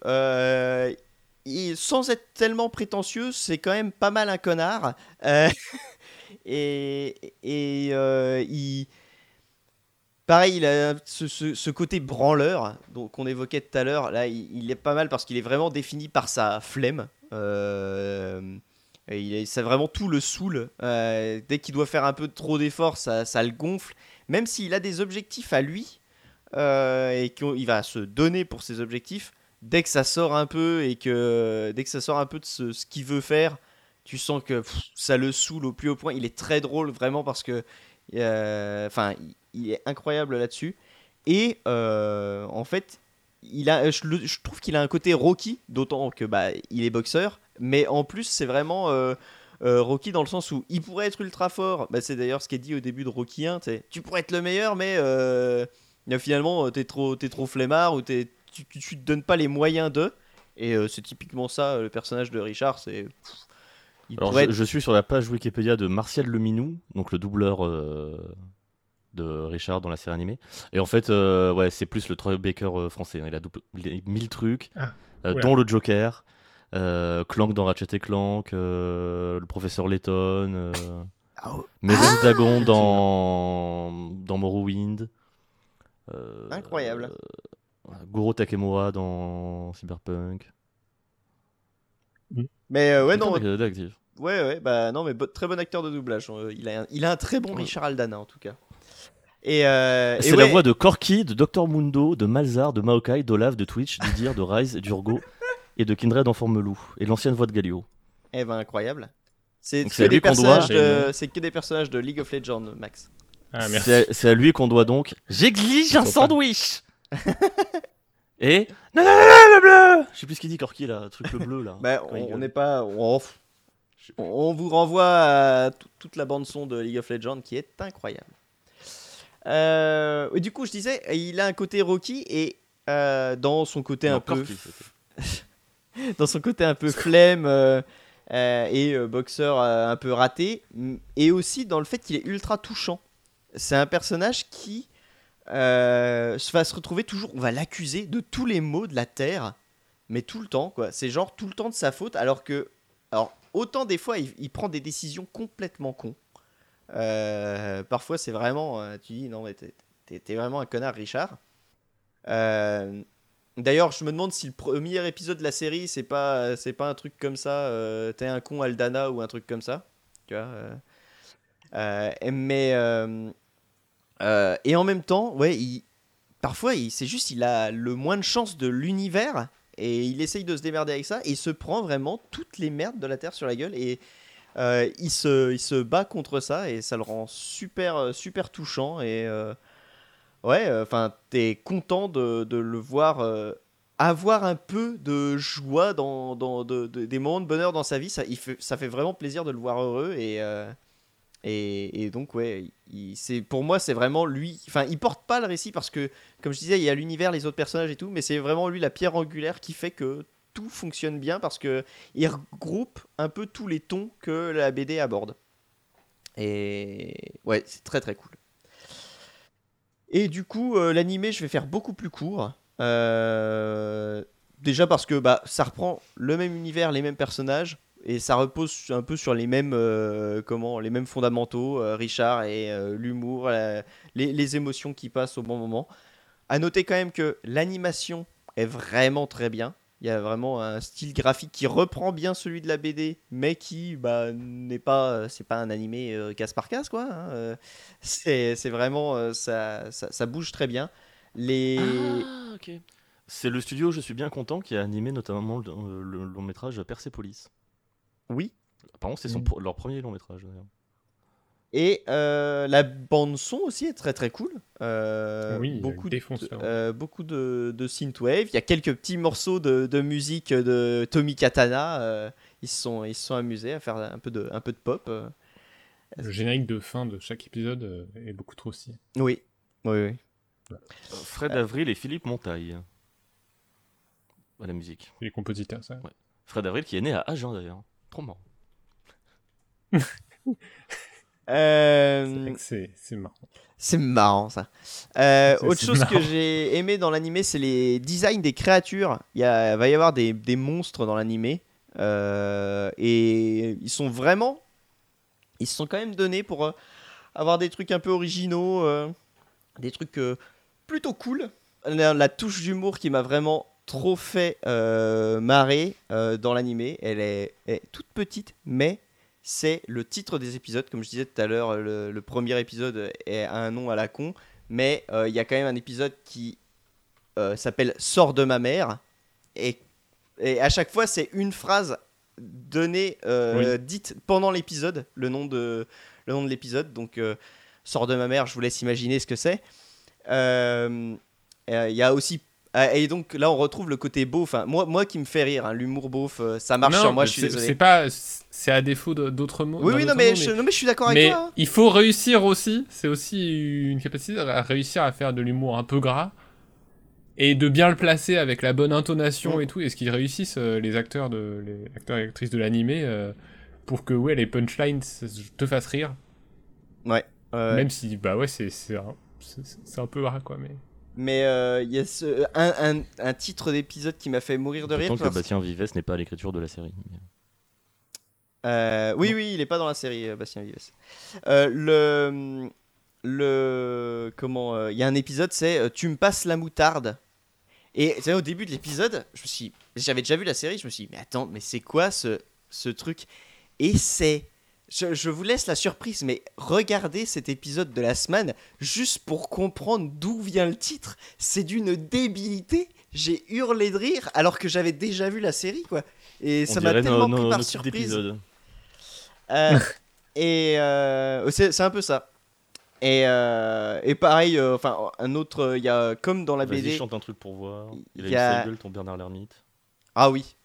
sans être tellement prétentieux, c'est quand même pas mal un connard. Et il. Pareil, il a ce, côté branleur qu'on évoquait tout à l'heure. Là, il, il est pas mal parce qu'il est vraiment défini par sa flemme. Et il est, c'est vraiment tout le saoule. Euh, dès qu'il doit faire un peu trop d'efforts, ça, ça le gonfle. Même s'il a des objectifs à lui euh, et qu'il va se donner pour ses objectifs, dès que ça sort un peu et que dès que ça sort un peu de ce, ce qu'il veut faire, tu sens que ça le saoule au plus haut point. Il est très drôle vraiment parce que, euh, enfin, il, il est incroyable là-dessus. Et euh, en fait, il a, je, le- je trouve qu'il a un côté Rocky, d'autant que bah, il est boxeur, mais en plus c'est vraiment euh, euh, Rocky dans le sens où il pourrait être ultra fort. Bah, c'est d'ailleurs ce qui est dit au début de Rocky 1, t'sais, tu pourrais être le meilleur, mais euh, finalement t'es trop, t'es trop flemmard ou t'es- tu, tu, te donnes pas les moyens de. Et c'est typiquement ça, le personnage de Richard, c'est. Alors, je, être- je suis sur la page Wikipédia de Martial Leminou, donc le doubleur de Richard dans la série animée. Et en fait, euh, ouais, c'est plus le Troy Baker euh, français. hein. Il a doublé mille trucs, Ah, euh, dont le Joker, euh, Clank dans Ratchet et Clank, euh, le professeur euh, Ah, oh, Maison Dagon dans, dans Morrowind. euh, Incroyable. euh, Goro Takemura dans Cyberpunk. Mais euh, ouais, non. Ouais, ouais, bah non, mais bo- très bon acteur de doublage. Euh, il, a un, il a un très bon Ouais. Richard Aldana en tout cas. Et, euh, et C'est la ouais, voix de Corky, de Dr Mundo, de Malzar, de Maokai, d'Olaf, de Twitch, d'Idir, de Rise, d'Urgo et de Kindred en forme loup. Et l'ancienne voix de Galio. Eh ben incroyable. C'est que des lui qu'on doit- personnages de, c'est que des personnages de League of Legends, Max. Ah, merci. C'est à, lui qu'on doit donc. J'exige un sandwich Et. Non, non, non, non, le bleu Je sais plus ce qu'il dit, Corky, là. Le truc le bleu, là. Bah, on n'est pas, on, on- vous renvoie à tout- toute la bande son de League of Legends qui est incroyable. Euh, du coup, je disais, il a un côté Rocky et euh, dans son côté Non, un peu Corky, dans son côté un peu flemme euh, et boxeur un peu raté, et aussi dans le fait qu'il est ultra touchant. C'est un personnage qui va se retrouver toujours, on va l'accuser de tous les maux de la terre, mais tout le temps, quoi. C'est genre tout le temps de sa faute, alors que, alors autant des fois il, il prend des décisions complètement cons. Euh, parfois c'est vraiment, euh, tu dis non mais t'es- vraiment un connard, Richard. Euh, D'ailleurs, je me demande si le premier épisode de la série, c'est pas, c'est pas un truc comme ça, t'es un con Aldana ou un truc comme ça. Tu vois mais. et en même temps, ouais, parfois, c'est juste, il a le moins de chance de l'univers et il essaye de se démerder avec ça et il se prend vraiment toutes les merdes de la Terre sur la gueule et euh, il, se, il se bat contre ça et ça le rend super, euh, super touchant et. euh, Ouais, enfin, t'es content de, de le voir avoir un peu de joie dans, dans de- de- des moments de bonheur dans sa vie. Ça, il fait, ça fait vraiment plaisir de le voir heureux et, et, et donc ouais, c'est pour moi c'est vraiment lui. Enfin, il porte pas le récit parce que, comme je disais, il y a l'univers, les autres personnages et tout, mais c'est vraiment lui la pierre angulaire qui fait que tout fonctionne bien parce que il regroupe un peu tous les tons que la BD aborde. Et ouais, c'est très très cool. Et du coup, euh, l'animé, je vais faire beaucoup plus court. Euh, déjà parce que bah, ça reprend le même univers, les mêmes personnages, et ça repose un peu sur les mêmes, euh, comment, les mêmes fondamentaux, Richard et l'humour, les, les émotions qui passent au bon moment. À noter quand même que l'animation est vraiment très bien. Il y a vraiment un style graphique qui reprend bien celui de la BD, mais qui bah, n'est pas, c'est pas un animé euh, case par case quoi. hein, euh, c'est c'est vraiment, euh, ça, ça, ça bouge très bien. Les, Ah. C'est le studio, je suis bien content, qui a animé notamment le, euh, le long métrage Persepolis. oui. Apparemment, c'est son Mm. leur premier long métrage. Et euh, la bande son aussi est très très cool. Euh, Oui, beaucoup, de, défonceur. euh, beaucoup de, de synthwave. Il y a quelques petits morceaux de, de musique de Tommy Katana. euh, ils, se sont, ils se sont amusés à faire un peu de, un peu de pop. Le générique de fin de chaque épisode est beaucoup trop stylé. Oui, oui, oui. Fred Avril et Philippe Montaille. À la musique. Les compositeurs, ça. Fred Avril qui est né à Agen d'ailleurs. Trop marrant. C'est Euh, C'est marrant. C'est marrant ça. Euh, autre chose que j'ai aimé dans l'animé, c'est les designs des créatures. Il y a- va y avoir des, des monstres dans l'animé. Euh, et ils sont vraiment. Ils se sont quand même donnés pour euh, avoir des trucs un peu originaux. des trucs plutôt cool. La, la touche d'humour qui m'a vraiment trop fait marrer dans l'animé. Elle est, elle est toute petite, mais c'est le titre des épisodes. Comme je disais tout à l'heure, le, le premier épisode est- a un nom à la con, mais euh, il y a quand même un épisode qui euh, s'appelle Sors de ma mère. Et, et à chaque fois, c'est une phrase donnée, euh, dite pendant l'épisode, le nom de, le nom de l'épisode. Donc, Sors de ma mère, je vous laisse imaginer ce que c'est. Il y a aussi. Ah, Et donc là, on retrouve le côté beauf. Moi, moi qui me fait rire, hein, l'humour beauf, euh, ça marche Non, sur moi, je suis désolé. C'est pas. C'est à défaut d'autres mots. Oui, oui, non mais, je, non, mais je suis d'accord avec toi. hein. il faut réussir aussi. C'est aussi une capacité à réussir à faire de l'humour un peu gras et de bien le placer avec la bonne intonation Mm. et tout. Et ce qu'ils réussissent euh, les acteurs de les acteurs et actrices de l'animé euh, pour que ouais les punchlines te fassent rire. Ouais. euh, Même si bah ouais c'est un, un peu gras quoi mais. Mais euh, il y a ce, un, un, un titre d'épisode qui m'a fait mourir de rire. Tant que Bastien Vives n'est pas à l'écriture de la série. Euh, oui, oui, il est pas dans la série, euh, Bastien Vives. Euh, le, le, comment, euh, il y a un épisode, c'est euh, tu me passes la moutarde. Et au début de l'épisode, je me suis, j'avais déjà vu la série, je me suis, dit, mais attends, mais c'est quoi ce, ce truc? Et c'est, je, je vous laisse la surprise, mais regardez cet épisode de la semaine juste pour comprendre d'où vient le titre. C'est d'une débilité. J'ai hurlé de rire alors que j'avais déjà vu la série, quoi. Et ça m'a tellement nos, pris nos, par nos surprise. Euh, et euh, c'est un peu ça. Et, euh, et pareil, euh, enfin un autre, il y a comme dans la Vas-y, BD. chante un truc pour voir. Il y a- sa gueule, ton Bernard Lermite. Ah oui.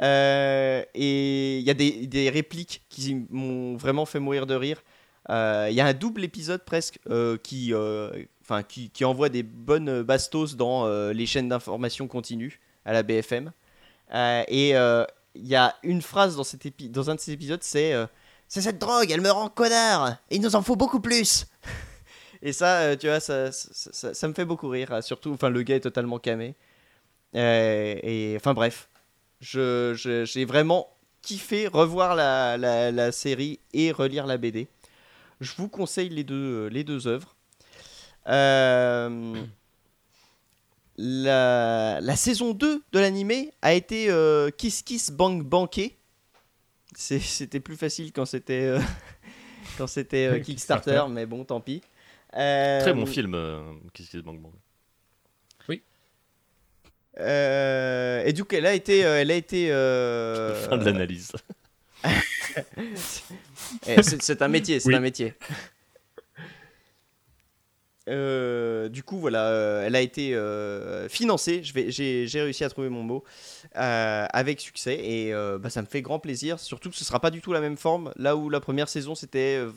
Euh, et il y a des, répliques qui m'ont vraiment fait mourir de rire. Euh, Il y a un double épisode presque euh, qui, enfin qui, envoie des bonnes bastos dans les chaînes d'information continue à la BFM. Et il y a une phrase dans, cet épi- dans un de ces épisodes, c'est C'est cette drogue, elle me rend connard, il nous en faut beaucoup plus. et ça, tu vois, ça, ça, me fait beaucoup rire. Surtout, enfin, le gars est totalement camé. Et enfin, bref, je, je- j'ai vraiment kiffé revoir la, la, la série et relire la BD. Je vous conseille les deux, les deux œuvres. Euh, la, la saison 2 de l'animé a été euh, Kiss Kiss Bang. C'est- C'était plus facile quand c'était euh, quand c'était euh, Kickstarter, mais bon, tant pis. Euh, Très bon film. euh, qui se manque bon. Euh, et du coup, elle a été, euh, elle a été. euh, Fin de l'analyse. Eh, c'est un métier, c'est Oui. un métier. Euh, du coup, voilà, euh, elle a été euh, financée. Je vais, j'ai, réussi à trouver mon mot euh, avec succès et euh, bah, ça me fait grand plaisir. Surtout que ce sera pas du tout la même forme. Là où la première saison c'était euh,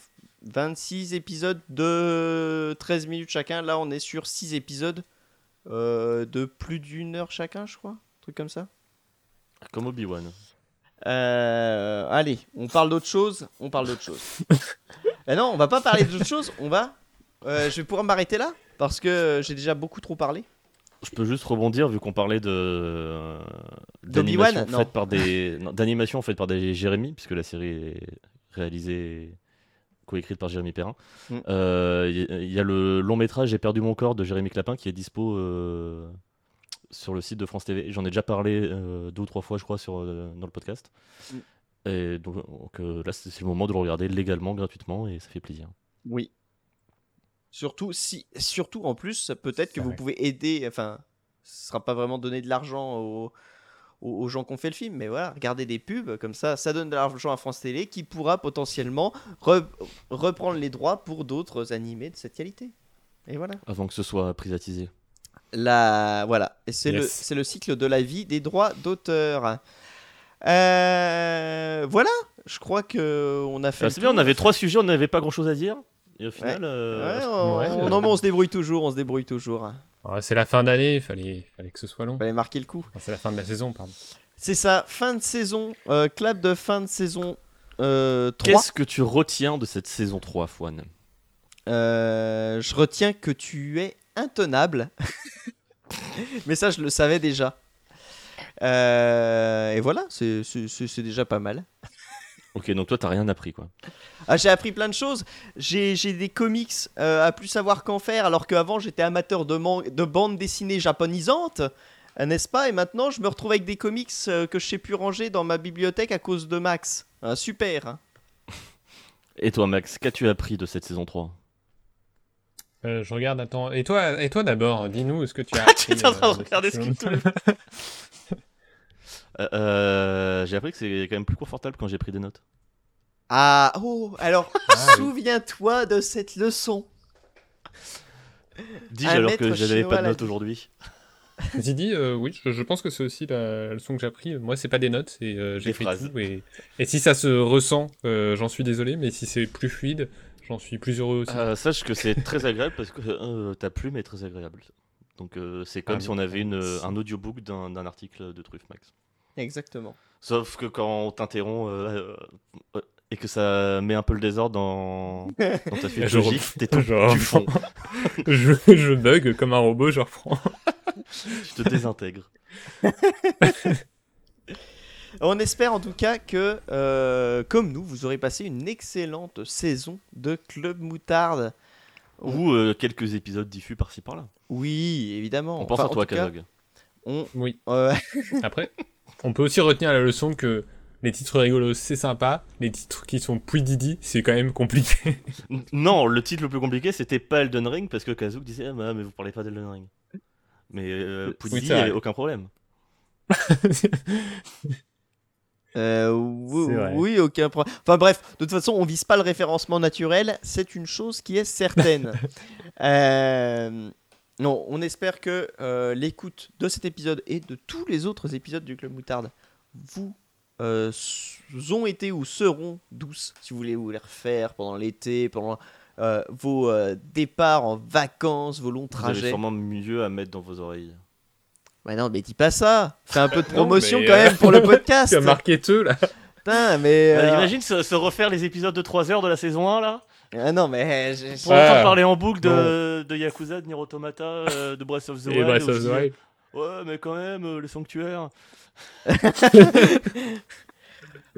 26 épisodes de 13 minutes chacun, là on est sur 6 épisodes euh, de plus d'une heure chacun, je crois, un truc comme ça. Comme Obi-Wan. Euh, allez, on parle d'autre chose. On parle d'autre chose. Euh, non, on va pas parler d'autre chose. On va. euh, je vais pouvoir m'arrêter là parce que j'ai déjà beaucoup trop parlé. Je peux juste rebondir vu qu'on parlait de d'animation faite par des d'animation faite par des Jérémy puisque la série est réalisée coécrite par Jérémy Perrin. Mm. Euh, Il y, il y a le long métrage J'ai perdu mon corps de Jérémy Clapin qui est dispo euh, sur le site de France TV. J'en ai déjà parlé euh, deux ou trois fois je crois sur dans le podcast. Mm. Et donc, donc, là c'est le moment de le regarder légalement gratuitement et ça fait plaisir. Oui. Surtout si, surtout en plus, peut-être que vous pouvez aider. Enfin, ce sera pas vraiment donner de l'argent aux, aux, aux gens qui ont fait le film, mais voilà, regardez des pubs comme ça, ça donne de l'argent à France Télé qui pourra potentiellement re- reprendre les droits pour d'autres animés de cette qualité. Et voilà. Avant que ce soit privatisé. La... Voilà, c'est le, Yes. c'est le cycle de la vie des droits d'auteur. Euh, voilà, je crois que on a fait. Ah, c'est bien, on avait trois sujets, on n'avait pas grand chose à dire. Et au final, euh, Ouais, on, Ouais, on- euh. non, mais on se débrouille toujours, on se débrouille toujours. C'est la fin d'année, fallait, fallait que ce soit long. Fallait marquer le coup. Enfin, c'est la fin de la saison, pardon. C'est ça, fin de saison, euh, clap de fin de saison euh, 3. qu'est-ce que tu retiens de cette saison 3, Fouane? Euh, je retiens que tu es intenable. Mais ça, je le savais déjà. Euh, et voilà, c'est c'est- c'est- c'est déjà pas mal. Ok, donc toi, t'as rien appris, quoi. Ah, j'ai appris plein de choses. J'ai des comics euh, à plus savoir qu'en faire, alors qu'avant j'étais amateur de, man- de bandes dessinées japonisantes, euh, n'est-ce pas? Et maintenant je me retrouve avec des comics euh, que je sais plus ranger dans ma bibliothèque à cause de Max. Ah, super. hein. Et toi, Max, qu'as-tu appris de cette saison 3 Euh, je regarde, attends. Et toi, et toi d'abord, dis-nous ce que tu as Ah, appris. tu es en train de regarder ce qu'il saison. Euh, euh, J'ai appris que c'est quand même plus confortable quand j'ai pris des notes. Ah, oh, alors Ah, oui. souviens-toi de cette leçon. Dis alors que j'avais chinois pas de notes aujourd'hui. Didi, euh, oui, je, je pense que c'est aussi la leçon que j'ai appris. Moi, c'est pas des notes, c'est euh, Des j'écris tout. Et, et si ça se ressent, euh, j'en suis désolé, mais si c'est plus fluide, j'en suis plus heureux aussi. Euh, sache que c'est très agréable parce que euh, ta plume est très agréable. Donc euh, c'est comme Ah si bon, on avait une, merci. un audiobook d'un article de Truffe Max. Exactement. Sauf que quand on t'interrompt euh, euh, et que ça met un peu le désordre dans, dans ta Je logique, t'es tout Genre, du fond, je, je bug comme un robot, je reprends. tu te désintègres. On espère en tout cas que, euh, comme nous, vous aurez passé une excellente saison de Club Moutarde. Ou euh, quelques épisodes diffus par-ci par-là. Oui, évidemment. On pense Enfin, à toi, Kazog. on, Oui. euh, Après, on peut aussi retenir la leçon que les titres rigolos, c'est sympa. Les titres qui sont puis Didi, c'est quand même compliqué. Non, le titre le plus compliqué, c'était pas Elden Ring, parce que Kazuk disait ah, bah, mais vous parlez pas d'Elden Ring. Mais euh, vrai. aucun problème. euh, oui, aucun problème. Enfin bref, de toute façon, on vise pas le référencement naturel, c'est une chose qui est certaine. Euh, non, on espère que euh, l'écoute de cet épisode et de tous les autres épisodes du Club Moutarde vous euh, ont été ou seront douces, si vous voulez vous les refaire pendant l'été, pendant euh, vos euh, départs en vacances, vos longs Vous avez trajets. sûrement mieux à mettre dans vos oreilles. Mais non, mais dis pas ça. Fais un peu de promotion quand euh, même pour le podcast. tu as marqué deux là. Putain, mais. Bah, imagine se, se refaire les épisodes de 3 heures de la saison 1 là Ah non, mais. j'ai- Pour Ah, entendre parler en boucle de, de Yakuza, de Nier Automata, euh, de Breath of the Et Wild. Breath of the Wild. Ouais, mais quand même, euh, le sanctuaire.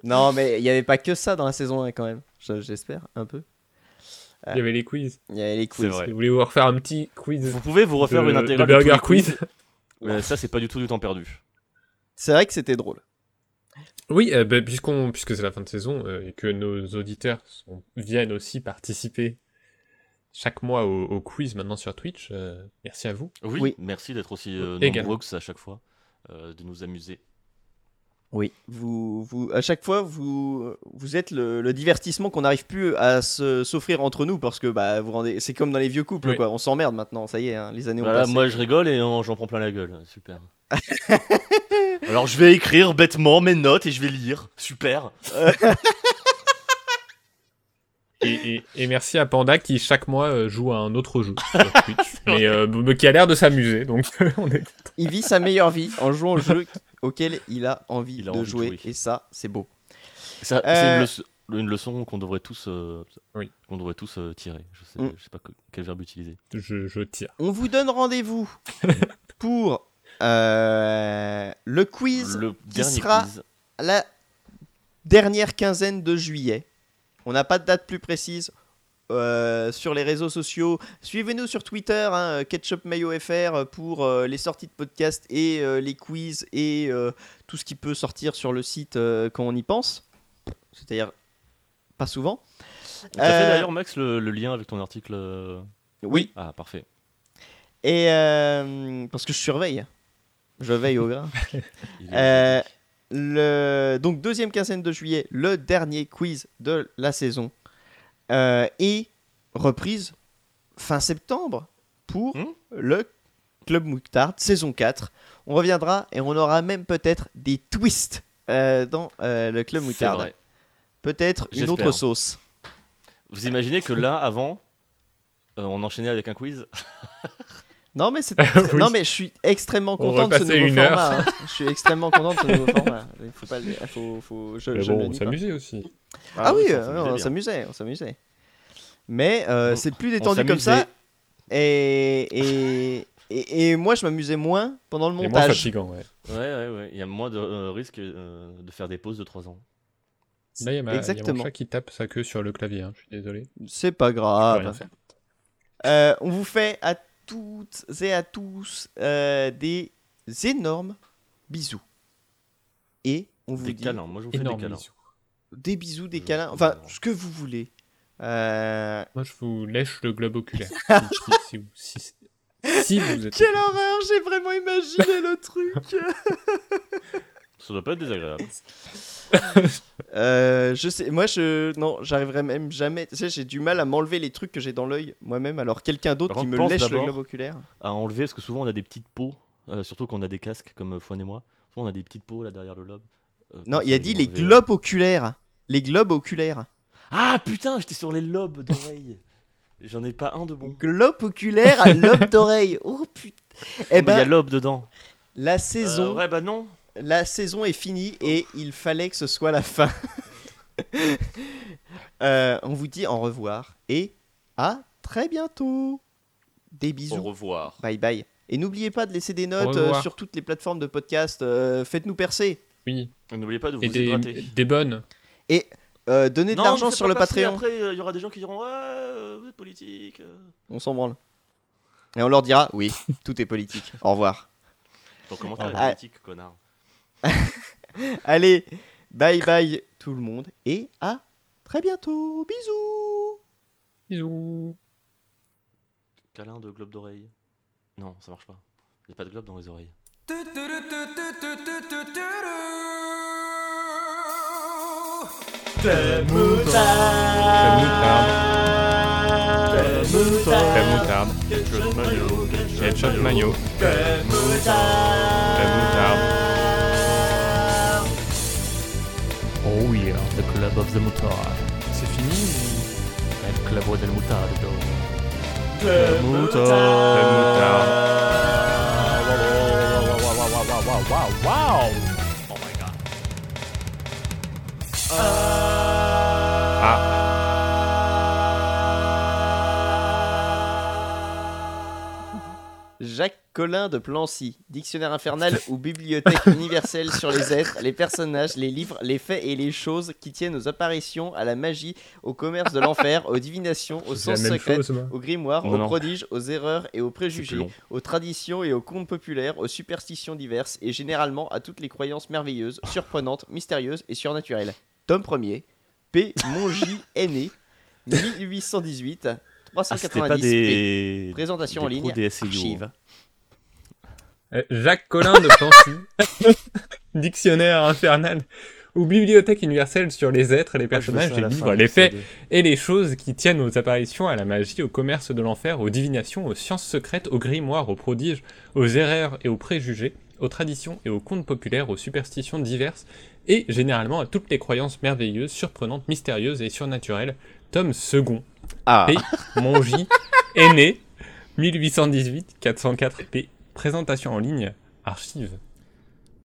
Non, mais il n'y avait pas que ça dans la saison 1 quand même. Je- J'espère, un peu. Il y avait les quiz. Il y avait les C'est quiz. vrai. Vous voulez vous refaire un petit quiz Vous pouvez vous refaire de, une intégrale. de tous Burger Quiz. Euh, ça, c'est pas du tout du temps perdu. C'est vrai que c'était drôle. Oui, euh, bah, puisqu'on, puisque c'est la fin de saison euh, et que nos auditeurs sont- viennent aussi participer chaque mois au, au quiz maintenant sur Twitch, euh, merci à vous. Oui, Oui. merci d'être aussi euh, nombreux que ça à chaque fois, euh, de nous amuser. Oui. Vous, vous, à chaque fois, vous, vous êtes le, le divertissement qu'on n'arrive plus à se- s'offrir entre nous parce que bah, vous rendez, c'est comme dans les vieux couples, Oui. quoi. On s'emmerde maintenant, ça y est, hein, les années ont Voilà, passé. moi je rigole et j'en prends plein la gueule. Super. Alors je vais écrire bêtement mes notes et je vais lire. Super. Et, et- et merci à Panda qui chaque mois euh, joue à un autre jeu sur Twitch, mais euh, mais qui a l'air de s'amuser. Donc on est... Il vit sa meilleure vie en jouant au jeu auquel il a envie Il a de envie de jouer. Et ça, c'est beau. Ça, Euh, C'est une, leçon- une leçon qu'on devrait tous, euh, Oui. qu'on devrait tous euh, tirer. Je sais, Mm. je sais pas que- quel verbe utiliser. je, je tire. On vous donne rendez-vous pour euh, le quiz Le qui sera quiz. la dernière quinzaine de juillet. On n'a pas de date plus précise. euh, sur les réseaux sociaux, suivez-nous sur Twitter, hein, Ketchup Mayo FR pour euh, les sorties de podcast et euh, les quiz et euh, tout ce qui peut sortir sur le site euh, quand on y pense. C'est-à-dire pas souvent. T'as fait Euh, d'ailleurs Max le, le lien avec ton article. euh, Oui. Ah parfait. Et euh, parce que je surveille, je veille au grain. Euh, le donc deuxième quinzaine de juillet, le dernier quiz de la saison Euh, et reprise fin septembre pour Hmm. le Club Moutarde saison 4. On reviendra et on aura même peut-être des twists euh, dans le club moutarde. Peut-être une autre sauce. Vous imaginez que là, avant, on enchaînait avec un quiz? Non mais c'est Oui. non mais je suis extrêmement On content de ce nouveau une heure. format. hein. Je suis extrêmement content de ce nouveau format. Il faut pas le- faut, faut- je, Mais je bon, le on s'amusait aussi. Ah, oui, ça, euh, on s'amusait, on s'amusait. Mais euh, c'est plus détendu comme ça. Et, et, et, et moi, je m'amusais moins pendant le Et moins montage. fatigant, ouais. Ouais, ouais, ouais. Il y a moins de euh, risque euh, de faire des pauses de 3 ans. Là, il y, a ma- il y a mon Exactement. chat qui tape sa queue sur le clavier, hein, je suis désolé. C'est pas grave. Euh, on vous fait à toutes et à tous euh, des énormes bisous. Et on vous Des dit câlins. Moi, je vous fais des câlins. bisou. des bisous, des Je- câlins, enfin ce que vous voulez. Euh, Moi, je vous lèche le globe oculaire. si, si- si- si- si vous êtes. Quelle horreur, j'ai vraiment imaginé le truc. Ça doit pas être désagréable. Euh, je sais, moi je non, j'arriverai même jamais. Tu sais, j'ai du mal à m'enlever les trucs que j'ai dans l'œil moi-même. Alors quelqu'un d'autre qui me lèche le globe oculaire. À enlever, parce que souvent, on a des petites peaux. euh, surtout quand on a des casques, comme euh, Fouane et moi. Souvent, on a des petites peaux là derrière le lobe. Euh, Non, il a dit les enlever. globes oculaires. Les globes oculaires. Ah putain, j'étais sur les lobes d'oreille. J'en ai pas un de bon. Globe oculaire à lobe d'oreille. Oh putain. Eh Oh, mais il y a ben, lobe dedans. la saison, Euh, ouais, bah non. La saison est finie et il fallait que ce soit la fin. Euh, on vous dit au revoir et à très bientôt. Des bisous. revoir. Bye bye. Et n'oubliez pas de laisser des Au notes euh, sur toutes les plateformes de podcast. euh, Faites-nous percer. Oui. N'oubliez pas de vous Et des, hydrater. des bonnes. Et euh, donnez de l'argent sur pas le Patreon. Après, euh, il y aura des gens qui diront Ouais, euh, vous êtes politique. On s'en branle. Et on leur dira oui, tout est politique. Au revoir. Ton commentaire Ah. est politique, connard. Allez, bye bye tout le monde et à très bientôt. Bisous. Bisous. Câlin de globe d'oreille. Non, ça marche pas. Il n'y a pas de globe dans les oreilles. Crème moutarde. Crème moutarde. Ketchup mayo. Crème moutarde. Oh of the mutard. C'est fini El club del mutardo. Crème moutarde. Ah, Collin de Plancy, dictionnaire infernal ou bibliothèque universelle sur les êtres, les personnages, les livres, les faits et les choses qui tiennent aux apparitions, à la magie, au commerce de l'enfer, aux divinations, aux sens secrets, aux grimoires, Non, aux non. prodiges, aux erreurs et aux préjugés, aux traditions et aux contes populaires, aux superstitions diverses et généralement à toutes les croyances merveilleuses, surprenantes, mystérieuses et surnaturelles. Tome 1er, P. Mongy aîné, 1818, Ah, c'était 390 pas P. des. Présentation en des ligne, archive. Euh, Jacques Collin de Plancy. Dictionnaire infernal ou bibliothèque universelle sur les êtres, les personnages, les livres, les faits et les choses qui tiennent aux apparitions, à la magie, au commerce de l'enfer, aux divinations, aux sciences secrètes, aux grimoires, aux prodiges, aux erreurs et aux préjugés, aux traditions et aux contes populaires, aux superstitions diverses, et généralement à toutes les croyances merveilleuses, surprenantes, mystérieuses et surnaturelles. Tome second. Ah, P. Mongy, aîné, 1818, 404 P. Présentation en ligne, archive.